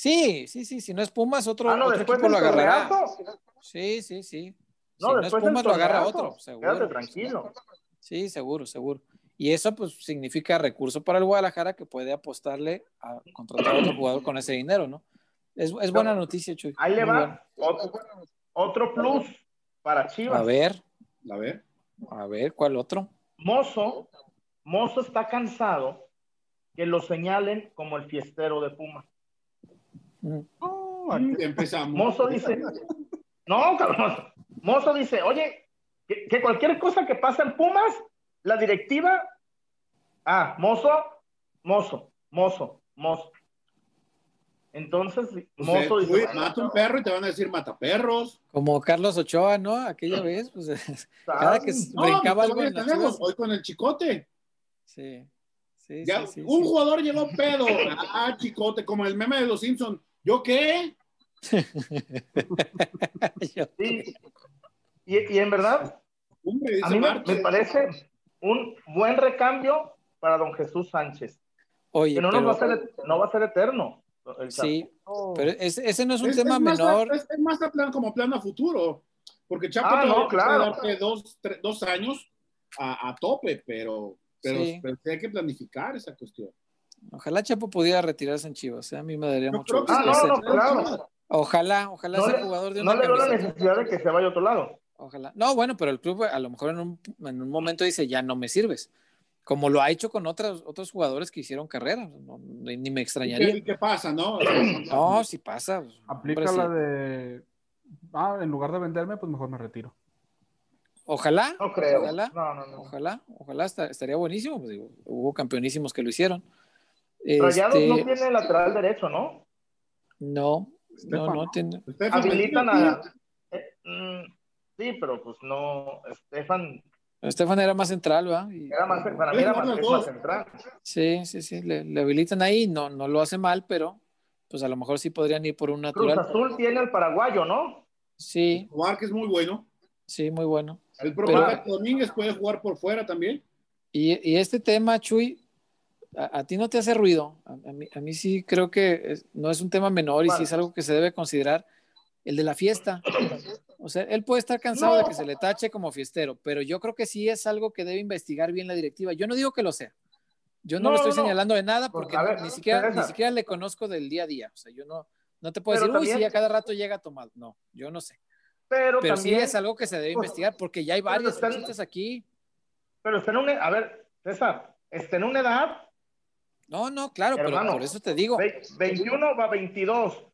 Sí, sí, sí, si no es Pumas, otro, Ah, no, otro equipo lo agarrará. torneazo. Sí, sí, sí. No, si no es Pumas, lo agarra otro, seguro. Quédate tranquilo. Sí, seguro, seguro. Y eso pues significa recurso para el Guadalajara que puede apostarle a contratar a otro jugador con ese dinero, ¿no? Es, es buena noticia, Chuy. Ahí le va otro, otro plus para. Chivas. A ver, A ver. a ver, ¿cuál otro? Mozo Mozo está cansado que lo señalen como el fiestero de Puma. Oh, empezamos. Mozo dice, no, cabrón. Mozo dice, oye, que, que, cualquier cosa que pasa en Pumas, la directiva, ah, Mozo, Mozo, Mozo, Mozo. Entonces, Pues, Mozo eh, dice, tú mata un perro y te van a decir mata perros. Como Carlos Ochoa, ¿no? Aquella vez, pues *laughs* cada que No, brincaba algo en tenemos, hoy con el chicote. Sí. Sí, Ya, sí, sí, un sí. jugador llegó pedo. Ah, chicote, como el meme de los Simpsons. ¿Yo qué? *laughs* Sí. Y, y en verdad, Hombre, a mí me, parece un buen recambio para don Jesús Sánchez. Oye, Que no, nos va a ser, no va a ser eterno. el sí, pero ese, ese no es un Es- tema es más a- menor. es, es más a plan, como plan a futuro. Porque Chapo Ah, no, claro. darte dos, tres- dos años a, a tope, pero, pero, Sí. pero sí hay que planificar esa cuestión. Ojalá Chapo pudiera retirarse en Chivas. ¿eh? A mí me daría Yo mucho gusto. Ah, no, no, claro. Ojalá, ojalá No sea le, jugador de no una le veo la necesidad de que se vaya a otro lado. Ojalá. No, bueno, pero el club a lo mejor en un, en un momento dice, ya no me sirves. Como lo ha hecho con otros, otros jugadores que hicieron carrera. No, ni ni me ¿Y extrañaría. qué, qué pasa, no? *clears throat* No, si pasa. pues, Aplica hombre, la sí. de. Ah, en lugar de venderme, pues mejor me retiro. Ojalá, No creo. Ojalá. No, no, no. ojalá, ojalá esta- estaría buenísimo. Pues, digo, hubo campeonísimos que lo hicieron. Rayados Este, no tiene lateral derecho, ¿no? no, no, no ¿no? tiene. Habilitan a. eh, mm, sí, pero pues no. Estefan Estefan era más central, ¿va? Y- era más. Para mí era jugar más, es central. Sí, sí, sí, le, le habilitan ahí, no, no lo hace mal, pero pues a lo mejor sí podrían ir por un Cruz natural. Azul tiene al paraguayo, ¿no? Sí, Escobar, que es muy bueno. sí, muy bueno. El propio Domínguez puede jugar por fuera también. Y, y este tema, Chuy, a, a ti no te hace ruido. A, a mí, a mí sí creo que es- no es un tema menor y sí es algo que se debe considerar. El de la fiesta. O sea, él puede estar cansado No. de que se le tache como fiestero, pero yo creo que sí es algo que debe investigar bien la directiva. Yo no digo que lo sea. Yo no, No, lo estoy no. señalando de nada Pues, porque ver, ni, siquiera, ni siquiera le conozco del día a día. O sea, yo no, no te puedo Pero decir, uy, sí, a cada rato llega tomado. No, yo no sé. Pero, Pero también. sí es algo que se debe pues, *laughs* investigar porque ya hay varios están- aquí. Pero está en una. A ver, César, está en una edad. No, no, claro, pero Hermano, por eso te digo. ve- 21 va 22.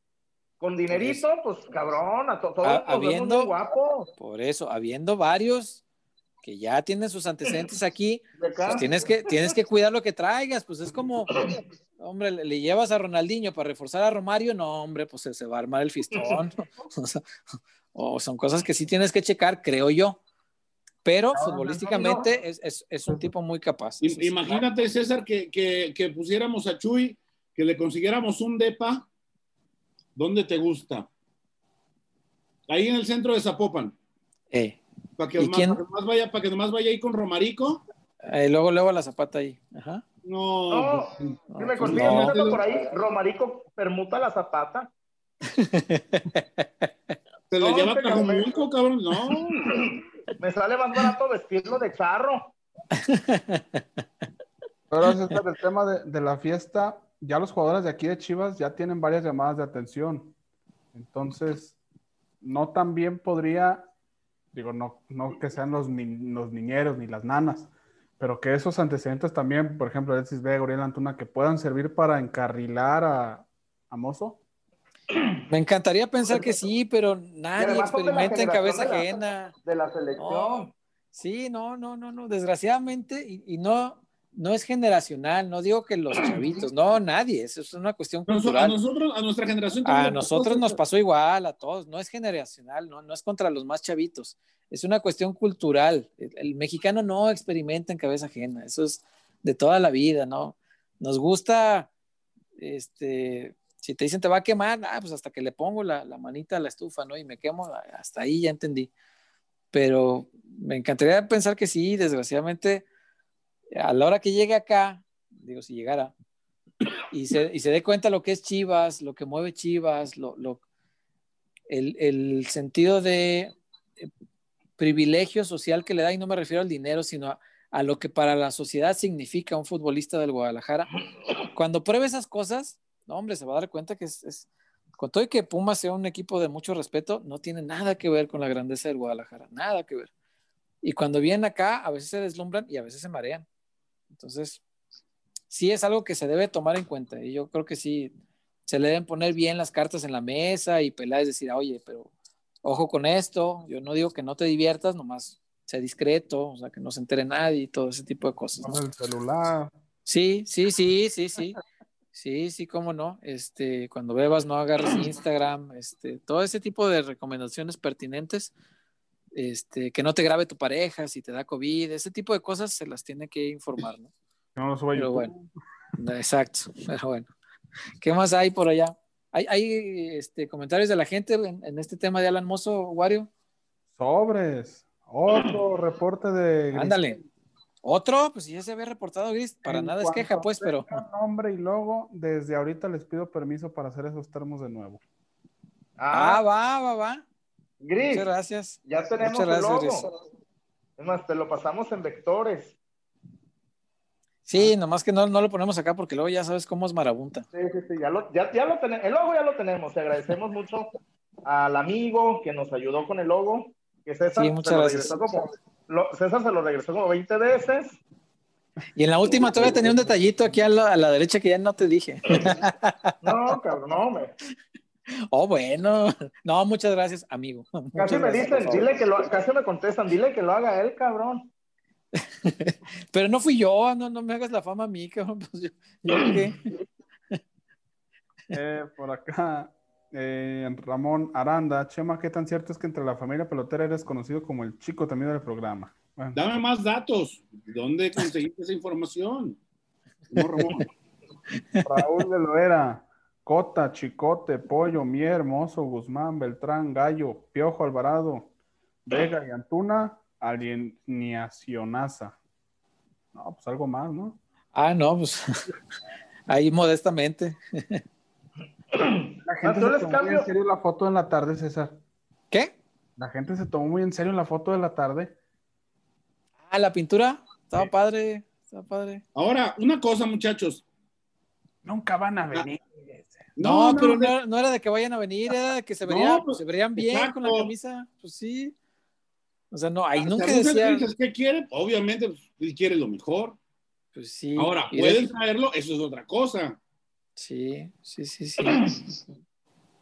Con dinerito, pues cabrón, a to- todos habiendo- guapos. Por eso, habiendo varios que ya tienen sus antecedentes *laughs* aquí, pues tienes que, tienes que cuidar lo que traigas. Pues es como, hombre, le, le llevas a Ronaldinho para reforzar a Romario, no, hombre, pues se, se va a armar el fistón. *laughs* O son cosas que sí tienes que checar, creo yo. Pero no, futbolísticamente no. Es, es- es un tipo muy capaz. I-. Imagínate, César, que, que, que pusiéramos a Chuy, que le consiguiéramos un depa. ¿Dónde te gusta? Ahí en el centro de Zapopan. Eh, Para que, ¿Y nomás, quién? para que nomás vaya, para que nomás vaya ahí con Romarico. eh, luego, luego la zapata ahí. Ajá. No. No, Si me dato por ahí, Romarico permuta la zapata. *laughs* ¿Se le No, lleva a pero- Tlajomulco, cabrón? No. *laughs* Me sale más barato vestirlo de charro. Pero César, el tema de, la fiesta, ya los jugadores de aquí de Chivas ya tienen varias llamadas de atención. Entonces, no también podría, digo, no, no que sean los, ni- los niñeros ni las nanas, pero que esos antecedentes también, por ejemplo, Alexis Vega, Uriel Antuna, que puedan servir para encarrilar a, a Mozo. *clears throat* Me encantaría pensar que sí, pero nadie experimenta en cabeza generación de la- ajena. De la selección. No, sí, no, no, no, no, desgraciadamente, y, y no, no es generacional, no digo que los chavitos, no, nadie, eso es una cuestión Nos- a cultural. nosotros, a nuestra generación. A nosotros nos pasó. pasó igual, a todos, no es generacional, no, no es contra los más chavitos, es una cuestión cultural. El, el mexicano no experimenta en cabeza ajena, eso es de toda la vida, ¿no? Nos gusta, este, si te dicen te va a quemar, ah, pues hasta que le pongo la, la manita a la estufa, ¿no? Y me quemo, hasta ahí ya entendí. Pero me encantaría pensar que sí, desgraciadamente, a la hora que llegue acá, digo, si llegara, y se, y se dé cuenta lo que es Chivas, lo que mueve Chivas, lo, lo- el, el sentido de eh, privilegio social que le da, y no me refiero al dinero, sino a, a lo que para la sociedad significa un futbolista del Guadalajara. Cuando pruebe esas cosas, no, hombre, se va a dar cuenta que es, es- con todo y que Pumas sea un equipo de mucho respeto, no tiene nada que ver con la grandeza del Guadalajara, nada que ver. Y cuando vienen acá, a veces se deslumbran y a veces se marean. Entonces, sí es algo que se debe tomar en cuenta y yo creo que sí se le deben poner bien las cartas en la mesa y Peláez decir, oye, pero ojo con esto, yo no digo que no te diviertas, nomás sea discreto, o sea, que no se entere nadie y todo ese tipo de cosas. ¿no? El celular. Sí, sí, sí, sí, sí. Sí, sí, cómo no. Este, cuando bebas no agarres *clears throat* Instagram, este, todo ese tipo de recomendaciones pertinentes, este, que no te grabe tu pareja si te da COVID, ese tipo de cosas se las tiene que informar, ¿no? No lo suba Pero bueno, exacto, *laughs* pero bueno. ¿Qué más hay por allá? ¿Hay, hay este, comentarios de la gente en, en este tema de Alan Mozo, Wario? Sobres. Otro reporte de. Ándale. Otro, pues ya se había reportado Gris, para En nada es queja, pues, pero Nombre y logo, desde ahorita les pido permiso para hacer esos termos de nuevo. ah, Ah, va, va, va. Gris, Muchas gracias. ya tenemos Muchas el gracias, logo. Es más, te lo pasamos en vectores. Sí, nomás que no, no lo ponemos acá porque luego ya sabes cómo es marabunta. Sí, sí, sí, ya lo, ya, ya lo tenemos. El logo ya lo tenemos. Te agradecemos mucho al amigo que nos ayudó con el logo. Que César, Sí, muchas se lo gracias. regresó como, lo- César se lo regresó como 20 veces. Y en la última todavía tenía un detallito aquí a la, a la derecha que ya no te dije. No, cabrón, no, hombre. Oh, bueno. No, muchas gracias, amigo. *laughs* Casi me gracias, dicen, dile que lo, casi me contestan, dile que lo haga él, cabrón. *laughs* Pero no fui yo, no, no me hagas la fama a mí, *laughs* cabrón. Pues yo, ¿yo qué? Eh, por acá, eh, Ramón Aranda. Chema, ¿qué tan cierto es que entre la familia pelotera eres conocido como el chico también del programa? Bueno, Dame más datos. ¿Dónde conseguiste esa información? No, Ramón. *laughs* Raúl de Loera. Cota, Chicote, Pollo, Mier, Mozo, Guzmán, Beltrán, Gallo, Piojo Alvarado, Vega y Antuna, Alienacionaza. No, pues algo más, ¿no? Ah, no, pues *laughs* ahí modestamente. *laughs* La Ah, gente ¿tú se tomó muy en serio la foto en la tarde, César. ¿Qué? La gente se tomó muy en serio la foto de la tarde. Ah, la pintura. Estaba Sí. padre. Estaba padre. Ahora, una cosa, muchachos. Nunca van a venir. No, No, pero no, era de que vayan a venir, era de que se, No, vería, pues, se verían bien con la camisa. Pues sí. O sea, no, ahí Si nunca Russell decía. dices qué quiere, obviamente pues, él quiere lo mejor. Pues sí. Ahora, pueden traerlo, eso es otra cosa. Sí, sí, sí, sí. *clears throat*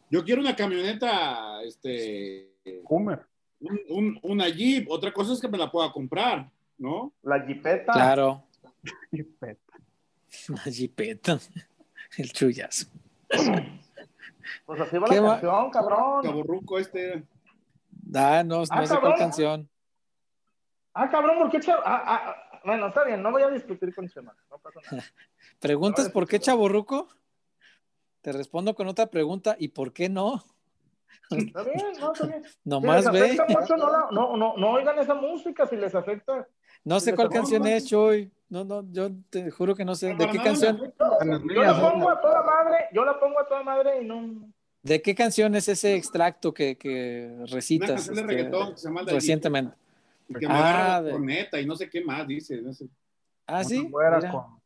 Yo quiero una camioneta, este, Hummer. un, un- una Jeep. Otra cosa es que me la pueda comprar, ¿no? La jipeta. Claro. Y peta. Una jipeta. El chullazo. Pues así va ¿Qué la va? canción, cabrón. Caborruco este. Ah, no, no Ah, sé cuál cabrón. canción. Ah, cabrón, ¿por qué Chema? Ah, ah, bueno, está bien, no voy a discutir con Chema. No pasa nada. *laughs* ¿Preguntas No, por qué chaborruco? Te respondo con otra pregunta. ¿Y por qué no? *laughs* Está bien, no, *laughs* está bien. Nomás si les ve. mucho, no, la- no, no, no oigan esa música si les afecta. No sé cuál canción es, Choy. No, no, yo te juro que no sé. ¿De qué canción? Yo la pongo a toda madre, yo la pongo a toda madre y no. ¿De qué canción es ese extracto que, que Una recitas canción de este, reggaetón que se llama recientemente? y que me Ah, de- corneta y no sé qué más dice. no sé. Ah, sí. Mira. con-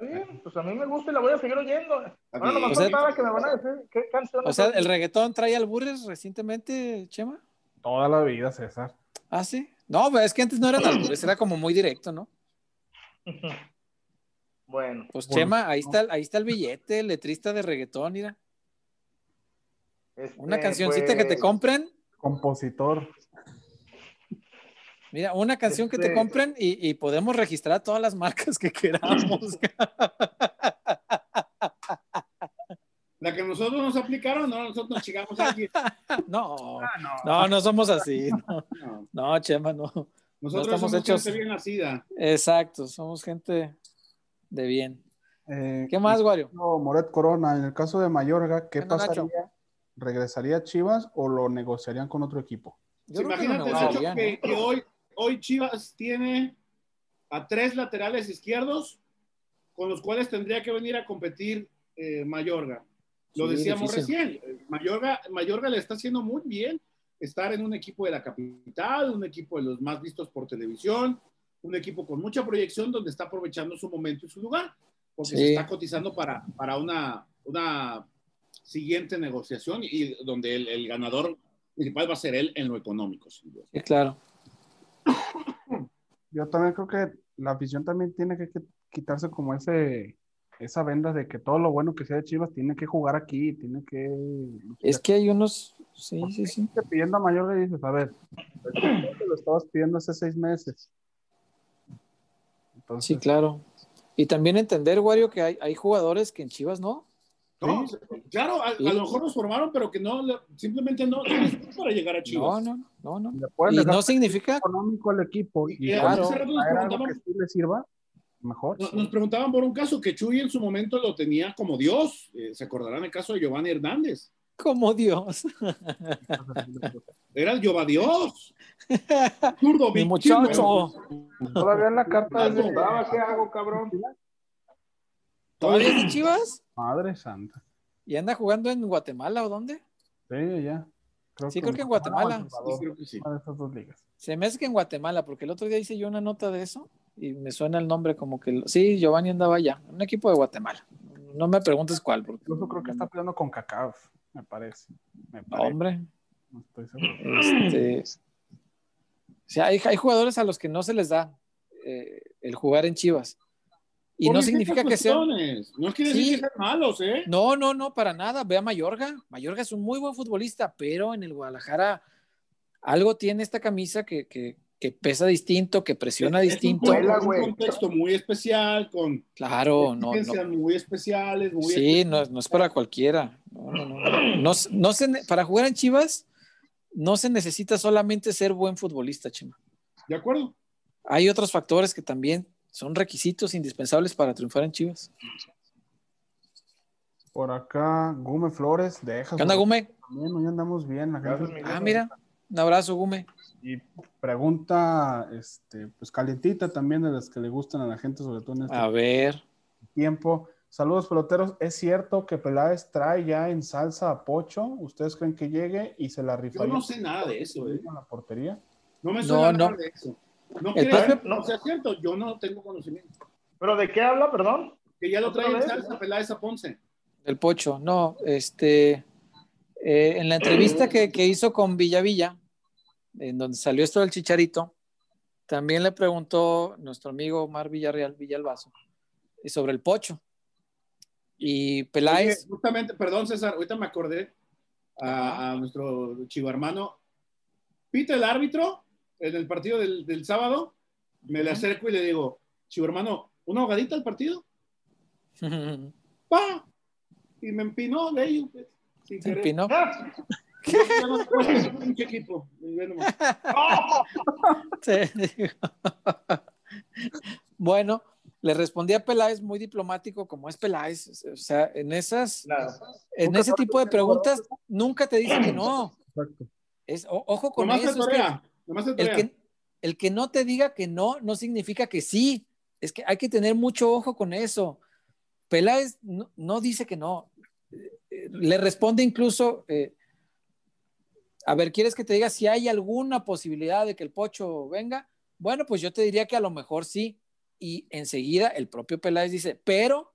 bien, pues a mí me gusta y la voy a seguir oyendo. Ahora bien. nomás O sea- faltaba que me van a decir qué canción O sea. ¿el reggaetón trae albures recientemente, Chema? Toda la vida, César. Ah, sí. No, pero es que antes no eran albures, era como muy directo, ¿no? *laughs* Bueno, Pues Bueno, Chema, ahí está, ahí está el billete, el letrista de reggaetón, mira. este, Una cancioncita que te pues, compren, Compositor. Mira, una canción que te Este- compren y, y podemos registrar todas las marcas que queramos. *laughs* La que nosotros nos aplicaron, no, nosotros nos chingamos a alguien. *laughs* no, Ah, no. no, no somos así. *laughs* No, No, no, Chema, no. nosotros estamos somos hechos- gente bien nacida. Exacto, somos gente de bien. Eh, ¿Qué más, Wario? No, Moret Corona, en el caso de Mayorga, ¿qué ¿Qué onda, pasaría? Nacho? ¿Regresaría a Chivas o lo negociarían con otro equipo? Yo lo Imagínate, que, que hoy, hoy Chivas tiene a tres laterales izquierdos con los cuales tendría que venir a competir eh, Mayorga. Lo Sí, decíamos recién, eh, Mayorga, Mayorga le está haciendo muy bien estar en un equipo de la capital, un equipo de los más vistos por televisión, un equipo con mucha proyección donde está aprovechando su momento y su lugar, porque Sí. se está cotizando para, para una, una siguiente negociación y donde el, el ganador principal va a ser él en lo económico. sin duda. Sí, claro. Yo también creo que la afición también tiene que, quitarse como ese, esa venda de que todo lo bueno que sea de Chivas tiene que jugar aquí, tiene que... Es que hay unos, sí, sí, sí. Te pidiendo a mayor le dices, a ver, te lo estabas pidiendo hace seis meses. sí, claro. Y también entender, Wario, que hay, hay jugadores que en Chivas no. No, claro, a, a, lo mejor nos formaron, pero que no, simplemente no, no para llegar a Chivas. No, no, no, no. Y no significa económico al equipo y, y claro, algo que sí le sirva, mejor. Nos, nos, preguntaban por un caso que Chuy en su momento lo tenía como Dios. Eh, Se acordarán el caso de Giovanni Hernández. Como Dios. *laughs* Era el Giova Dios. Zurdo, Mi muchacho. Todavía en la carta de ¿Qué hago, cabrón? ¿Todavía es de Chivas? Madre santa. ¿Y anda jugando en Guatemala o dónde? Sí, ya. Creo sí, que creo que en Guatemala. Sí, creo que sí. Una de esas dos ligas. Se me hace que en Guatemala, porque el otro día hice yo una nota de eso y me suena el nombre como que. Sí, Giovanni andaba allá, un equipo de Guatemala. No me preguntes cuál. Porque Incluso creo que está peleando con Cacao, me parece. Me parece. Hombre. No estoy seguro. Este, o sea, hay, hay, jugadores a los que no se les da eh, el jugar en Chivas. Y no significa que sean. No quiere decir sí. que sean malos, ¿eh? No, no, no, para nada. Ve a Mayorga. Mayorga es un muy buen futbolista, pero en el Guadalajara algo tiene esta camisa que, que, que pesa distinto, que presiona es, distinto. Es un, un, contexto muy especial, con claro, no, no. muy especiales. Muy sí, especiales. No, no, es para cualquiera. No, no, no. no, no se, para jugar en Chivas no se necesita solamente ser buen futbolista, Chema. De acuerdo. Hay otros factores que también son requisitos indispensables para triunfar en Chivas. Por acá, Gume Flores, deja. ¿Qué onda, Gume? También, hoy andamos bien. La gente... Ah, mira, un abrazo, Gume. Y pregunta, este, pues calientita también de las que le gustan a la gente, sobre todo en este a ver. tiempo. Saludos, peloteros. ¿Es cierto que Peláez trae ya en salsa a Pocho? ¿Ustedes creen que llegue y se la rifa? Yo no sé nada de eso. ¿eh? ¿En la portería? No me suena no, nada no. de eso. No, quiere, profe... no sea cierto, yo no tengo conocimiento. ¿Pero de qué habla, perdón? Que ya lo trae en salsa Peláez a Ponce. El Pocho, no, este, eh, en la entrevista que, que, hizo con Villavilla, en donde salió esto del chicharito, también le preguntó nuestro amigo Omar Villarreal, Villalbazo, sobre el Pocho. Y Peláez. Oye, justamente, perdón César, ahorita me acordé a, a nuestro chivo hermano. Pita el árbitro en el partido del, del sábado, me le acerco y le digo, chivo hermano, ¿una ahogadita al partido? *laughs* ¡Pa! Y me empinó de ello. Pues, sin ¿Se empinó? ¡Ah! ¿Qué *laughs* equipo? *laughs* bueno, le respondí a Peláez muy diplomático, como es Peláez. O sea, en esas, claro. en ese tipo de preguntas, nunca te dicen que no. Es, o, ojo con eso. Es que el, que, el que no te diga que no, no significa que sí. Es que hay que tener mucho ojo con eso. Peláez no, no dice que no. Le responde incluso, eh, a ver, ¿quieres que te diga si hay alguna posibilidad de que el Pocho venga? Bueno, pues yo te diría que a lo mejor sí. Y enseguida el propio Peláez dice, pero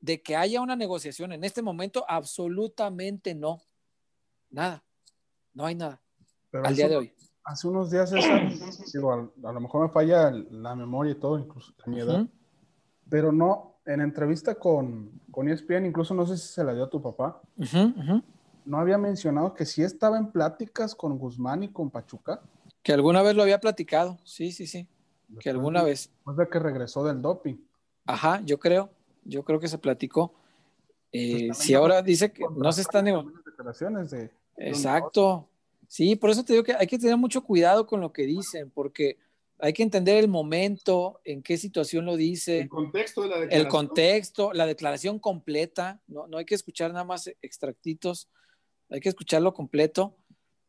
de que haya una negociación en este momento, absolutamente no. Nada. No hay nada. Pero al día de hoy. Hace unos días, esa, *coughs* digo, a, a, lo mejor me falla la memoria y todo, incluso a mi edad, uh -huh. pero no, en entrevista con, con ESPN, incluso no sé si se la dio a tu papá, uh -huh, uh -huh. no había mencionado que sí estaba en pláticas con Guzmán y con Pachuca. Que alguna vez lo había platicado, sí, sí, sí. Después que alguna vez. Después de que regresó del doping. Ajá, yo creo, yo creo que se platicó. Eh, pues si ahora dice que no se están declaraciones de Exacto. Sí, por eso te digo que hay que tener mucho cuidado con lo que dicen, porque hay que entender el momento, en qué situación lo dice. El contexto de la declaración. El contexto, la declaración completa. No, no hay que escuchar nada más extractitos, hay que escucharlo completo.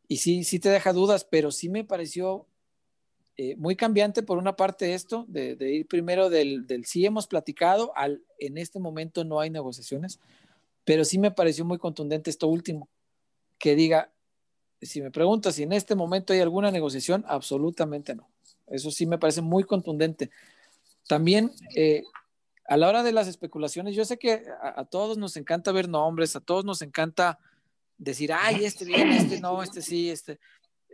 Y sí, sí te deja dudas, pero sí me pareció eh, muy cambiante por una parte esto, de, de ir primero del, del, sí hemos platicado al en este momento no hay negociaciones, pero sí me pareció muy contundente esto último, que diga, si me preguntas si en este momento hay alguna negociación, absolutamente no. Eso sí me parece muy contundente. También, eh, a la hora de las especulaciones, yo sé que a, todos nos encanta ver nombres, a todos nos encanta decir, ay, este bien, este no, este sí, este.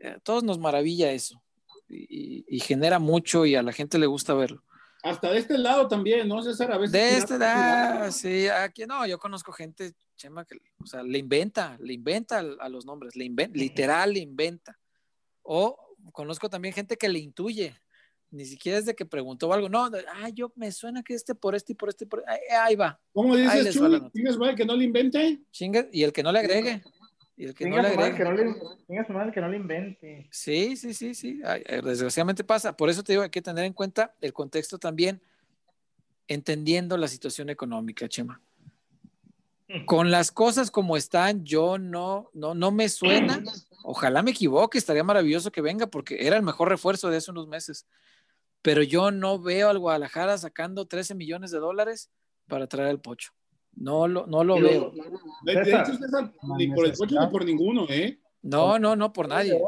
A todos nos maravilla eso. y genera mucho y a la gente le gusta verlo. Hasta de este lado también, ¿no, César? A veces de este lado, sí, aquí no, yo conozco gente, Chema, que, o sea, le inventa, le inventa a los nombres, le inventa, literal le inventa. O conozco también gente que le intuye, ni siquiera es de que preguntó algo, no, ah, yo me suena que este por este y por este, por... Ahí, va. ¿Cómo dices, Chuy? ¿Tienes que no le invente? Chinga, y el que no le agregue. Y el que no le. Que no le, que no le invente. Sí, sí, sí, sí. Eh, desgraciadamente pasa. Por eso te digo, hay que tener en cuenta el contexto también, entendiendo la situación económica, Chema. Hmm. Con las cosas como están, yo no, no, no me suena. *clears throat* Ojalá me equivoque, estaría maravilloso que venga porque era el mejor refuerzo de hace unos meses. Pero yo no veo al Guadalajara sacando 13 millones de dólares para traer el pocho. No lo, no lo veo. De, hecho, César, ni por el coche ni por ninguno, ¿eh? No, no, no por nadie.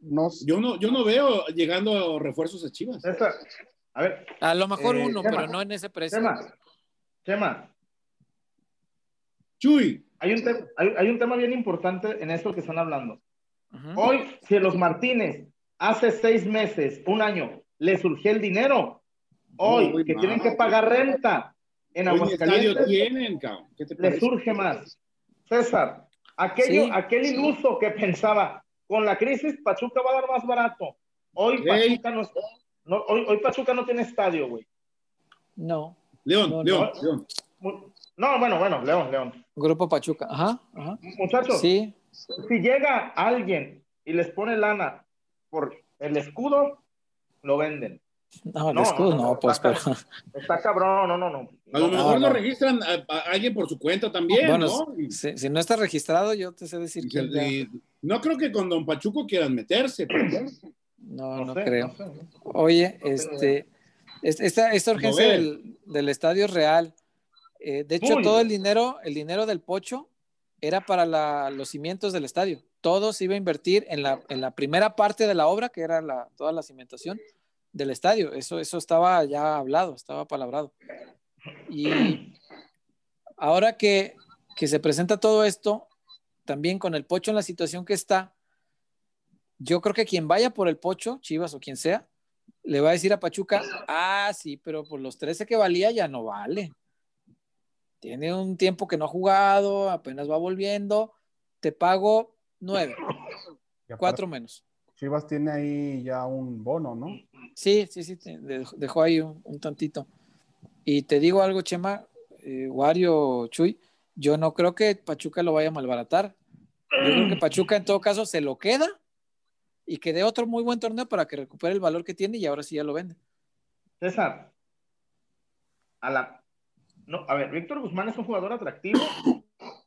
No, yo, no, yo no veo llegando refuerzos a Chivas. a ver. A lo mejor eh, uno, pero no en ese precio. Chema. Chema. Chuy. Hay un, hay, hay, un tema bien importante en esto que están hablando. Hoy, si los Martínez hace seis meses, un año, le surgió el dinero, hoy que tienen que pagar renta, en Aguascalientes tienen, le surge más. César, aquello, aquel iluso que pensaba, con la crisis Pachuca va a dar más barato. Hoy Pachuca no, hoy, Pachuca no tiene estadio, güey. No. León, León, León. No, bueno, bueno, León, León. Grupo Pachuca, ajá, ajá. Muchachos, sí. si llega alguien y les pone lana por el escudo, lo venden. No, el escudo no, pues, está, pero... Está cabrón, no, no, no. A lo mejor lo registran a, alguien por su cuenta también, ¿no? Si, no está registrado, yo te sé decir que... No creo que con Don Pachuco quieran meterse. No, no, creo. Oye, este, esta, esta urgencia del, del, estadio real, eh, de hecho, todo el dinero, el dinero del pocho era para la, los cimientos del estadio. Todo se iba a invertir en la, en la primera parte de la obra, que era la, toda la cimentación, del estadio. Eso, eso estaba ya hablado, estaba palabrado. Y ahora que, que se presenta todo esto, también con el Pocho en la situación que está, yo creo que quien vaya por el Pocho, Chivas o quien sea, le va a decir a Pachuca, ah, sí, pero por los 13 que valía ya no vale. Tiene un tiempo que no ha jugado, apenas va volviendo, te pago nueve, cuatro menos. Chivas tiene ahí ya un bono, ¿no? Sí, sí, sí, dejó ahí un, tantito. Y te digo algo, Chema, eh, Wario, Chuy, yo no creo que Pachuca lo vaya a malbaratar. Yo creo que Pachuca en todo caso se lo queda y que dé otro muy buen torneo para que recupere el valor que tiene y ahora sí ya lo vende. César, a la... No, a ver, Víctor Guzmán es un jugador atractivo,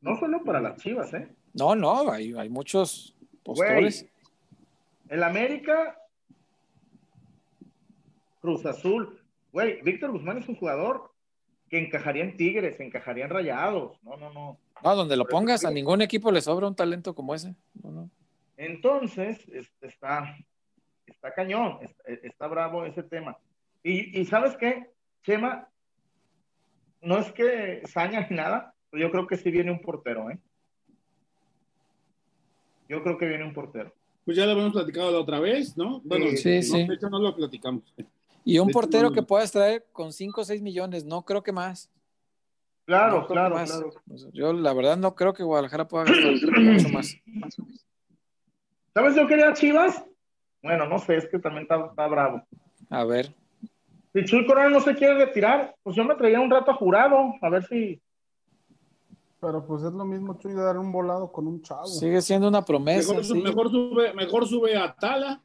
no solo para las Chivas, ¿eh? No, no, hay, hay muchos postores. El América, Cruz Azul, güey, Víctor Guzmán es un jugador que encajaría en Tigres, encajaría en Rayados. No, no, no. No, donde lo pongas, a ningún equipo le sobra un talento como ese. Entonces, está, está cañón, está, bravo ese tema. Y, ¿sabes qué, Chema? No es que saña ni nada, pero yo creo que sí viene un portero, ¿eh? Yo creo que viene un portero pues ya lo habíamos platicado la otra vez, ¿no? Bueno, sí, sí. de hecho no lo platicamos. Y un portero que puedas traer con 5 o 6 millones, no creo que más. Claro, claro, claro. Yo la verdad no creo que Guadalajara pueda gastar mucho más. *clears throat* ¿Sabes yo quería Chivas? Bueno, no sé, es que también está, bravo. A ver. Si Chuy Corona no se quiere retirar, pues yo me traía un rato jurado, a ver si pero pues es lo mismo, Chuy, de dar un volado con un chavo. Sigue siendo una promesa. Mejor, sube, mejor sube a Tala.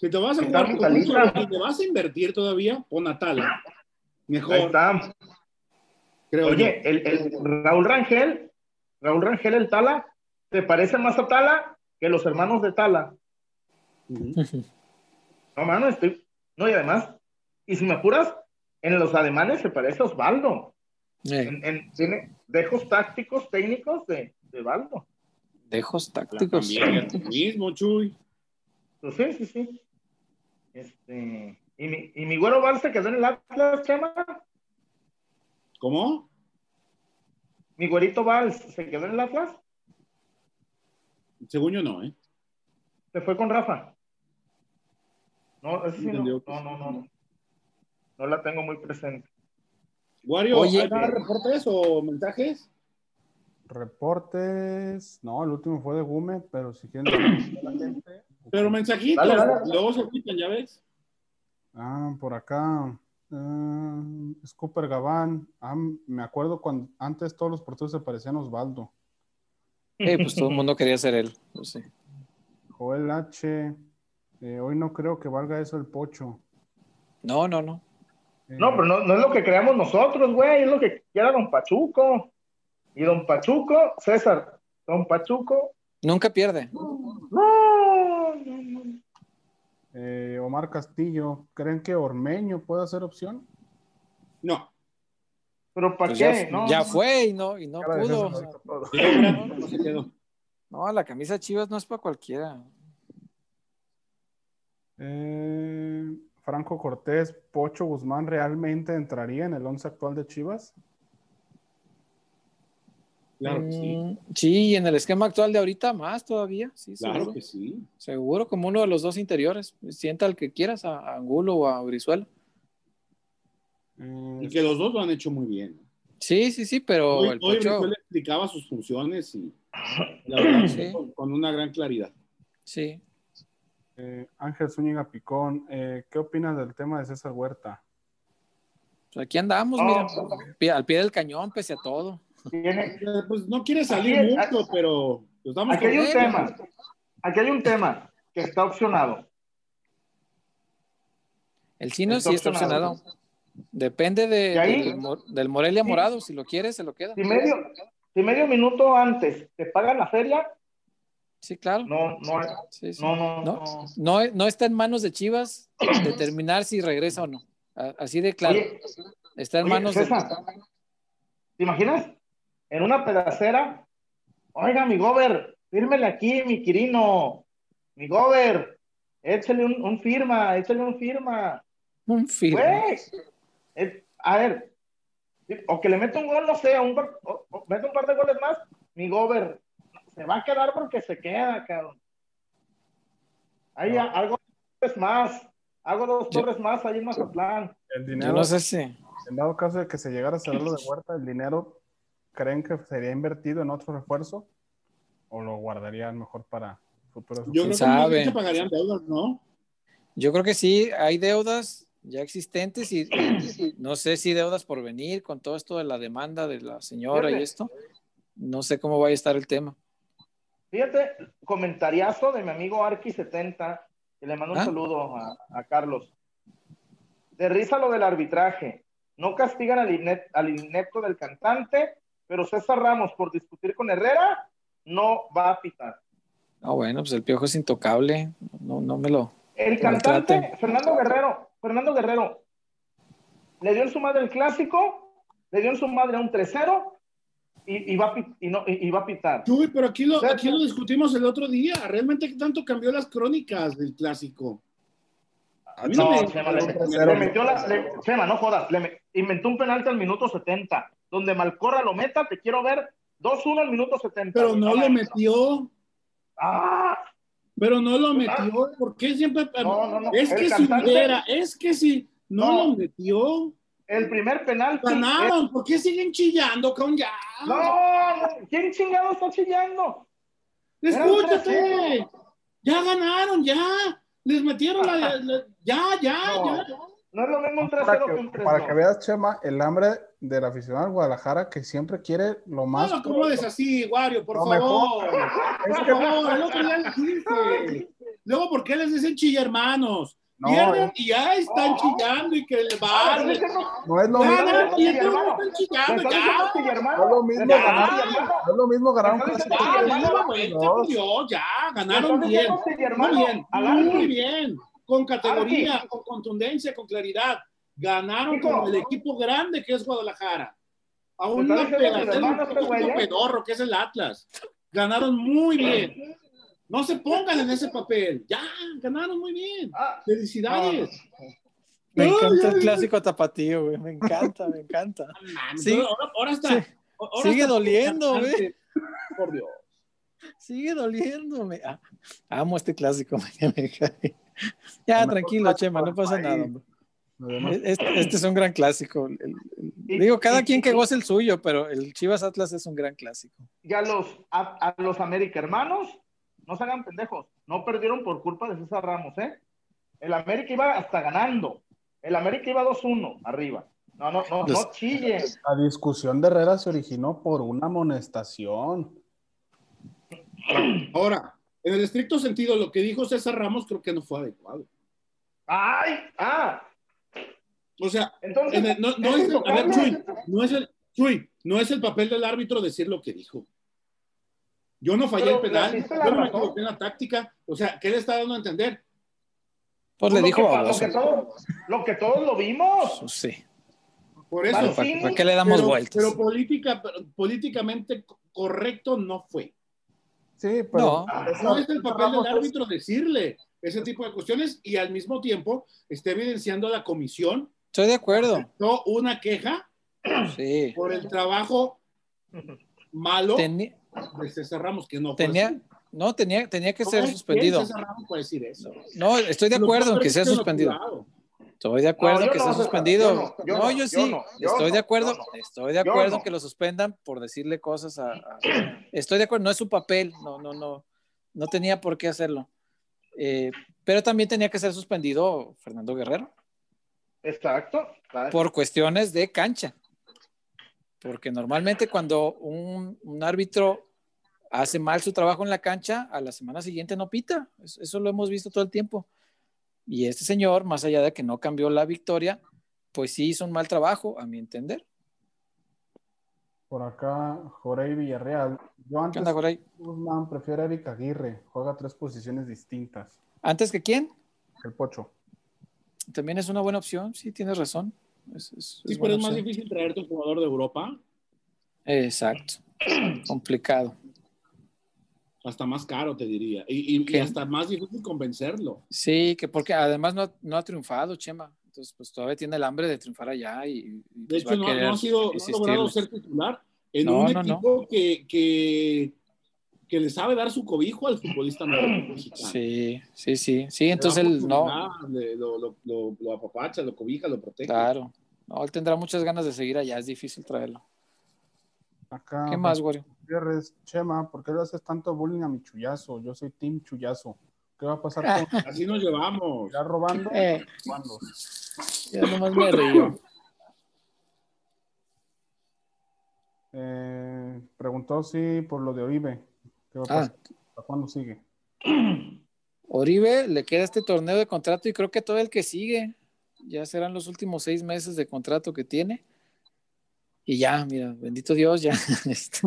Si te vas a jugar con un si te vas a invertir todavía, pon a Tala. Mejor. Ahí está. Oye, el, el, Raúl Rangel, Raúl Rangel, el Tala, ¿te parece más a Tala que los hermanos de Tala? no, mano, estoy. No, y además, y si me apuras, en los ademanes se parece a Osvaldo. En, tiene dejos tácticos, técnicos de, de Baldo. Dejos tácticos. También mismo, Chuy. Pues sí, sí, sí. Este, ¿y mi, ¿Y mi güero Val se quedó en el Atlas, Chema? ¿Cómo? ¿Mi güerito Val se quedó en el Atlas? Según yo no, ¿eh? Se fue con Rafa. No, esa sí no, no, no, no. No la tengo muy presente. Wario, Oye. ¿hay más reportes o mensajes? Reportes. No, el último fue de Gume, pero si quieren. la gente. Pero mensajitos, Dale, dale. luego se quitan, ya ves. Ah, por acá. Scooper Gabán. Ah, me acuerdo cuando antes todos los porteros se parecían a Osvaldo. Eh, pues todo el mundo quería ser él. Pues sí. Joel H. eh, hoy no creo que valga eso el pocho. No, no, no. Eh, No, pero no, no es lo que creamos nosotros, güey, es lo que quiera don Pachuco. Y don Pachuco, César, don Pachuco, Nunca pierde. no, no, no. Eh, Omar Castillo. ¿Creen que Ormeño puede ser opción? No. Pero ¿para Pues qué? ya, no, ya fue y no, y no pudo. No se *laughs* quedó. No, la camisa Chivas no es para cualquiera. Eh, Franco Cortés, Pocho Guzmán realmente entraría en el once actual de Chivas. Claro que sí. Mm, sí, y en el esquema actual de ahorita más todavía. Sí, Claro seguro. que sí. Seguro, como uno de los dos interiores. Sienta al que quieras, a a Angulo o a Brizuela. Eh, Y que los dos lo han hecho muy bien. Sí, sí, sí, pero Hoy, el hoy Pocho. Brizuela explicaba sus funciones y la *clears throat* verdad, Sí. con, con una gran claridad. Sí. eh, Ángel Zúñiga Picón, eh, ¿qué opinas del tema de César Huerta? Pues aquí andamos, mira, pie- al pie del cañón, pese a todo. Tiene- Eh, Pues no quiere salir Aquí- mucho, pero pues vamos Aquí hay un tema, aquí hay un tema que está opcionado. El chino Está sí está opcionado. opcionado. Depende de, ¿Y ahí? del, del Morelia Sí. Morado. Si lo quiere, se lo queda. Si medio, si medio minuto antes te pagan la feria, Sí, claro. no, no, Sí, sí. no, no, No. no. No, no está en manos de Chivas determinar si regresa o no. Así de claro. Oye, está en oye, manos de. César, ¿te imaginas? En una pedacera, oiga, mi gober, fírmele aquí, mi Quirino, mi gober, échale un, un firma, échale un firma. Un firme. Güey, es- a ver, o que le meta un gol, no sé, un, gol- o, o mete un par de goles más, mi gober se va a quedar porque se queda, cabrón. Ahí No. algo es más, hago dos Yo- torres más ahí en Mazatlán. El Yo dinero, no sé si. en dado caso de que se llegara a cerrar lo de Huerta, ¿el dinero creen que sería invertido en otro refuerzo? ¿O lo guardarían mejor para futuros? Yo creo que sabe? se pagarían deudas, ¿no? Yo creo que sí, hay deudas ya existentes y, y no sé si deudas por venir con todo esto de la demanda de la señora y Fíjate. esto. No sé cómo vaya a estar el tema. Fíjate, comentariazo de mi amigo Arqui70, que le mando un ¿Ah? saludo a, a Carlos. De risa lo del arbitraje. No castigan al, inet- al inepto del cantante, pero César Ramos, por discutir con Herrera, no va a pitar. Ah, bueno, pues el piojo es intocable. No, no me lo. El Maltraten. cantante, Fernando Guerrero, Fernando Guerrero, le dio en su madre el clásico, le dio en su madre un 3-0 y, y va y no, y, y va a pitar. Chuy, pero aquí lo, aquí lo discutimos el otro día. ¿Realmente qué tanto cambió las crónicas del clásico? A mí No, me- Chema, le, me- le metió la, le- Chema, no jodas, le me- inventó un penalti al minuto 70, donde Malcorra lo meta, te quiero ver 2-1 al minuto 70. pero no lo metió. Ah, Pero no lo metió. ¿Por qué siempre? No, no, no. Es El que si cantante- hubiera, es que si no, No. lo metió, el primer penalti. ganaron. ¿Por qué siguen chillando, con ya? No, ¿quién chingado está chillando? Escúchate. Ya ganaron, ya. Les metieron la. *laughs* la- ya, ya, No. ya. No es lo mismo un 3-0 Para que, un 3-2. para que veas, Chema, el hambre del aficionado al Guadalajara que siempre quiere lo más. No, ¿cómo es así, Wario? Por Lo favor. Es Por que- favor, el otro día les dije. Luego, ¿por qué les dicen chilla hermanos? No, Pierden eh. y ya están No. chillando y que el Ah, bar. ¿sí es eso? No es lo mismo, no, y no, no es lo mismo ¿Me estás ganar. No es lo mismo ganar un ¿Me estás clásico. Ya, ya ganaron ¿Me estás bien. diciendo que mi Muy bien, muy bien. Con categoría, con contundencia, con claridad. Ganaron Chico. con el equipo grande que es Guadalajara. A ¿Me una estás diciendo que mi pedacera, hermano un este eh? pedorro que es el Atlas. Ganaron muy bien. No se pongan en ese papel. Ya, ganaron muy bien. Ah, Felicidades. Me encanta el clásico tapatío, güey. Me encanta, me encanta. *laughs* Sí. Ahora, ahora está. Sí. ahora Sigue está doliendo, por güey. Por Dios. Sigue doliéndome. Ah, amo este clásico. me- *laughs* me cae. Ya, tranquilo, Chema, no pasa nada. Este, este, es un gran clásico. digo, cada quien que goce el suyo, pero el Chivas Atlas es un gran clásico. Y a los, a, los América hermanos, no se hagan pendejos, no perdieron por culpa de César Ramos, ¿eh? El América iba hasta ganando. El América iba 2-1 arriba. No, no, no, no chillen. La discusión de Herrera se originó por una amonestación. *clears throat* Ahora, en el estricto sentido, lo que dijo César Ramos creo que no fue adecuado. ¡Ay! ¡Ah! O sea, no, es el, a ver, Chuy, no es el, Chuy, no es el papel del árbitro decir lo que dijo. Yo no fallé el penal, yo no me equivoqué en la táctica. O sea, ¿qué le está dando a entender? Pues le dijo a lo, que lo que todos lo vimos. Pues sí. Por eso. ¿Para, qué le damos pero, vueltas? Pero política, políticamente correcto no fue. Sí, pero. No, no es el papel del árbitro decirle ese tipo de cuestiones y al mismo tiempo está evidenciando a la comisión. Estoy de acuerdo. Una queja *clears throat* sí. por el trabajo malo de César Ramos, que no tenía, No, tenía, tenía que ser suspendido. César Ramos puede decir eso? No, estoy de acuerdo en que sea suspendido. Estoy de acuerdo en que sea suspendido. no, yo, sí. estoy de acuerdo. estoy de acuerdo en que lo suspendan por decirle cosas a, *clears throat* Estoy de acuerdo. No es su papel. No, no, no. No tenía por qué hacerlo. Eh, pero también tenía que ser suspendido Fernando Guerrero. Exacto. Por cuestiones de cancha. Porque normalmente cuando un, árbitro hace mal su trabajo en la cancha, a la semana siguiente no pita. Eso, lo hemos visto todo el tiempo. Y este señor, más allá de que no cambió la victoria, pues sí hizo un mal trabajo, a mi entender. Por acá, Jorey Villarreal. Yo antes ¿Qué onda, Guzmán prefiero a Eric Aguirre. Juega tres posiciones distintas. ¿Antes que quién? El Pocho. También es una buena opción, sí, tienes razón. sí, pero es más difícil traerte un jugador de Europa. Exacto. *clears throat* Complicado. Hasta más caro, te diría. Y, hasta más difícil convencerlo. Sí, que porque además no, ha triunfado, Chema. Entonces, pues todavía tiene el hambre de triunfar allá. Y, de pues, hecho, no, ha sido, no ha logrado ser titular en un equipo que, que, que, le sabe dar su cobijo al futbolista nuevo. *clears throat* Sí, sí, sí. Sí, entonces él no. Lo, lo, lo, lo, apapacha, lo cobija, lo protege. Claro. No, él tendrá muchas ganas de seguir allá. Es difícil traerlo. Acá, ¿Qué más, Wario? Chema, ¿por qué le haces tanto bullying a mi chullazo? Yo soy Team Chullazo. ¿Qué va a pasar con... *laughs* Así nos llevamos. ¿Ya robando? Eh. Ya nomás me río. Eh, preguntó si por lo de Oribe. ¿Qué va a pasar? ¿Para cuándo sigue? *clears throat* Oribe le queda este torneo de contrato y creo que todo el que sigue. Ya serán los últimos seis meses de contrato que tiene. Y ya, mira, bendito Dios, ya. *laughs* Este,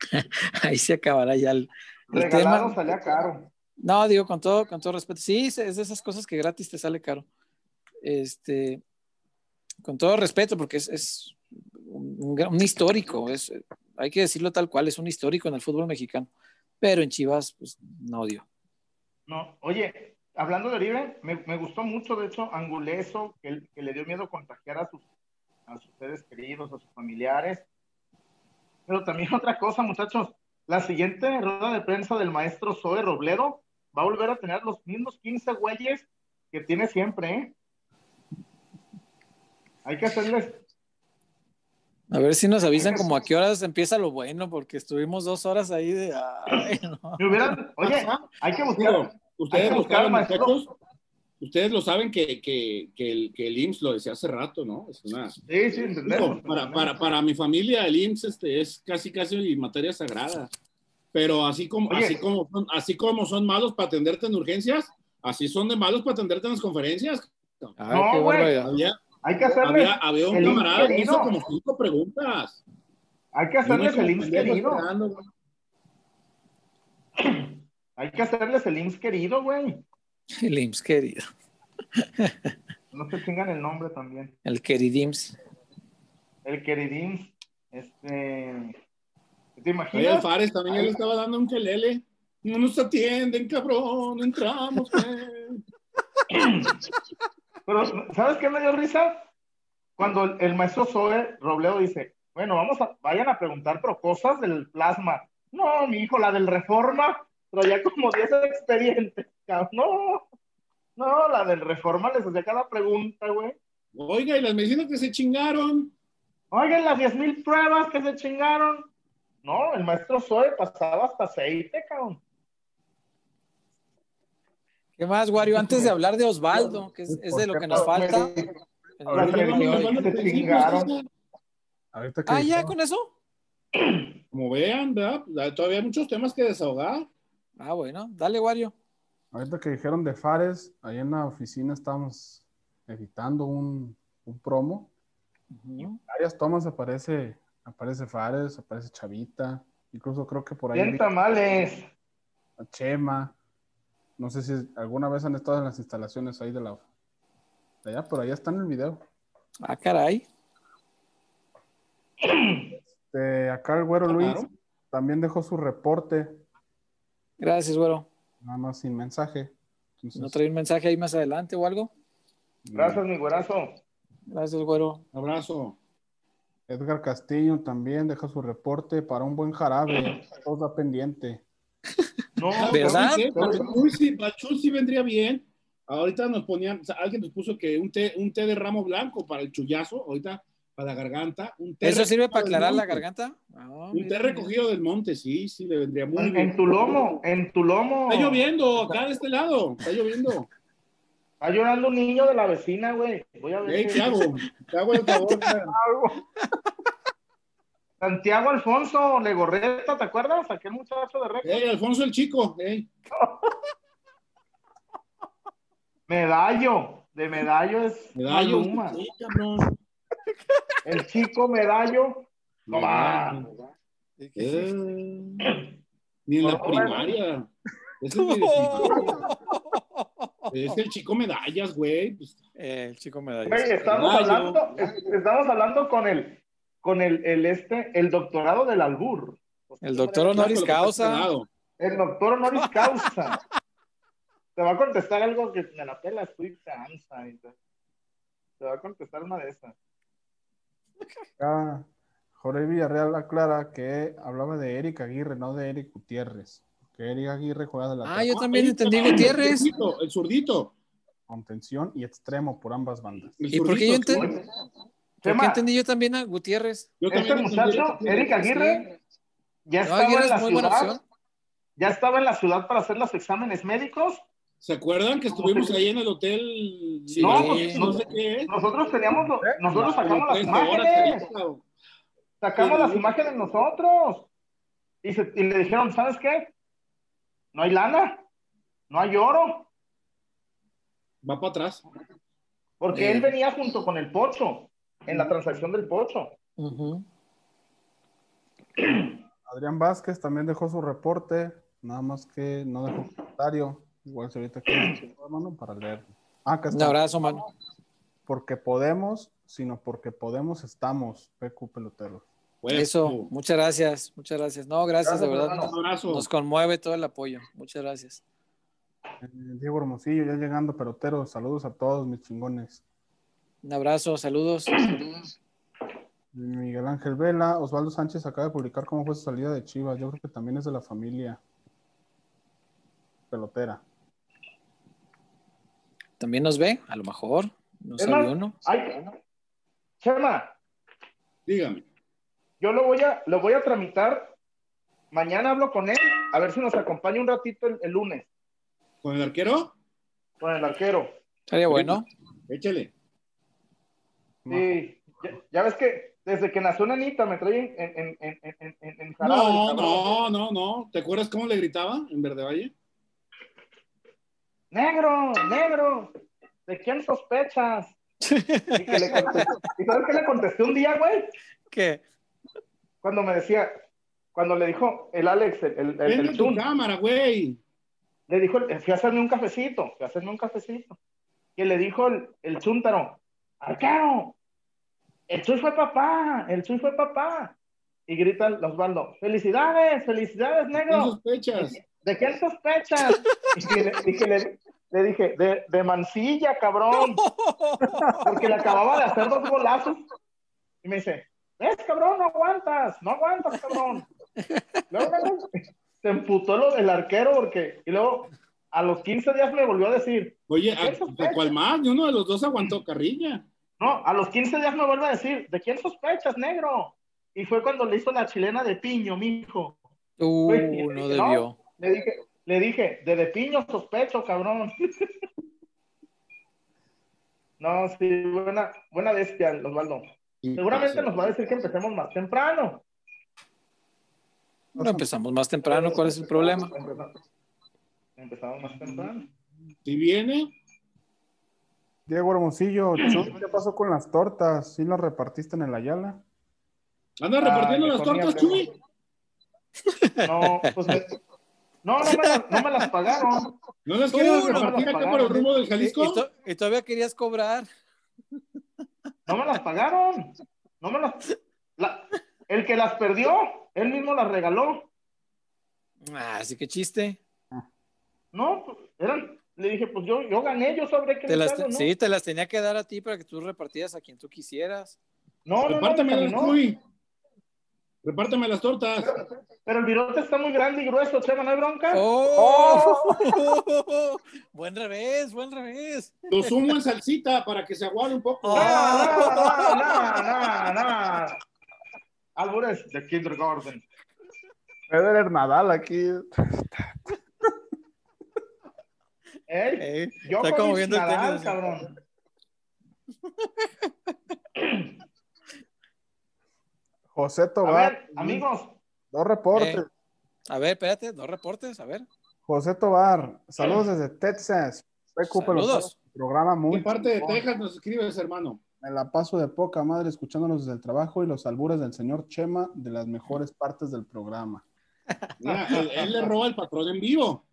*laughs* ahí se acabará ya el, tema. salía caro. No, digo, con todo, con todo respeto. Sí, es de esas cosas que gratis te sale caro. Este, con todo respeto, porque es, un, histórico, es, hay que decirlo tal cual, es un histórico en el fútbol mexicano. Pero en Chivas, pues no dio. No, oye, hablando de Oribe, me, gustó mucho, de hecho, Anguleso, que, que le dio miedo contagiar a sus a sus seres queridos, a sus familiares. Pero también *laughs* otra cosa, muchachos, la siguiente rueda de prensa del maestro Zoe Robledo va a volver a tener los mismos 15 güeyes que tiene siempre, ¿eh? Hay que hacerles. A ver si nos avisan como a qué horas empieza lo bueno, porque estuvimos dos horas ahí de. oye, hay que buscar. Ustedes buscaron, maestro. Ustedes lo saben que, que, que, el, que el IMSS lo decía hace rato, ¿no? Es una, sí, sí, entendemos. para, para, para, mi familia, el IMSS este, es casi, casi materia sagrada. Pero así como, así, como son, así como son malos para atenderte en urgencias, así son de malos para atenderte en las conferencias. no, güey. Hay que hacerles había, había un camarada que hizo como cinco preguntas. Hay que hacerles el IMSS querido. *clears throat* Hay que hacerles el IMSS querido, güey. El IMSS querido. *laughs* No se tengan el nombre también. El queridims. El queridims. Este. ¿Te imaginas? Oye, Fares también él estaba dando un quelele. No nos atienden, cabrón, no entramos, *clears throat* Pero, ¿sabes qué me dio risa? Cuando el, maestro Zoe Robledo dice, bueno, vamos a, vayan a preguntar, pero cosas del plasma. No, mi hijo, la del reforma, ya como 10 expedientes. No. No, la del Reforma les hacía cada pregunta, güey. Oiga, y las medicinas que se chingaron. Oigan, las 10 mil pruebas que se chingaron. No, el maestro Zoe pasaba hasta aceite, cabrón. ¿Qué más, Wario? Antes de hablar de Osvaldo, que es, es de lo que nos falta. Ahora. Ahorita que Ah, ya, dijeron- con eso. Como vean, ¿verdad? Todavía hay muchos temas que desahogar. Ah, bueno, dale, Wario. Ahorita que dijeron de Fares, ahí en la oficina estábamos editando un, un promo. Varias tomas aparece, aparece Fares, aparece Chavita, incluso creo que por ahí Bien vi tamales. a Chema. No sé si alguna vez han estado en las instalaciones ahí de la de allá, pero allá está en el video. Ah, caray. Este, acá el güero Luis Claro. también dejó su reporte, Gracias, güero. nada más sin mensaje. Entonces, ¿No trae un mensaje ahí más adelante o algo? Gracias, mi güerazo. Gracias, güero. Un abrazo. Edgar Castillo también deja su reporte para un buen jarabe. Todo pendiente. No, *laughs* ¿Verdad? el Chuy sí- vendría bien. Ahorita nos ponían, o sea, alguien nos puso que un té, un té de ramo blanco para el chullazo, ahorita para la garganta. Un té ¿Eso sirve para aclarar la garganta? Ah, Un té mira, recogido del monte, sí, sí, le vendría muy En, bien. en tu lomo, en tu lomo. Está lloviendo acá de este lado, está lloviendo. Está llorando un niño de la vecina, güey. Voy a ver. Ey, qué- ¿Qué hago? ¿Qué hago el favor? *laughs* Santiago Alfonso Legorreta, ¿te acuerdas? Aquel muchacho de récord. Ey, Alfonso el chico, ey. Medallo. De medallo es Medallo. Maluma. Sí, cabrón. El chico medallo. No va. Eh, Ni en la No, primaria. Ese es, mi definición. es el chico medallas, güey. Pues, Eh, el chico medalla. Güey, estamos Medallo. hablando, es- estamos hablando con el, con el, el este, el doctorado del albur. El doctor honoris causa. El doctor honoris causa. *laughs* Te va a contestar algo que me la pela, estoy cansa. y Te te va a contestar una de esas. Acá Jorge Villarreal aclara que hablaba de Eric Aguirre, no de Eric Gutiérrez. Que Eric Aguirre juega de la Ah, yo también ahí entendí Gutiérrez. El zurdito, contención y extremo por ambas bandas. ¿Y por qué yo zurdito, enten- sí. ¿Por qué entendí yo también a Gutiérrez? Yo este muchacho. Eric Aguirre, ya No, estaba Aguirre en es la ciudad. opción. Ya estaba en la ciudad para hacer los exámenes médicos. ¿Se acuerdan que estuvimos ahí en el hotel? Sí. No, pues, no sé qué. Nosotros teníamos, lo- nosotros sacamos las imágenes. Sacamos las imágenes nosotros. Y, se- y le dijeron, ¿sabes qué? No hay lana, no hay oro, Va para atrás. porque Eh. él venía junto con el pocho, en la transacción del pocho. *clears throat* Adrián Vázquez también dejó su reporte, nada más que no dejó comentario. Igual si ahorita quieres, *clears throat* hermano, para leerlo. Ah, acá Un está. abrazo, mano. Porque podemos, sino porque podemos estamos, PQ Pelotero. Pues, Eso, muchas gracias, muchas gracias. No, gracias, Gracias, de verdad. Nos, Un abrazo. nos conmueve todo el apoyo. Muchas gracias. Eh, Diego Hermosillo, ya llegando, pelotero. Saludos a todos mis chingones. Un abrazo, saludos. Miguel Ángel Vela, Osvaldo Sánchez acaba de publicar cómo fue su salida de Chivas. Yo creo que también es de la familia pelotera. ¿También nos ve? A lo mejor. No sabe uno. ay, Chema, Dígame. yo lo voy a, lo voy a tramitar. Mañana hablo con él, a ver si nos acompaña un ratito el, el lunes ¿Con el arquero? con el arquero. Estaría bueno. Échale. Sí, ya, ya ves que desde que nació Nanita me traen en, en, en, en, en, en, en jarabe, No, no, no, no. ¿Te acuerdas cómo le gritaba en Verde Valle? Negro, negro, ¿de quién sospechas? Y, que le contesté- ¿Y sabes qué le contesté un día, güey? ¿Qué? Cuando me decía, cuando le dijo el Alex, el, el, el, el tu cámara, güey. le dijo, fui a hacerme un cafecito, fui a hacerme un cafecito. Y le dijo el, el chúntaro, arquero, el Chuy fue papá, el Chuy fue papá. Y grita el Osvaldo, felicidades, felicidades, ¿Qué negro. sospechas? ¿De quién sospechas? Y le, dije, le, le dije, de, de Mancilla, cabrón. *laughs* Porque le acababa de hacer dos golazos. Y me dice, ¿ves, cabrón? No aguantas, no aguantas, cabrón. Luego, luego, se emputó lo del arquero porque, y luego a los 15 días me volvió a decir. Oye, ¿de quién ¿a-? ¿cuál más? Ni uno de los dos aguantó carrilla. No, a los 15 días me vuelve a decir, ¿de quién sospechas, negro? Y fue cuando le hizo la chilena de piño, mijo. Uh, no no. debió. Le dije, le dije, de de piño sospecho, cabrón. *laughs* No, sí, buena, buena bestia, Osvaldo. Seguramente nos va a decir que empecemos más temprano. No empezamos más temprano, ¿cuál es el problema? Empezamos más temprano. Si viene, Diego Hermosillo, *clears throat* ¿qué pasó con las tortas? ¿Sí las repartiste en el Ayala? anda repartiendo Ay, las tortas. Chuy. No, pues me- no, no me, las, no me las pagaron. ¿No las quieres repartir acá por el rumbo del Jalisco? y to- y todavía querías cobrar. No me las pagaron. No me las. la- el que las perdió, él mismo las regaló. Ah, así que chiste. No, pues, eran. Le dije, pues yo, yo gané, yo sabré qué Te las ¿no? Sí, te las tenía que dar a ti para que tú repartieras a quien tú quisieras. No, no, no, no, Chuy. Repárteme las tortas. Pero el virote está muy grande y grueso, Chema, ¿no hay bronca? ¡Oh! *laughs* buen revés, buen revés. Lo sumo en salsita para que se aguade un poco. Oh. No, no, no, no, no, no. Albures de kindergarten. Federer Nadal aquí. *laughs* Ey, Eh, yo está con viendo el Nadal, tenis. cabrón. *clears throat* José A Tobar. ver, amigos, Dos reportes. Eh. A ver, espérate, dos reportes, a ver. José Tobar, saludos desde Texas. Saludos. Programa muy ¿Qué parte de. Texas nos escribes, hermano? Me la paso de poca madre escuchándolos desde el trabajo y los albures del señor Chema de las mejores partes del programa. Mira, él, él le roba el patrón en vivo.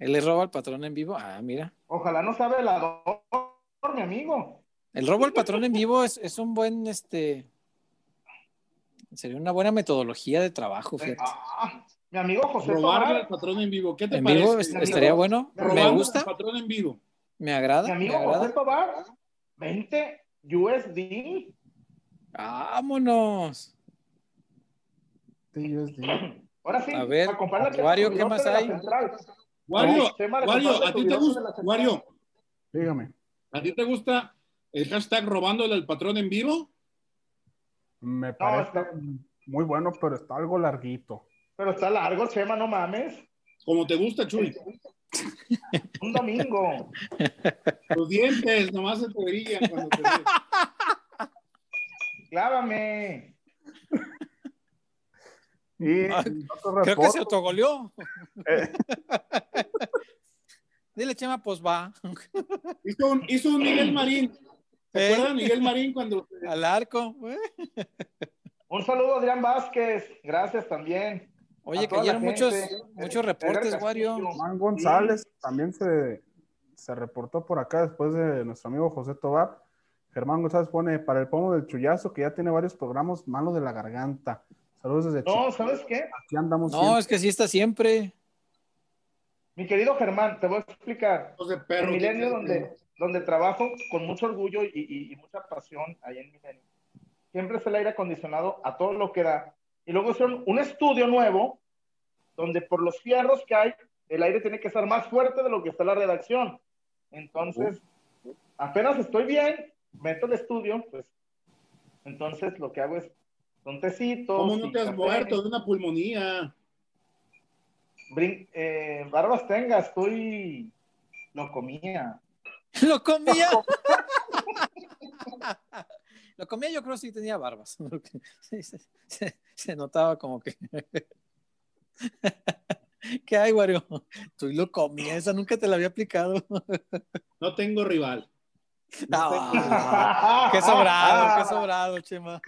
Él le roba al patrón en vivo. Ah, mira. ojalá no sabe el ador, mi amigo. El robo al patrón en vivo es, es un buen, este, sería una buena metodología de trabajo, fíjate. Ah, mi amigo José Robarle al patrón en vivo. ¿Qué te En parece? vivo es- estaría bueno, me gusta, al patrón en vivo. me agrada, mi me amigo José agrada. Tobar, 20 USD. Vámonos. Sí, sí. Ahora sí, A ver, para comprar la Wario, Chema ¿qué más hay? Central. Wario, Wario, ¿a ti te gusta? Wario, Dígame. ¿a ti te gusta el hashtag robándole al patrón en vivo? Me parece está- muy bueno, pero está algo larguito. Pero está largo, Chema, no mames. Como te gusta, Chuy. Un domingo. *laughs* Tus dientes nomás se te brillan cuando te ves. Clávame. Y Ah, Creo que se autogoleó. Eh. Dile, Chema, pues va. Hizo un, hizo un Miguel Marín. ¿Se ¿Eh? acuerdan de Miguel Marín cuando *laughs* Al arco. eh. Un saludo a Adrián Vázquez. Gracias también. Oye, cayeron muchos, muchos reportes. Wario. Juan González también se, se reportó por acá después de nuestro amigo José Tobar. Germán González pone para el pomo del chullazo que ya tiene varios programas malo de la garganta. Saludos desde No, Chico. ¿sabes qué? Aquí andamos No, siempre. es que sí está siempre. Mi querido Germán, te voy a explicar. los de En perro? Milenio, donde, donde trabajo con mucho orgullo y, y- y mucha pasión ahí en Milenio, siempre es el aire acondicionado a todo lo que da. Y luego hicieron un estudio nuevo donde por los fierros que hay, el aire tiene que estar más fuerte de lo que está la redacción. Entonces, apenas estoy bien, meto el estudio, pues, entonces lo que hago es un tecito. ¿Cómo no te has café. muerto de una pulmonía? Brin- eh, barbas tenga, estoy... Lo comía. *laughs* Lo comía. *laughs* *laughs* Lo comía, yo creo que sí tenía barbas. Se, se- se notaba como que. ¿Qué hay, Wario? Tú lo comías, esa nunca te la había aplicado. No tengo rival. Ah, *laughs* qué sobrado, qué sobrado, Chema.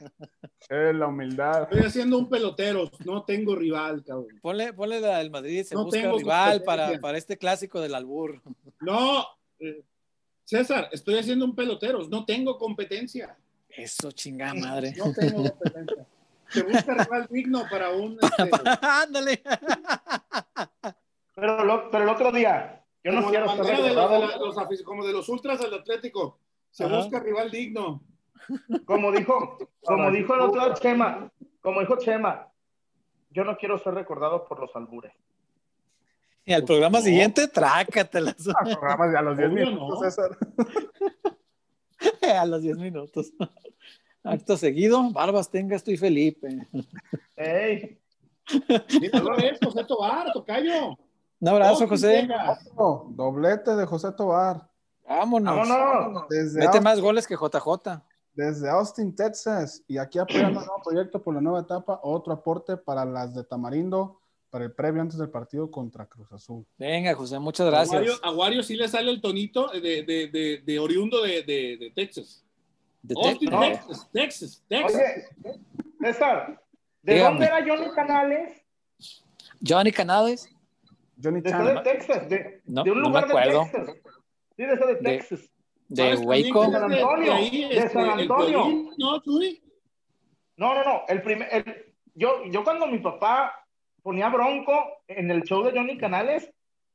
Eh, la humildad. Estoy haciendo un pelotero. No tengo rival, cabrón. Ponle, ponle la del Madrid, se No busca tengo rival para, para este clásico del albur. No, eh, César, estoy haciendo un pelotero. No tengo competencia. Eso, chingada madre. No tengo competencia. Se busca rival digno para un. *laughs* este, *laughs* Ándale. Pero, lo- pero el otro día, yo no como, la quiero estar bandera de los, de recordado, la- los afic- como de los ultras del Atlético. Se Ajá. busca rival digno. como dijo, como dijo el otro Chema, como dijo Chema, yo no quiero ser recordado por los albures. Y al programa siguiente, trácatelas. Ah, programas a los 10 Obvio, minutos, no. César. *laughs* a los 10 minutos. Acto seguido, barbas tenga, estoy Felipe. Ey, Mira, vez, José Tobar, tocayo. Un abrazo, Austin, José. Oh, doblete de José Tobar. Vámonos. vámonos. Desde, Mete Austin, más goles que JJ. desde Austin, Texas. Y aquí apoyando un nuevo proyecto por la nueva etapa. Otro aporte para las de Tamarindo para el previo antes del partido contra Cruz Azul. Venga, José, muchas A Wario, gracias. a Wario sí le sale el tonito de, de, de, de oriundo de, de, de Texas. De Austin, Te- Texas, Texas, Texas. Oye, César, ¿de Dígame. dónde era Johnny Canales? Johnny Canales. Johnny De, Chan. de Texas, de, No, de un no me lugar de acuerdo. Texas. Sí, de ese de De- Texas. De ¿Sabes también Waco. que es San Antonio, ahí, de este, San Antonio. ¿No? No, no, no. El primer, el- yo, yo cuando mi papá ponía bronco en el show de Johnny Canales,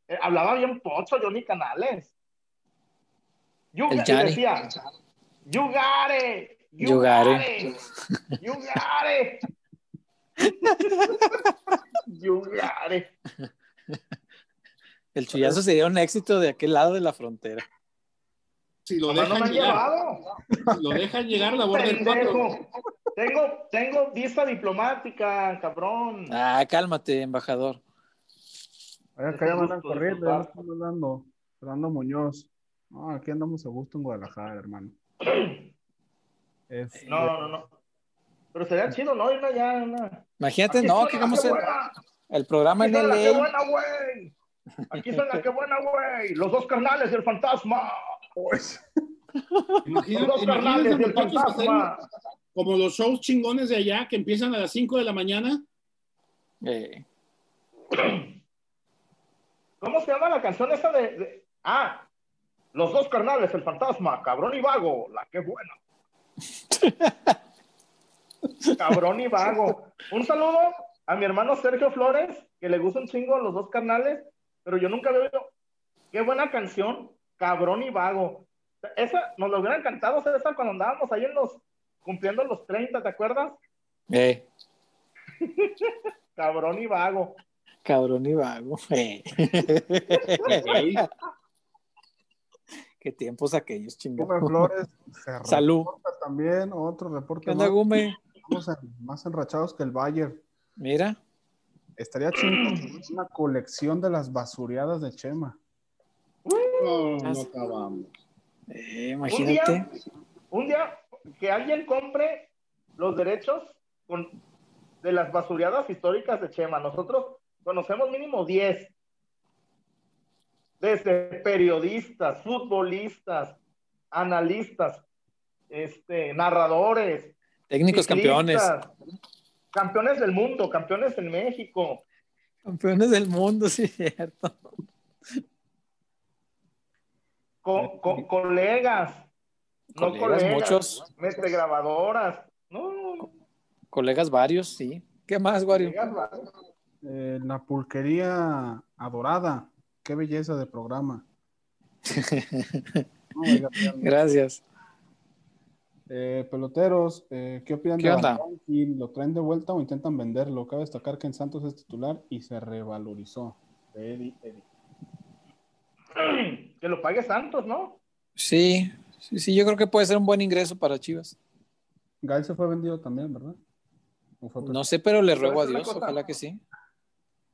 eh, hablaba bien pocho Johnny Canales. You, El decía, you got it, you, You got got it." it, you got it. *laughs* you got it. *laughs* El chullazo sería un éxito de aquel lado de la frontera. Si lo Nomás no me dejan han llegar, llevado. si lo dejan llegar a la borda del. Tengo, tengo visa diplomática, cabrón. Ah, cálmate, embajador. Oye, acá ya de corriendo, ya están hablando. Fernando Muñoz. No, aquí andamos a gusto en Guadalajara, hermano. Este, No, no, no. Pero sería chido, ¿no? Allá, una... Imagínate, Aquí no, que hagamos qué el, programa Aquí en suena qué LA. buena, güey. Aquí suena qué buena, güey. Los dos carnales y el fantasma. pues, Imagínate, Los dos carnales imagínate, y el muchachos, fantasma. como los shows chingones de allá que empiezan a las 5 de la mañana. Eh, ¿Cómo se llama la canción esa de, de- Ah, los dos carnales, el fantasma, cabrón y vago. La que buena. *laughs* cabrón y vago. Un saludo a mi hermano Sergio Flores, que le gusta un chingo los dos carnales, pero yo nunca había oído. Qué buena canción, cabrón y vago. Esa nos lo hubieran cantado, César, cuando andábamos ahí en los, cumpliendo los 30, ¿te acuerdas? eh, *laughs* Cabrón y vago. cabrón y vago. Eh. Qué tiempos aquellos, chingados. Flores se Salud. también, otro reporte ¿Qué onda, más, Gume? Estamos en- más enrachados que el Bayern. Mira, Estaría chido una colección de las basureadas de Chema. No, no acabamos. eh, Un imagínate. día, un día que alguien compre los derechos con, de las basureadas históricas de Chema. Nosotros conocemos mínimo 10. Desde periodistas, futbolistas, analistas, este, narradores, Técnicos ciclistas, campeones del mundo, campeones en México. Campeones del mundo, sí, cierto. co- co- colegas, no Colegas, colegas, muchos. mete grabadoras, no, Colegas varios, sí. ¿Qué más, Wario? colegas, Eh, la pulquería adorada. Qué belleza de programa. *laughs* No, oiga, Gracias. Eh, peloteros, eh, ¿qué opinan ¿Qué de? ¿Lo traen de vuelta o intentan venderlo? Cabe destacar que en Santos es titular y se revalorizó. Eddie, Eddie. *clears throat* que lo pague Santos, ¿no? Sí, sí, sí, yo creo que puede ser un buen ingreso para Chivas. Gael se fue vendido también, ¿verdad? ¿O fue No sé, pero le ruego a ¿Sabes una Dios, ojalá que sí.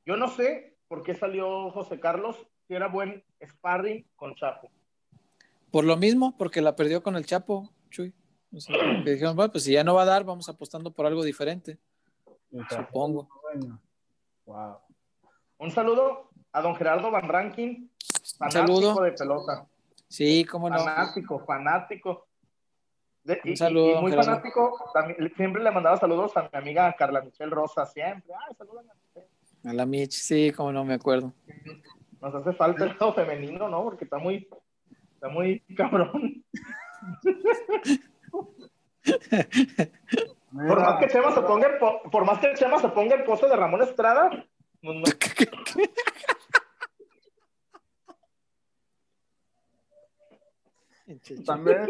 Yo no sé por qué salió José Carlos, si era buen sparring con Chapo. Por lo mismo, porque la perdió con el Chapo, Chuy. O sea, que dijeron, bueno, pues si ya no va a dar, vamos apostando por algo diferente, supongo. Wow. Un saludo a don Gerardo Van Rankin, fanático saludo. de pelota. Sí, cómo no. Fanático, fanático. De- Un y- saludo, y, y don muy Gerardo. fanático, también, siempre le mandaba saludos a mi amiga Carla Michelle Rosa, siempre. Ay, saludan a Michelle. A la Mitch, sí, cómo no me acuerdo. Nos hace falta el lado femenino, ¿no? Porque está muy, está muy cabrón. *laughs* Por más que Chema se ponga, el po- por más que Chema se ponga el pozo de Ramón Estrada, no- no- También,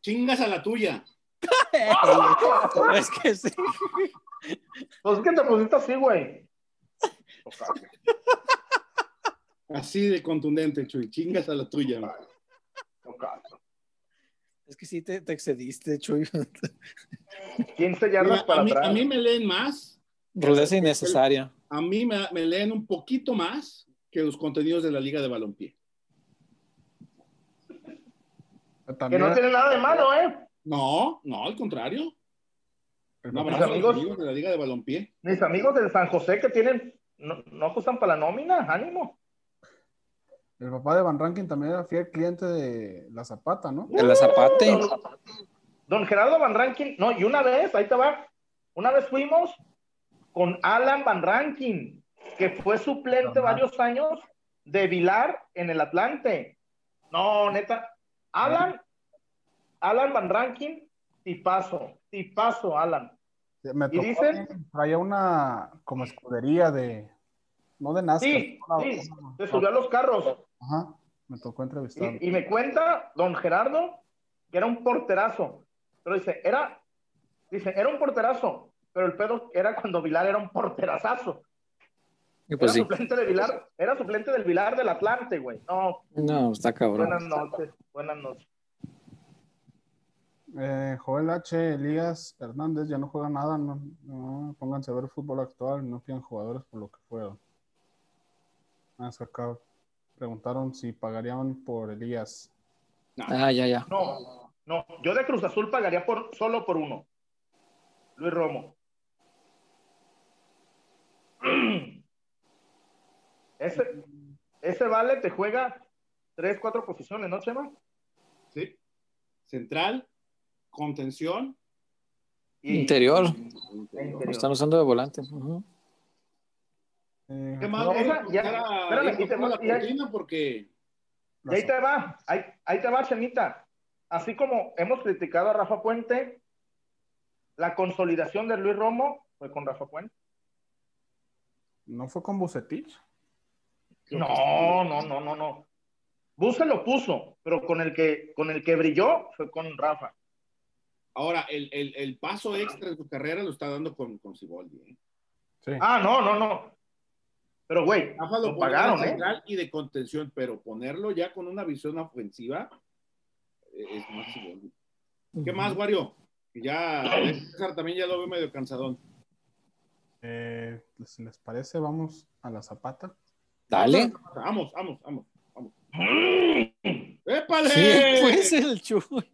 Chingas a la tuya. es que sí. pues es que te pusiste así, güey. Así de contundente, Chuy. Chingas a la tuya. man. Es que sí te, te excediste, Chuy. 15 yardas Mira, para a, mí, atrás. a mí me leen más. Rudeza innecesaria. A mí me, me leen un poquito más que los contenidos de la Liga de Balompié. Que no tiene nada de malo, ¿eh? No, no, al contrario. Un abrazo los amigos. amigos de la Liga de Balompié. Mis amigos del San José que tienen, no, no ajustan para la nómina, ánimo. El papá de Van Rankin también era fiel cliente de la Zapata, ¿no? De la Zapate. Don, don Gerardo Van Rankin, no, y una vez, ahí te va, una vez fuimos con Alan Van Rankin, que fue suplente Ajá. varios años de Vilar en el Atlante. No, neta, Alan, Alan Van Rankin, tipazo, tipazo, Alan. Me tocó, dicen? traía una como escudería de, no de NASCAR. Sí, sí, se subió a los carros. Ajá, me tocó entrevistarlo. Y, y me cuenta don Gerardo que era un porterazo. Pero dice, era, dice, era un porterazo, pero el pedo era cuando Vilar era un porterazazo. Y pues era sí. suplente de Vilar, era suplente del Vilar del Atlante, güey. No, No, está cabrón. buenas noches, buenas noches. Eh, Joel H. Elías Hernández ya no juega nada, no, no, pónganse a ver fútbol actual, no pidan jugadores por lo que fueron. Ah, acá preguntaron si pagarían por Elías. Ah, ya, ya. No, no, yo de Cruz Azul pagaría por, solo por uno. Luis Romo. *clears throat* Ese, ese vale te juega tres, cuatro posiciones, ¿no, Chema? ¿sí? Central, contención. Y- Interior. Interior. Lo están usando de volante. Ujú. Eh, ¿Qué más? No, Vamos a esa- ya- espérame, ahí y te pongo la voy- y ahí- cortina porque Y ahí te va, ahí, ahí te va, Chemita. Así como hemos criticado a Rafa Puente, la consolidación de Luis Romo fue con Rafa Puente. ¿No fue con Bucetich? No, no, no, no, no. Buse lo puso, pero con el que, con el que brilló fue con Rafa. ahora el, el, el paso extra de su carrera lo está dando con, con Siboldi. ¿eh? Sí. Ah, no, no, no. Pero, güey, lo pagaron, de ¿eh? central y de contención, pero ponerlo ya con una visión ofensiva eh, es más Siboldi. ¿Qué más, Wario? Que Ya César también ya lo veo medio cansadón. Eh, si les parece, vamos a la Zapata. Dale. Vamos, vamos, vamos, vamos. ¡Épale! Sí, pues el Chuy.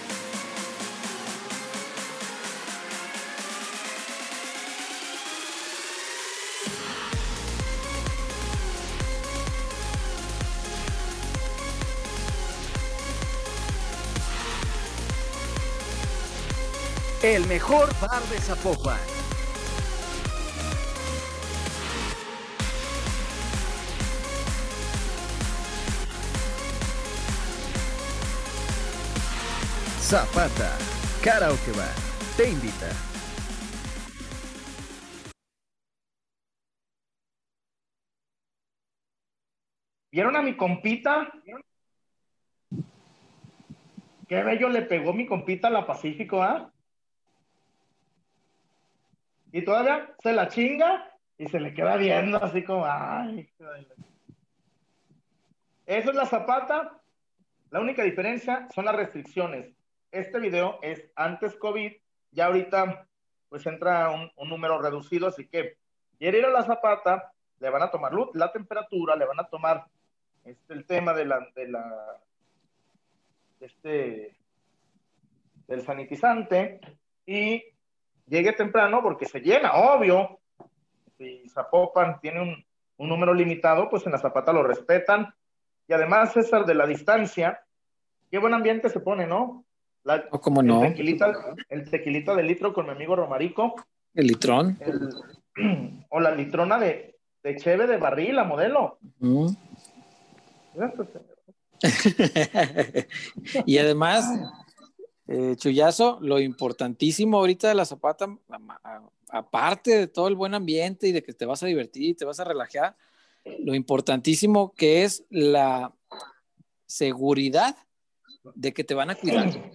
El mejor bar de Zapopan. Zapata, Karaoke Bar, te invita. ¿Vieron a mi compita? Qué bello le pegó mi compita a la Pacífico, ¿ah? Y todavía se la chinga y se le queda viendo así como, ay. hijo de la-". Eso es la zapata. La única diferencia son las restricciones. Este video es antes COVID, ya ahorita pues entra un, un número reducido, así que quiere ir a la zapata, le van a tomar lu- la temperatura, le van a tomar este, el tema de la, de la este del sanitizante y llegue temprano porque se llena, obvio. Si Zapopan tiene un, un número limitado, pues en la Zapata lo respetan. Y además, César, de la distancia, qué buen ambiente se pone, ¿no? La, No, cómo no. El tequilita, el tequilita de litro con mi amigo Romarico, El litrón. el- *clears throat* o la litrona de, de cheve de barril, la modelo. Mm. *laughs* y además, eh, Chuyazo, lo importantísimo ahorita de la zapata, aparte de todo el buen ambiente y de que te vas a divertir y te vas a relajar, lo importantísimo que es la seguridad de que te van a cuidar,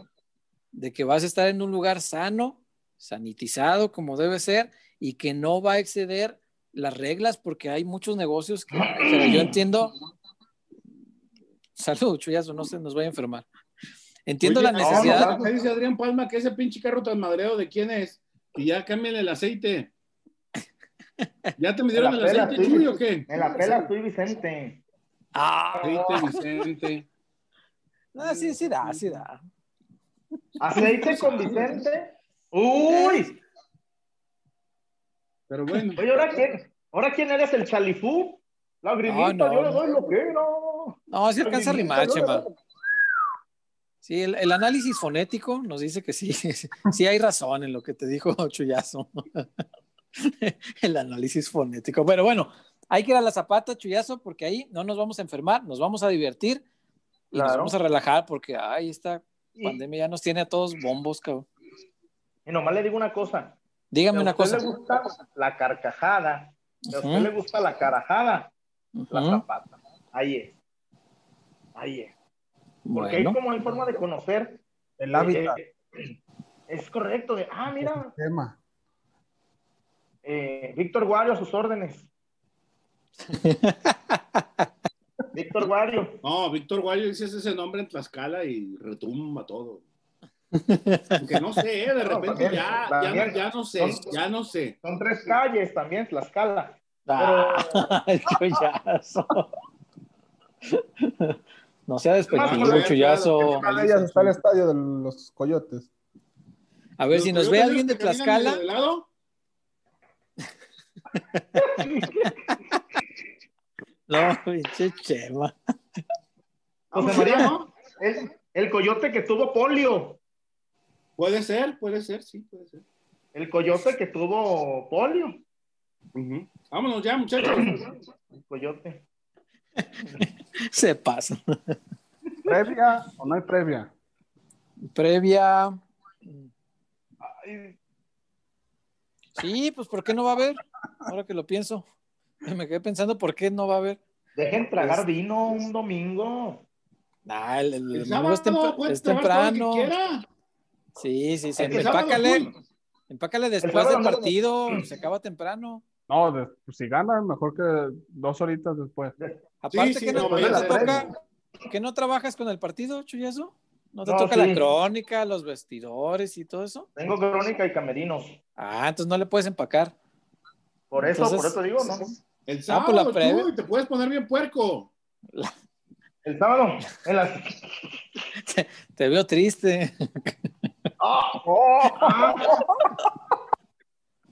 de que vas a estar en un lugar sano, sanitizado como debe ser y que no va a exceder las reglas porque hay muchos negocios que, yo entiendo. Salud, Chuyazo, no se nos vaya a enfermar. Entiendo la necesidad. me dice Adrián Palma que ese pinche carro tan madreo de quién es y ya cambien el aceite. ¿Ya te midieron el aceite, Chuy, o qué? En la pela estoy Vicente. Ah, Aceite, Vicente. No, sí, sí da, sí da. ¿Aceite con Vicente? ¡Uy! Pero bueno. Oye, ¿ahora quién? ¿Ahora quién eres el chalifú? La grimita, No, no. yo le doy lo que no. No, sí alcanza a rimar, Sí, el, el análisis fonético nos dice que sí, *laughs* sí hay razón en lo que te dijo *laughs* Chuyazo. *laughs* el análisis fonético. Pero bueno, hay que ir a la zapata, Chuyazo, porque ahí no nos vamos a enfermar, nos vamos a divertir y nos vamos a relajar porque, ay, esta Y, pandemia ya nos tiene a todos bombos, cabrón. y nomás le digo una cosa. Dígame Si a una usted cosa. le gusta la carcajada, a usted le gusta la carajada, la zapata. Ahí es. Ahí es. Porque Bueno, ahí como hay forma de conocer. El eh, hábitat, eh, es correcto. De, ah, mira, tema. eh, Víctor Guario a sus órdenes. *laughs* Víctor Guario. No, Víctor Guayo dices ese nombre en Tlaxcala y retumba todo. *laughs* Aunque no sé, de No, repente también, ya, también. ya, ya no sé, Son- ya no sé. Son tres calles también, Tlaxcala. Ah, *laughs* el chullazo. No sea despectivo, Una de ellas está el estadio de los coyotes. A ver, si nos ve alguien de Tlaxcala, de lado, no, pinche Chema. José María, ¿no? el, el coyote que tuvo polio. Puede ser, puede ser, sí, puede ser. El coyote que tuvo polio. Ujú. Vámonos ya, muchachos. El coyote. Se pasa. ¿Previa o no hay previa? Previa. Ay, Sí, pues ¿por qué no va a haber? Ahora que lo pienso. Me quedé pensando por qué no va a haber. dejen tragar vino un domingo. Nah, el, el El domingo es, sábado es temprano. Sí, sí, sí. Empácale, empácale después del partido. Se acaba temprano. No, de- pues si ganan, mejor que dos horitas después. Aparte, sí, que no, no, no vaya te toca, que no trabajas con el partido, Chuyazo. ¿No te No, toca sí. la crónica, los vestidores y todo eso? Tengo crónica y camerinos. Ah, entonces no le puedes empacar. Por eso, Entonces- por eso digo, ¿no? El Ah, sábado, pues la tú, y te puedes poner bien puerco. El sábado, en las. *laughs* Te veo triste. *laughs* ¡Ah! ¡Oh! *laughs*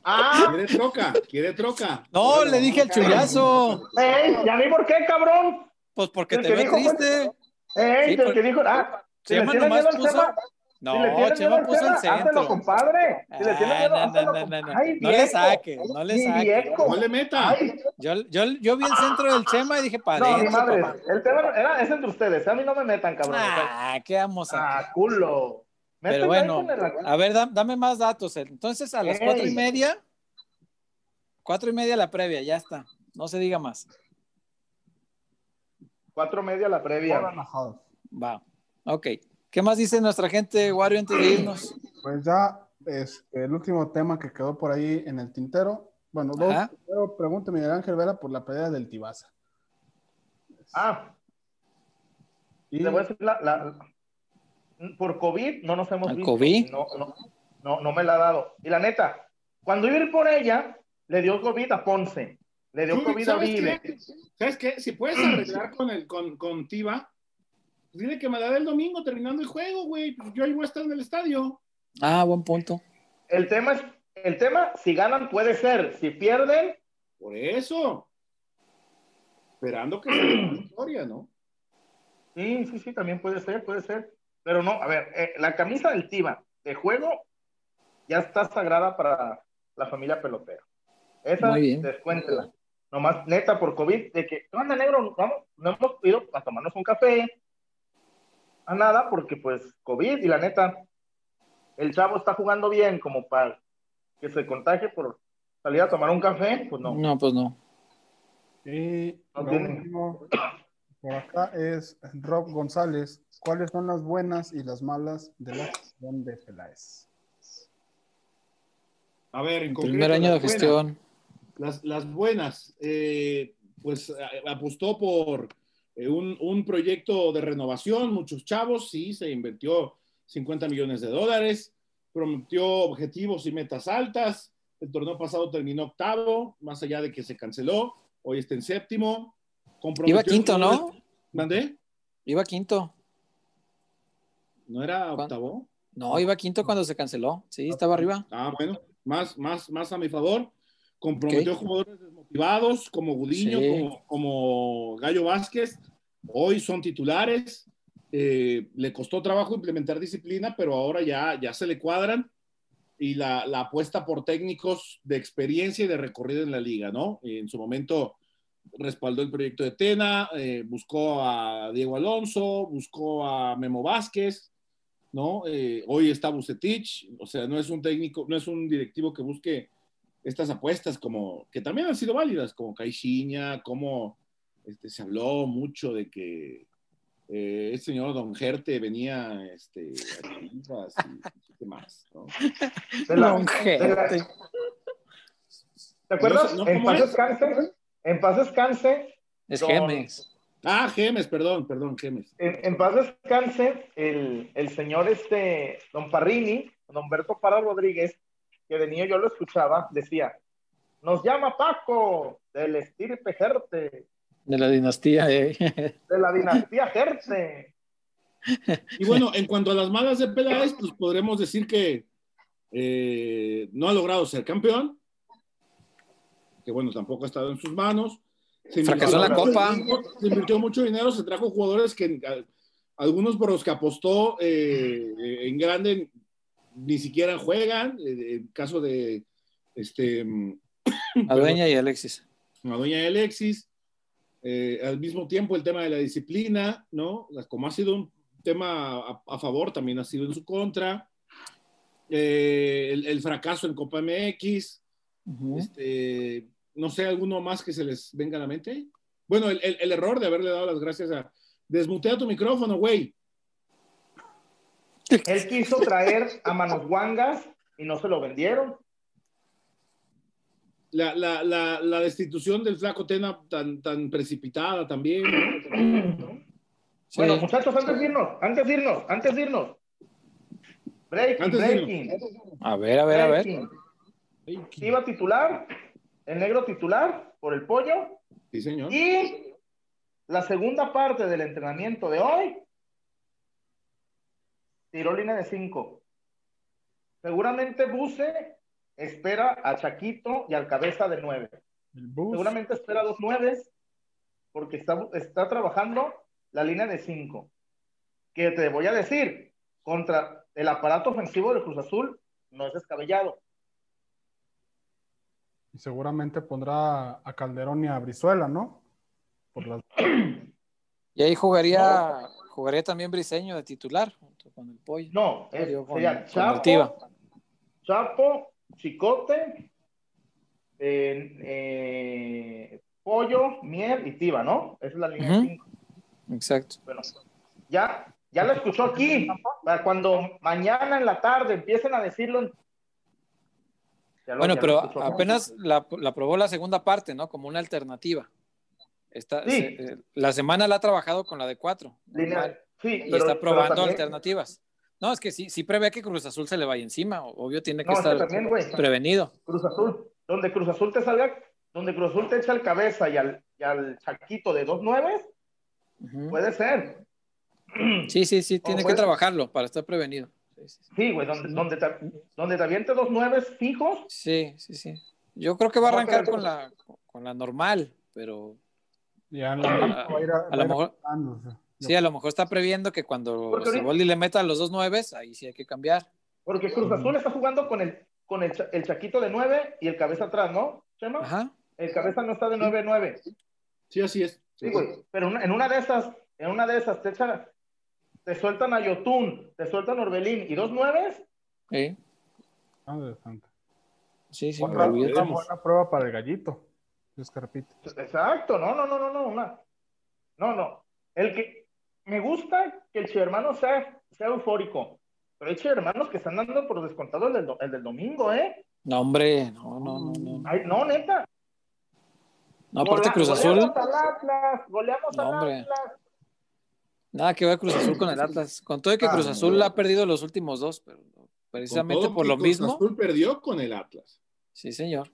¡Ah! Quiere troca, quiere troca. No, le dije al chullazo. ¡Ey! ¿Y a mí por qué, cabrón? Pues porque El te fue- triste. ¡Ey! Sí, el por- que dijo. ¡Ah! Si Chema nomás puso. No, si Chema puso el hácelo, centro. compadre. Si le tienen Ah, miedo, no, no, hácelo, no, no, no. compadre. No le saque, no le saque. No le meta. Yo, yo, yo vi el centro del Chema y dije, para no, mi madre. papá. El tema era, es entre ustedes. A mí no me metan, cabrón. Ah, ¿qué vamos a Ah, culo. Pero bueno, a ver, da- dame más datos. Entonces, a las Ey. cuatro y media, cuatro y media la previa, ya está. No se diga más. Cuatro media la previa. Va. Ok. ¿Qué más dice nuestra gente, Wario, antes de irnos? Pues ya, este, el último tema que quedó por ahí en el tintero. Bueno, dos. Primero pregunta Miguel Ángel Vera por la pelea del Tibaza. Ah, Y te voy a decir la, la- por COVID no nos hemos ¿Al visto. COVID? No, no, no, no me la ha dado. Y la neta, cuando iba a ir por ella, le dio COVID a Ponce, le dio COVID a ¿sabes Vive. qué? ¿Sabes qué? Si puedes *clears throat* arreglar con, el, con, con Tiva, pues dile que me la dé el domingo terminando el juego, güey. Pues Yo ahí voy a estar en el estadio. Ah, buen punto. El tema es, el tema, si ganan puede ser, si pierden, Por eso. Esperando que sea una *clears throat* victoria, ¿no? sí, sí, sí, también puede ser, puede ser. Pero no, a ver, eh, la camisa del Tiva de juego ya está sagrada para la familia pelotera. Esa, descuéntela. nomás neta por COVID, de que, ¿qué onda, negro? Vamos, no hemos ido a tomarnos un café, a nada, porque pues COVID y la neta, el chavo está jugando bien como para que se contagie por salir a tomar un café, pues no. No, pues no. Y No tiene. último por acá es Rob González. ¿Cuáles son las buenas y las malas de la gestión de Peláez? A ver, en Primer año de buenas. gestión. Las, las buenas, eh, pues apostó por eh, un, un proyecto de renovación, muchos chavos, sí, se invirtió 50 millones de dólares, prometió objetivos y metas altas, el torneo pasado terminó octavo, más allá de que se canceló, hoy está en séptimo. Comprometió Iba quinto, ¿no? ¿Mandé? Iba quinto. ¿No era ¿Cuán- octavo? No, iba quinto cuando se canceló. Sí, estaba arriba. Ah, bueno, más, más, más a mi favor. Comprometió jugadores desmotivados como Gudiño, Sí. como, como Gallo Vázquez. Hoy son titulares. Eh, le costó trabajo implementar disciplina, pero ahora ya, ya se le cuadran. Y la, la apuesta por técnicos de experiencia y de recorrido en la liga, ¿no? En su momento respaldó el proyecto de Tena, eh, buscó a Diego Alonso, buscó a Memo Vázquez, ¿no? Eh, hoy está Bucetich, o sea, no es un técnico, no es un directivo que busque estas apuestas como, que también han sido válidas, como Caixinha, como este, se habló mucho de que eh, el señor Don Gerte venía este, a y ¿qué más, ¿no? Don Gerte. ¿Te acuerdas? No ¿no? en en paz descanse, Es Don- Gemes. Ah, Gemes, perdón, perdón, Gemes. en, en paz descanse el, el señor este, don Parrini, don Humberto Parra Rodríguez, que de niño yo lo escuchaba, decía, nos llama Paco, del estirpe Gerte, De la dinastía. eh. *laughs* de la dinastía Gerte. Y bueno, en cuanto a las malas de Peláez, pues podremos decir que eh, no ha logrado ser campeón, que bueno, tampoco ha estado en sus manos. Se Fracasó la Copa. dinero, Se invirtió mucho dinero, se trajo jugadores que algunos por los que apostó eh, en grande ni siquiera juegan. eh, El caso de este *coughs* Adueña y Alexis. Madueña y Alexis. Eh, al mismo tiempo, el tema de la disciplina, ¿no? Como ha sido un tema a, a favor, también ha sido en su contra. Eh, el, el fracaso en Copa MX. Este, no sé, alguno más que se les venga a la mente. Bueno, el, el- el error de haberle dado las gracias a. Desmutea tu micrófono, güey. Él quiso traer a Manos Guangas y no se lo vendieron. La, la, la, la destitución del flaco Tena tan, tan precipitada también. ¿no? Sí. Bueno, muchachos, antes de irnos, antes de irnos, antes de irnos. Breaking, Antes de breaking. A ver, a ver, a ver. Iba titular, el negro titular por el pollo. Sí, señor. Y la segunda parte del entrenamiento de hoy, tiró línea de 5. Seguramente Buse espera a Chaquito y al cabeza de 9. El bus. Seguramente espera dos nueves porque está, está trabajando la línea de 5. Que te voy a decir, contra el aparato ofensivo de Cruz Azul no es descabellado. Y seguramente pondrá a Calderón y a Brizuela, ¿no? Por las... Y ahí jugaría, jugaría también Briseño de titular, junto con el pollo. No, es, con- sería con. Chapo, Chapo, Chicote, eh, eh, Pollo, Miel y Tiva, ¿no? Esa es la línea Ujú. de 5. Exacto. Bueno, ya, ya lo escuchó aquí. Para cuando mañana en la tarde empiecen a decirlo. en- lo- Bueno, pero apenas la, la probó la segunda parte, ¿no? Como una alternativa. Esta, Sí. se- eh, la semana la ha trabajado con la de cuatro. Normal, sí, y pero- está probando también- alternativas. No, es que sí, sí prevé que Cruz Azul se le vaya encima. Obvio tiene que No, estar también, prevenido. Cruz Azul, donde Cruz Azul te salga, donde Cruz Azul te echa el cabeza y al, y al chaquito de dos nueves, Ujú. puede ser. Sí, sí, sí, tiene que trabajarlo para estar prevenido. Sí, sí, sí. Sí, güey, donde, donde, te, donde te aviente dos nueves fijos, Sí, sí, sí. Yo creo que va a No, arrancar con la, con la normal, pero Y a, la- a, va a ir a- a va a lo mejor, sí, a lo mejor está previendo que cuando Siboldi le meta a los dos nueves, ahí sí hay que cambiar. porque Cruz Azul está jugando con el, con el, el chaquito de nueve y el cabeza atrás, ¿no, Chema? Ajá, El cabeza no está de 9-9. Sí, así es. Sí, güey. Pero una- en una de esas, en una de esas, te echan, te sueltan a Yotun, te sueltan a Orbelín y dos nueves. Sí, Madre santa. sí, sí, Otra, otra buena prueba para el gallito. Escarpita. Exacto, no, no, no, no, no, una. No, no. El que me gusta que el hermano sea, sea eufórico. Pero hay hermanos que están dando por descontado el del, do- el del domingo, ¿eh? No, hombre, no, no, no, no. Ay, no, neta. No, aparte Cruz Azul, Goleamos al Atlas, goleamos No, al. Atlas. Nada que ver Cruz Azul con el Atlas. Con todo y que Ah, Cruz. Azul ha perdido los últimos dos, pero precisamente por lo Cruz mismo. Azul perdió con el Atlas. Sí, señor.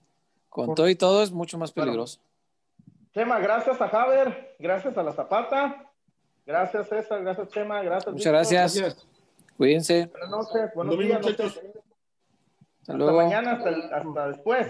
Con Por- todo y todo es mucho más peligroso. Chema, gracias a Javer, gracias a la Zapata, gracias César, gracias Chema, gracias. Muchas gracias. Gracias. Cuídense. Buenas noches, buenos Domingo, días. Hasta Hasta luego. mañana, hasta, hasta después.